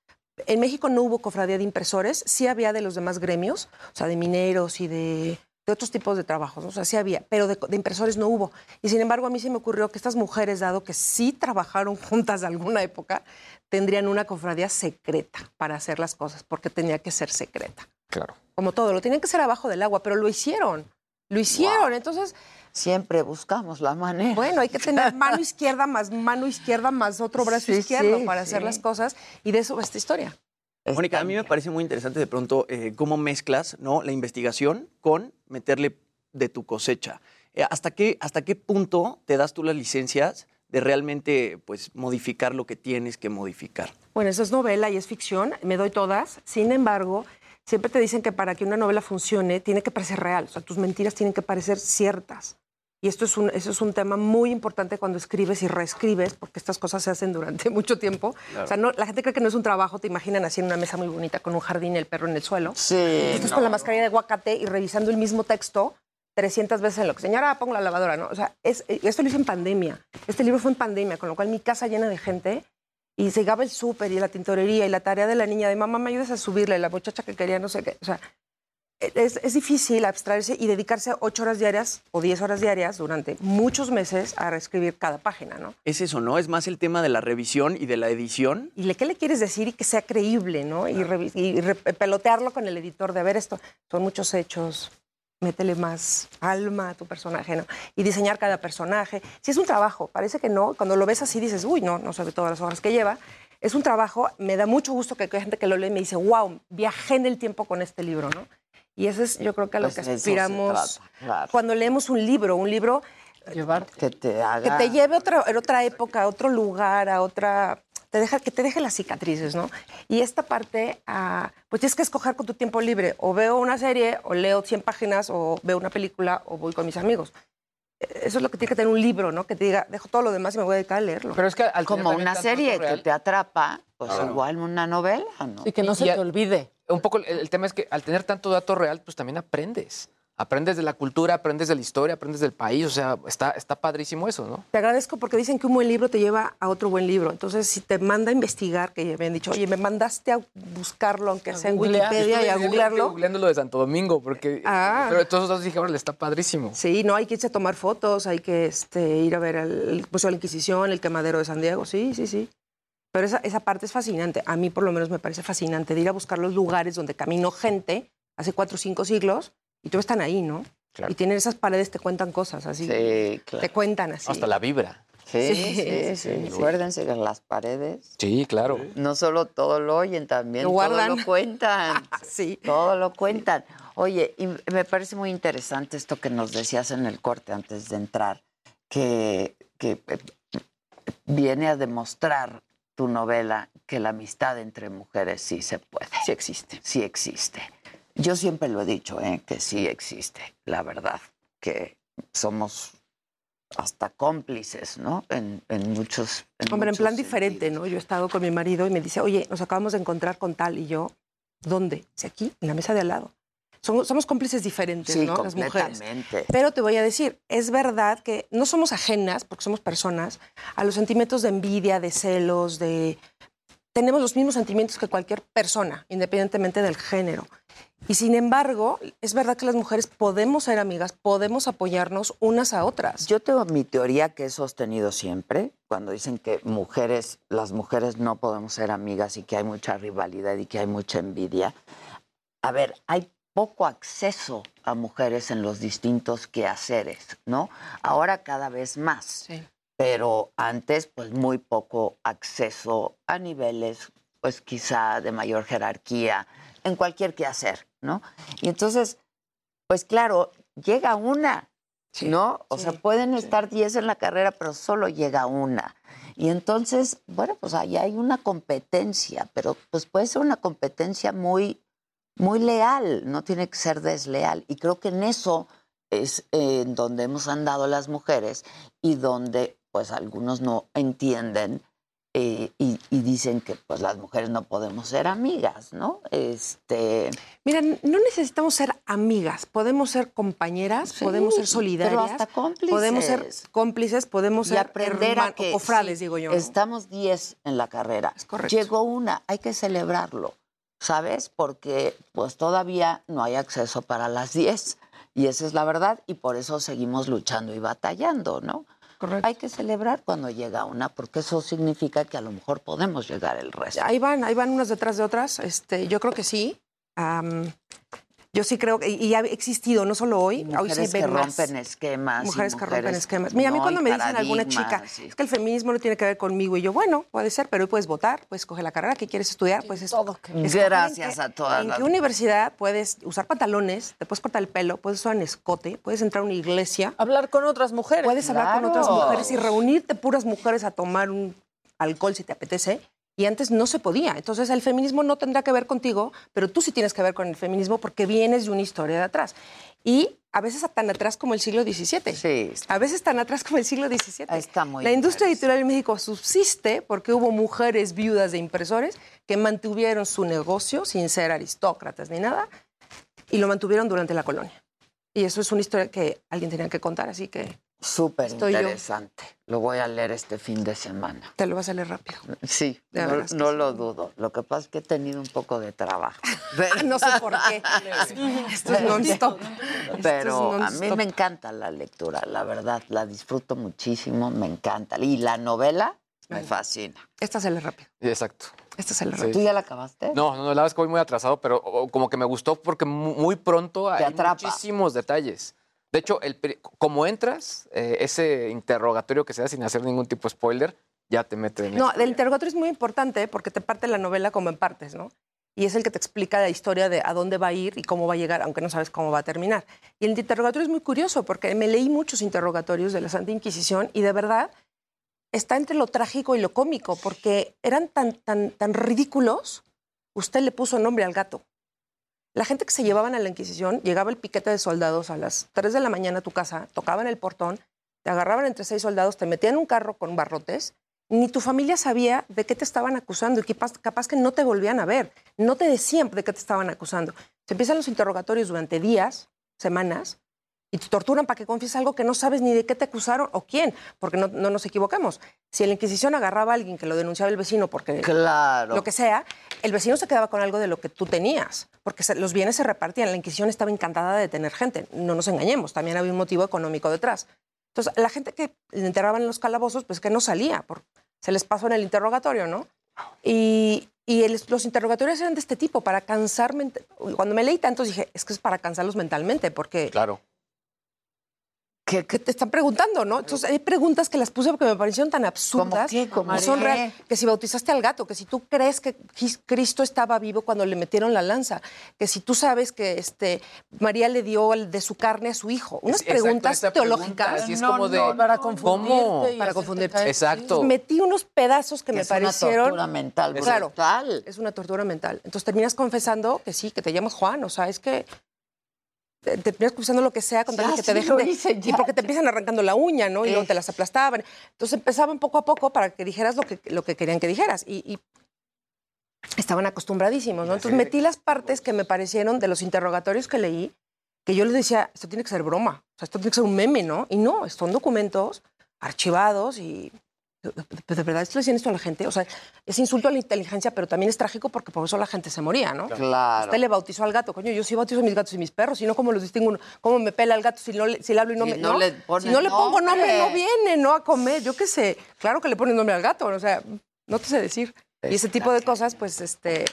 En México no hubo cofradía de impresores, sí había de los demás gremios, o sea, de mineros y de, de otros tipos de trabajos, ¿no? o sea, sí había, pero de, de impresores no hubo. Y sin embargo, a mí se me ocurrió que estas mujeres, dado que sí trabajaron <laughs> juntas de alguna época, tendrían una cofradía secreta para hacer las cosas, porque tenía que ser secreta. Claro. Como todo, lo tenían que hacer abajo del agua, pero lo hicieron. Lo hicieron, entonces... Siempre buscamos la manera. Bueno, hay que tener <laughs> mano izquierda más mano izquierda más otro brazo Sí, izquierdo sí, para hacer sí. las cosas y de eso va esta historia. Mónica, a mí me parece muy interesante de pronto eh, cómo mezclas ¿no? la investigación con meterle de tu cosecha. Eh, ¿hasta, qué, ¿Hasta qué punto te das tú las licencias de realmente pues, modificar lo que tienes que modificar? Bueno, eso es novela y es ficción, me doy todas. Sin embargo, siempre te dicen que para que una novela funcione tiene que parecer real, o sea, tus mentiras tienen que parecer ciertas. Y esto es un, eso es un tema muy importante cuando escribes y reescribes, porque estas cosas se hacen durante <laughs> mucho tiempo. Claro. O sea, no, la gente cree que no es un trabajo, te imaginan así en una mesa muy bonita con un jardín y el perro en el suelo. Sí. Y estás con la mascarilla de aguacate y revisando el mismo texto 300 veces en lo que, señora, pongo la lavadora, ¿no? O sea, es, esto lo hice en pandemia. Este libro fue en pandemia, con lo cual mi casa llena de gente y se llegaba el súper y la tintorería y la tarea de la niña de mamá, me ayudas a subirle, la muchacha que quería no sé qué. O sea, es, es difícil abstraerse y dedicarse ocho horas diarias o diez horas diarias durante muchos meses a reescribir cada página, ¿no? Es eso, ¿no? Es más el tema de la revisión y de la edición. ¿Y le, qué le quieres decir y que sea creíble, ¿no? Y, re- pelotearlo con el editor de, a ver, esto son muchos hechos, métele más alma a tu personaje, ¿no? Y diseñar cada personaje. Si es un trabajo, parece que no, cuando lo ves así dices, uy, no, no sabe todas las horas que lleva. Es un trabajo, me da mucho gusto que hay gente que lo lee y me dice, wow, viajé en el tiempo con este libro, ¿no? Y eso es, yo creo que a lo Pues que aspiramos trata, claro. cuando leemos un libro, un libro Que te haga... que te lleve a otra, a otra época, a otro lugar, a otra. Te deja, que te deje las cicatrices, ¿no? Y esta parte, ah, pues tienes que escoger con tu tiempo libre. O veo una serie, o leo 100 páginas, o veo una película, o voy con mis amigos. Eh, Eso es lo que tiene que tener un libro, ¿no? Que te diga, dejo todo lo demás y me voy a dedicar a leerlo. Pero es que al Como una serie que te atrapa, pues Claro. igual una novela, ¿no? Y que no se Y a- te olvide. un poco el, el tema es que al tener tanto dato real, pues también aprendes. Aprendes de la cultura, aprendes de la historia, aprendes del país. O sea, está, está padrísimo eso, ¿no? Te agradezco porque dicen que un buen libro te lleva a otro buen libro. Entonces, si te manda a investigar, que me han dicho, oye, me mandaste a buscarlo, aunque sea en. Wikipedia, y a googlearlo. googleando lo de Santo Domingo, porque. Ah. Pero de todos los dije, órale, está padrísimo. Sí, no, hay que irse a tomar fotos, hay que este, ir a ver el, el Museo de la Inquisición, el quemadero de San Diego, sí, sí, sí. Pero esa, esa parte es fascinante. A mí, por lo menos, me parece fascinante de ir a buscar los lugares donde caminó gente hace cuatro o cinco siglos y todos están ahí, ¿no? Claro. Y tienen esas paredes, te cuentan cosas así. Sí, claro. Te cuentan así. Hasta la vibra. Sí, Sí, sí, sí. sí. Acuérdense que las paredes Sí, claro. no solo todo lo oyen, también Lo todo lo cuentan. <laughs> sí. Todo lo cuentan. Oye, y me parece muy interesante esto que nos decías en el corte antes de entrar, que, que eh, viene a demostrar tu novela que la amistad entre mujeres sí se puede. Sí existe. Sí existe. Yo siempre lo he dicho, ¿eh? que sí existe, la verdad, que somos hasta cómplices, ¿no? En, en muchos... en Hombre, en muchos plan diferente, ¿no? Yo he estado con mi marido y me dice, oye, nos acabamos de encontrar con tal. Y yo, ¿dónde? Dice, aquí, en la mesa de al lado. Somos, somos cómplices diferentes, Sí, ¿no? Las mujeres. Pero te voy a decir, es verdad que no somos ajenas, porque somos personas, a los sentimientos de envidia, de celos, de... Tenemos los mismos sentimientos que cualquier persona, independientemente del género. Y sin embargo, es verdad que las mujeres podemos ser amigas, podemos apoyarnos unas a otras. Yo tengo mi teoría que he sostenido siempre, cuando dicen que mujeres, las mujeres no podemos ser amigas y que hay mucha rivalidad y que hay mucha envidia. A ver, hay poco acceso a mujeres en los distintos quehaceres, ¿no? Ahora cada vez más. Pero antes, pues muy poco acceso a niveles, pues quizá de mayor jerarquía, en cualquier quehacer, ¿no? Y entonces, pues claro, llega una, ¿no? O sea, pueden estar 10 en la carrera, pero solo llega una. Y entonces, bueno, pues ahí hay una competencia, pero pues puede ser una competencia muy, muy leal, no tiene que ser desleal. Y creo que en eso es eh, en donde hemos andado las mujeres y donde pues algunos no entienden eh, y, y dicen que pues las mujeres no podemos ser amigas, ¿no? Este, Mira, no necesitamos ser amigas, podemos ser compañeras, Sí, podemos ser pero solidarias, hasta cómplices. podemos ser cómplices, podemos y ser aprender a que cofrades, sí, digo yo. ¿no? Estamos 10 en la carrera. correcto. Llegó una, hay que celebrarlo, ¿sabes? Porque pues todavía no hay acceso para las 10 y esa es la verdad y por eso seguimos luchando y batallando, ¿no? Hay que celebrar cuando llega una porque eso significa que a lo mejor podemos llegar el resto. Ahí van, ahí van unas detrás de otras. Este, yo creo que sí. Yo sí creo que, y ha existido, no solo hoy, hoy Mujeres sí que ven más. rompen esquemas. Mujeres que rompen esquemas. Mira, a mí cuando me dicen alguna chica, es que el feminismo no tiene que ver conmigo, y yo, bueno, puede ser, pero hoy puedes votar, puedes escoger la carrera que quieres estudiar, pues es todo. Gracias a todas ¿En las qué universidad puedes usar pantalones, te puedes cortar el pelo, puedes usar un escote, puedes entrar a una iglesia? Hablar con otras mujeres. Puedes hablar con otras mujeres y reunirte puras mujeres a tomar un alcohol si te apetece. Y antes no se podía. Entonces el feminismo no tendrá que ver contigo, pero tú sí tienes que ver con el feminismo porque vienes de una historia de atrás. Y a veces tan atrás como el siglo XVII. Sí. A veces tan atrás como el siglo XVII. Está muy La industria editorial en México subsiste porque hubo mujeres viudas de impresores que mantuvieron su negocio sin ser aristócratas ni nada y lo mantuvieron durante la colonia. Y eso es una historia que alguien tenía que contar, así que Súper yo. interesante. Lo voy a leer este fin de semana. te lo vas a leer rápido. Sí, De no, lo dudo. Lo que pasa es que he tenido un poco de trabajo. <laughs> no sé por qué. Esto es non-stop. <laughs> Pero a mí me encanta la lectura, la verdad. La disfruto muchísimo, me encanta. Y la novela me fascina. Esta se lee rápido. Exacto. Esta se lee Sí. rápido. ¿Tú ya la acabaste? No, no, la verdad es que voy muy atrasado, pero o- como que me gustó porque mu- muy pronto hay atrapa. muchísimos detalles. De hecho, el, como entras, eh, ese interrogatorio que se da sin hacer ningún tipo de spoiler, ya te mete en No, el- interrogatorio es muy importante porque te parte la novela como en partes, ¿no? Y es el que te explica la historia de a dónde va a ir y cómo va a llegar, aunque no sabes cómo va a terminar. Y el interrogatorio es muy curioso porque me leí muchos interrogatorios de la Santa Inquisición y de verdad está entre lo trágico y lo cómico porque eran tan, tan, tan ridículos. Usted le puso nombre al gato. La gente que se llevaban a la Inquisición, llegaba el piquete de soldados a las 3 de la mañana a tu casa, tocaban el portón, te agarraban entre seis soldados, te metían en un carro con barrotes ni tu familia sabía de qué te estaban acusando y capaz que no te volvían a ver, no te decían de qué te estaban acusando. Se empiezan los interrogatorios durante días, semanas, y te torturan para que confieses algo que no sabes ni de qué te acusaron o quién, porque no, no nos equivoquemos. Si la Inquisición agarraba a alguien que lo denunciaba el vecino porque Claro. lo que sea, el vecino se quedaba con algo de lo que tú tenías, porque se- los bienes se repartían. La Inquisición estaba encantada de tener gente, no nos engañemos, también había un motivo económico detrás. Entonces, la gente que le enterraban en los calabozos, pues que no salía, por- se les pasó en el interrogatorio, ¿no? Y, y el- los interrogatorios eran de este tipo, para cansar. Cuando me leí tantos dije, es que es para cansarlos mentalmente, porque. Claro. Que, te están preguntando, ¿no? Entonces, hay preguntas que las puse porque me parecieron tan absurdas. qué? ¿Cómo que son qué? que si bautizaste al gato, que si tú crees que Cristo estaba vivo cuando le metieron la lanza, que si tú sabes que este, María le dio el de su carne a su hijo. Unas Exacto, preguntas pregunta, teológicas. es como de, para ¿cómo? confundirte. y Para confundirte. Exacto. Metí unos pedazos que Que me es una parecieron. tortura mental Claro, es una tortura mental. Entonces terminas confesando que sí, que te llamas Juan, o sea, es que te te terminas confesando lo que sea con tal que te dejen de- y porque te empiezan arrancando la uña, ¿no? Y luego Eh. te las aplastaban. Entonces empezaban poco a poco para que dijeras lo que, lo que querían que dijeras. Y, y estaban acostumbradísimos, ¿no? Entonces metí las partes que me parecieron de los interrogatorios que leí, que yo les decía, esto tiene que ser broma, o sea, esto tiene que ser un meme, ¿no? Y no, son documentos archivados y... ¿De de verdad esto le decían esto a la gente? O sea, es insulto a la inteligencia, pero también es trágico porque por eso la gente se moría, ¿no? Claro. Usted le bautizó al gato, coño, yo sí bautizo a mis gatos y mis perros, si no, ¿cómo los distingo? uno? ¿Cómo me pela el gato si, no le, si le hablo y no Si me... no le pones si no le pongo nombre, no viene, ¿no? A comer, yo qué sé. Claro que le pones nombre al gato, o sea, no te sé decir. Y ese tipo de cosas, pues, este...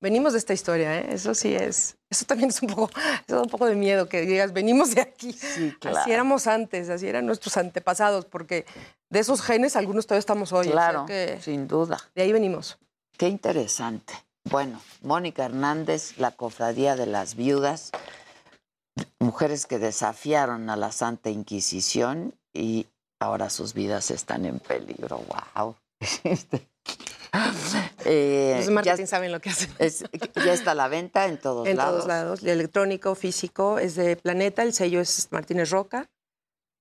Venimos de esta historia, ¿eh? Eso sí es... Eso también es un poco, <laughs> da un poco de miedo que digas, venimos de aquí. claro. Así éramos antes, así eran nuestros antepasados, porque de esos genes algunos todavía estamos hoy. o sea Claro, que sin duda. de ahí venimos. Qué interesante. Bueno, Mónica Hernández, la cofradía de las viudas, mujeres que desafiaron a la Santa Inquisición y ahora sus vidas están en peligro. ¡Wow! <laughs> <laughs> Eh, Los marketing saben lo que hacen. es- ya está a la venta en todos en lados. todos lados. Electrónico, físico, es de Planeta, el sello es Martínez Roca.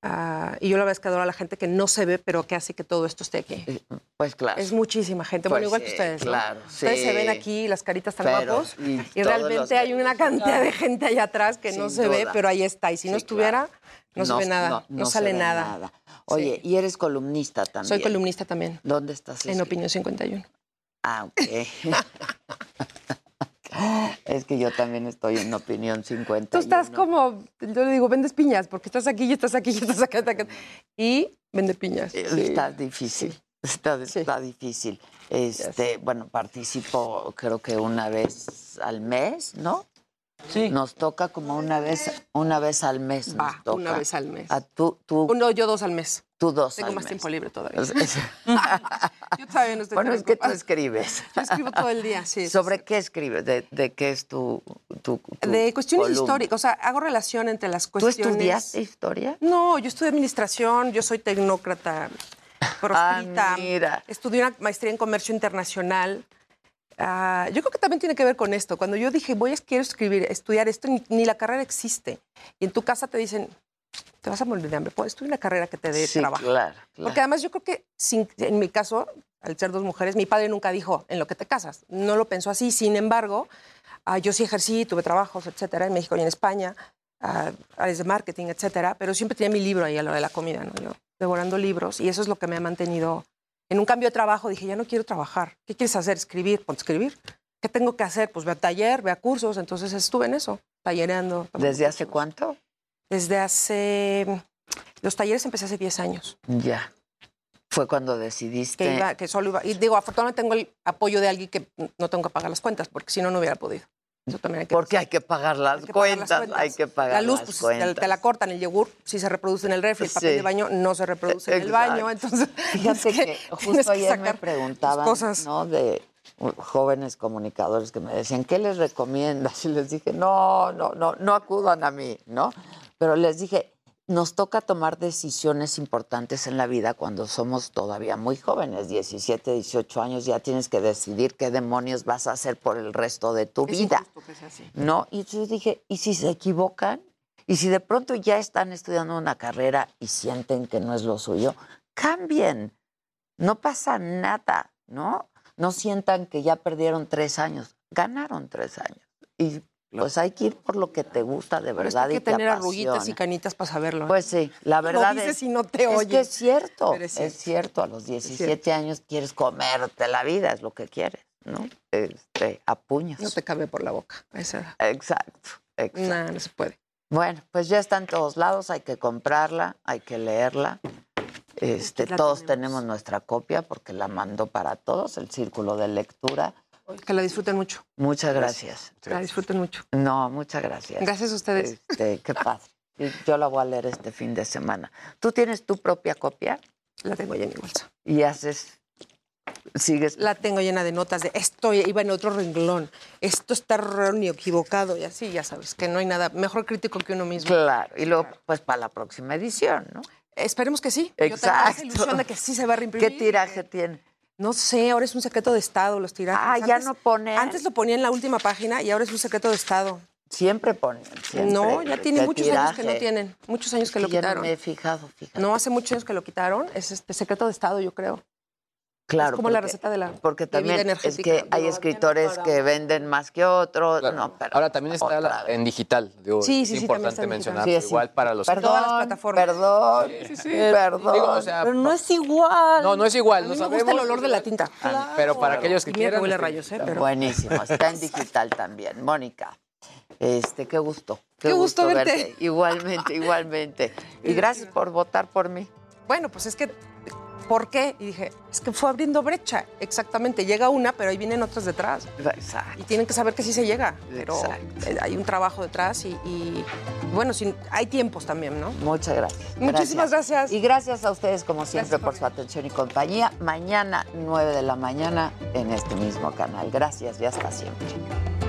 Ah, y yo la verdad es que adoro a la gente que no se ve, pero que hace que todo esto esté aquí. Pues claro. Es muchísima gente, Pues bueno, igual que ustedes. ¿no? claro, Ustedes se ven aquí, las caritas tan Pero, guapos, y realmente hay una cantidad de gente allá atrás que no se ve, pero ahí está. Y si no estuviera, claro. No, se ve nada, no, sale nada. Oye, y eres columnista también. Soy columnista también. ¿Dónde estás? En Opinión 51. Ah, ok. <laughs> es que yo también estoy en Opinión 50. Tú estás como, yo le digo, vendes piñas, porque estás aquí y estás aquí y estás acá, acá, acá. Y vende piñas. Sí. Está difícil. Está, está difícil. Este, bueno, participo creo que una vez al mes, ¿no? Sí. Nos toca como una vez, una vez al mes. Va, nos toca. una vez al mes. A tú, tú, Uno, yo dos al mes. tú dos Tengo al más mes. tiempo libre todavía. <laughs> Yo todavía no estoy bueno, es que tú escribes. Yo escribo todo el día, sí. sí, ¿Sobre qué escribes? ¿De, de qué es tu, tu, tu De cuestiones columna? históricas, o sea, hago relación entre las ¿Tú cuestiones. estudiaste historia? No, yo estudié administración, yo soy tecnócrata, proscrita. Ah, mira. Estudié una maestría en comercio internacional. Ah, yo creo que también tiene que ver con esto. Cuando yo dije, voy a quiero escribir, estudiar esto, ni, ni la carrera existe. Y en tu casa te dicen, te vas a morir de hambre, pues estudia una carrera que te dé Sí, trabajo. claro, claro. Porque además yo creo que, sin- en mi caso, al ser dos mujeres, mi padre nunca dijo en lo que te casas. No lo pensó así. Sin embargo, ah, yo sí ejercí, tuve trabajos, etcétera, en México y en España, ah, áreas de marketing, etcétera. Pero siempre tenía mi libro ahí a la hora de la comida, ¿no? Yo devorando libros y eso es lo que me ha mantenido. En un cambio de trabajo dije, ya no quiero trabajar. ¿Qué quieres hacer? Escribir. Ponte a escribir. ¿Qué tengo que hacer? Pues ve a taller, ve a cursos. Entonces estuve en eso, tallereando. ¿Desde hace cuánto? Desde hace... Los talleres empecé hace 10 años. Ya. Fue cuando decidiste. que, iba, que solo iba. Y digo, afortunadamente tengo el apoyo de alguien que no tengo que pagar las cuentas, porque si no, no hubiera podido. Eso también hay que Porque hay que pagar las, que pagar cuentas, las cuentas. hay que pagar La luz, las pues te, cuentas. te la cortan, el yogur sí se reproduce en el refri, el papel Sí. de baño no se reproduce en el baño, entonces <laughs> Fíjate es que, justo que ayer me preguntaban, cosas. ¿no? De jóvenes comunicadores que me decían, ¿qué les recomiendas? <laughs> Y les dije, no, no, no, no acudan a mí, ¿no? Pero les dije, nos toca tomar decisiones importantes en la vida cuando somos todavía muy jóvenes, 17, 18 años, ya tienes que decidir qué demonios vas a hacer por el resto de tu Es vida. injusto que sea así. ¿no? Y yo dije, ¿y si se equivocan? ¿Y si de pronto ya están estudiando una carrera y sienten que no es lo suyo? Cambien. No pasa nada, ¿no? No sientan que ya perdieron tres años. Ganaron tres años. Y pues hay que ir por lo que te gusta de Pero es verdad hay que y te tener arruguitas y canitas para saberlo. ¿eh? Pues sí, la Lo verdad dices es, y no te es oyes. que es cierto, Pero es es cierto. A los 17 años quieres comerte la vida, es lo que quieres, ¿no? Este, a puños. No te cabe por la boca esa edad. Exacto, exacto. No, no se puede. Bueno, pues ya está en todos lados, hay que comprarla, hay que leerla. Este, todos tenemos nuestra copia porque la mandó para todos, el círculo de lectura. Que la disfruten mucho. Muchas gracias. Que la disfruten mucho. No, muchas gracias. Gracias a ustedes. Este, qué padre. Yo la voy a leer este fin de semana. ¿Tú tienes tu propia copia? La tengo ya en mi bolsa. Y haces, sigues. La tengo llena de notas de esto iba en otro renglón, esto está ni equivocado y así, ya sabes, que no hay nada mejor crítico que uno mismo. Claro, y luego, pues para la próxima edición, ¿no? Esperemos que sí. Yo tengo esa Exacto. ilusión de que sí se va a reimprimir. ¿Qué tiraje tiene? No sé, ahora es un secreto de Estado los tirajes. Ah, ya no pone. Antes lo ponía en la última página y ahora es un secreto de Estado. Siempre ponen. siempre. No, ya tiene ¿Qué muchos años que no tienen. Muchos años que lo Ya no quitaron. me he fijado, fíjate. No, hace muchos años que lo quitaron. Es este secreto de Estado, yo creo. Claro. Es como la porque- receta de la Porque también es que hay escritores que venden más que otros. No, pero Ahora también está la- en digital. Digo, Sí, es sí, sí, también importante mencionar. Sí, es igual para los Perdón, Todas las plataformas. Perdón, Sí, sí, sí. perdón. Digo, o sea, pero no es igual. No, no es igual. A no me sabemos. gusta el olor de la tinta. Ah, Pero para aquellos que quieran. huele este, rayos, ¿eh? Pero... Buenísimo, está en <laughs> digital también. Mónica, este, qué gusto. Qué gusto verte. Igualmente, igualmente. <laughs> Y gracias por votar por mí. Bueno, pues es que, ¿por qué? Y dije, es que fue abriendo brecha. Exactamente, llega una, pero ahí vienen otras detrás. Exacto. Y tienen que saber que sí se llega, pero Exacto. eh, hay un trabajo detrás y, y, bueno, sin- hay tiempos también, ¿no? Muchas gracias. Muchísimas gracias. Y gracias a ustedes, como siempre, por su atención y compañía. Mañana, 9 de la mañana, en este mismo canal. Gracias y hasta siempre.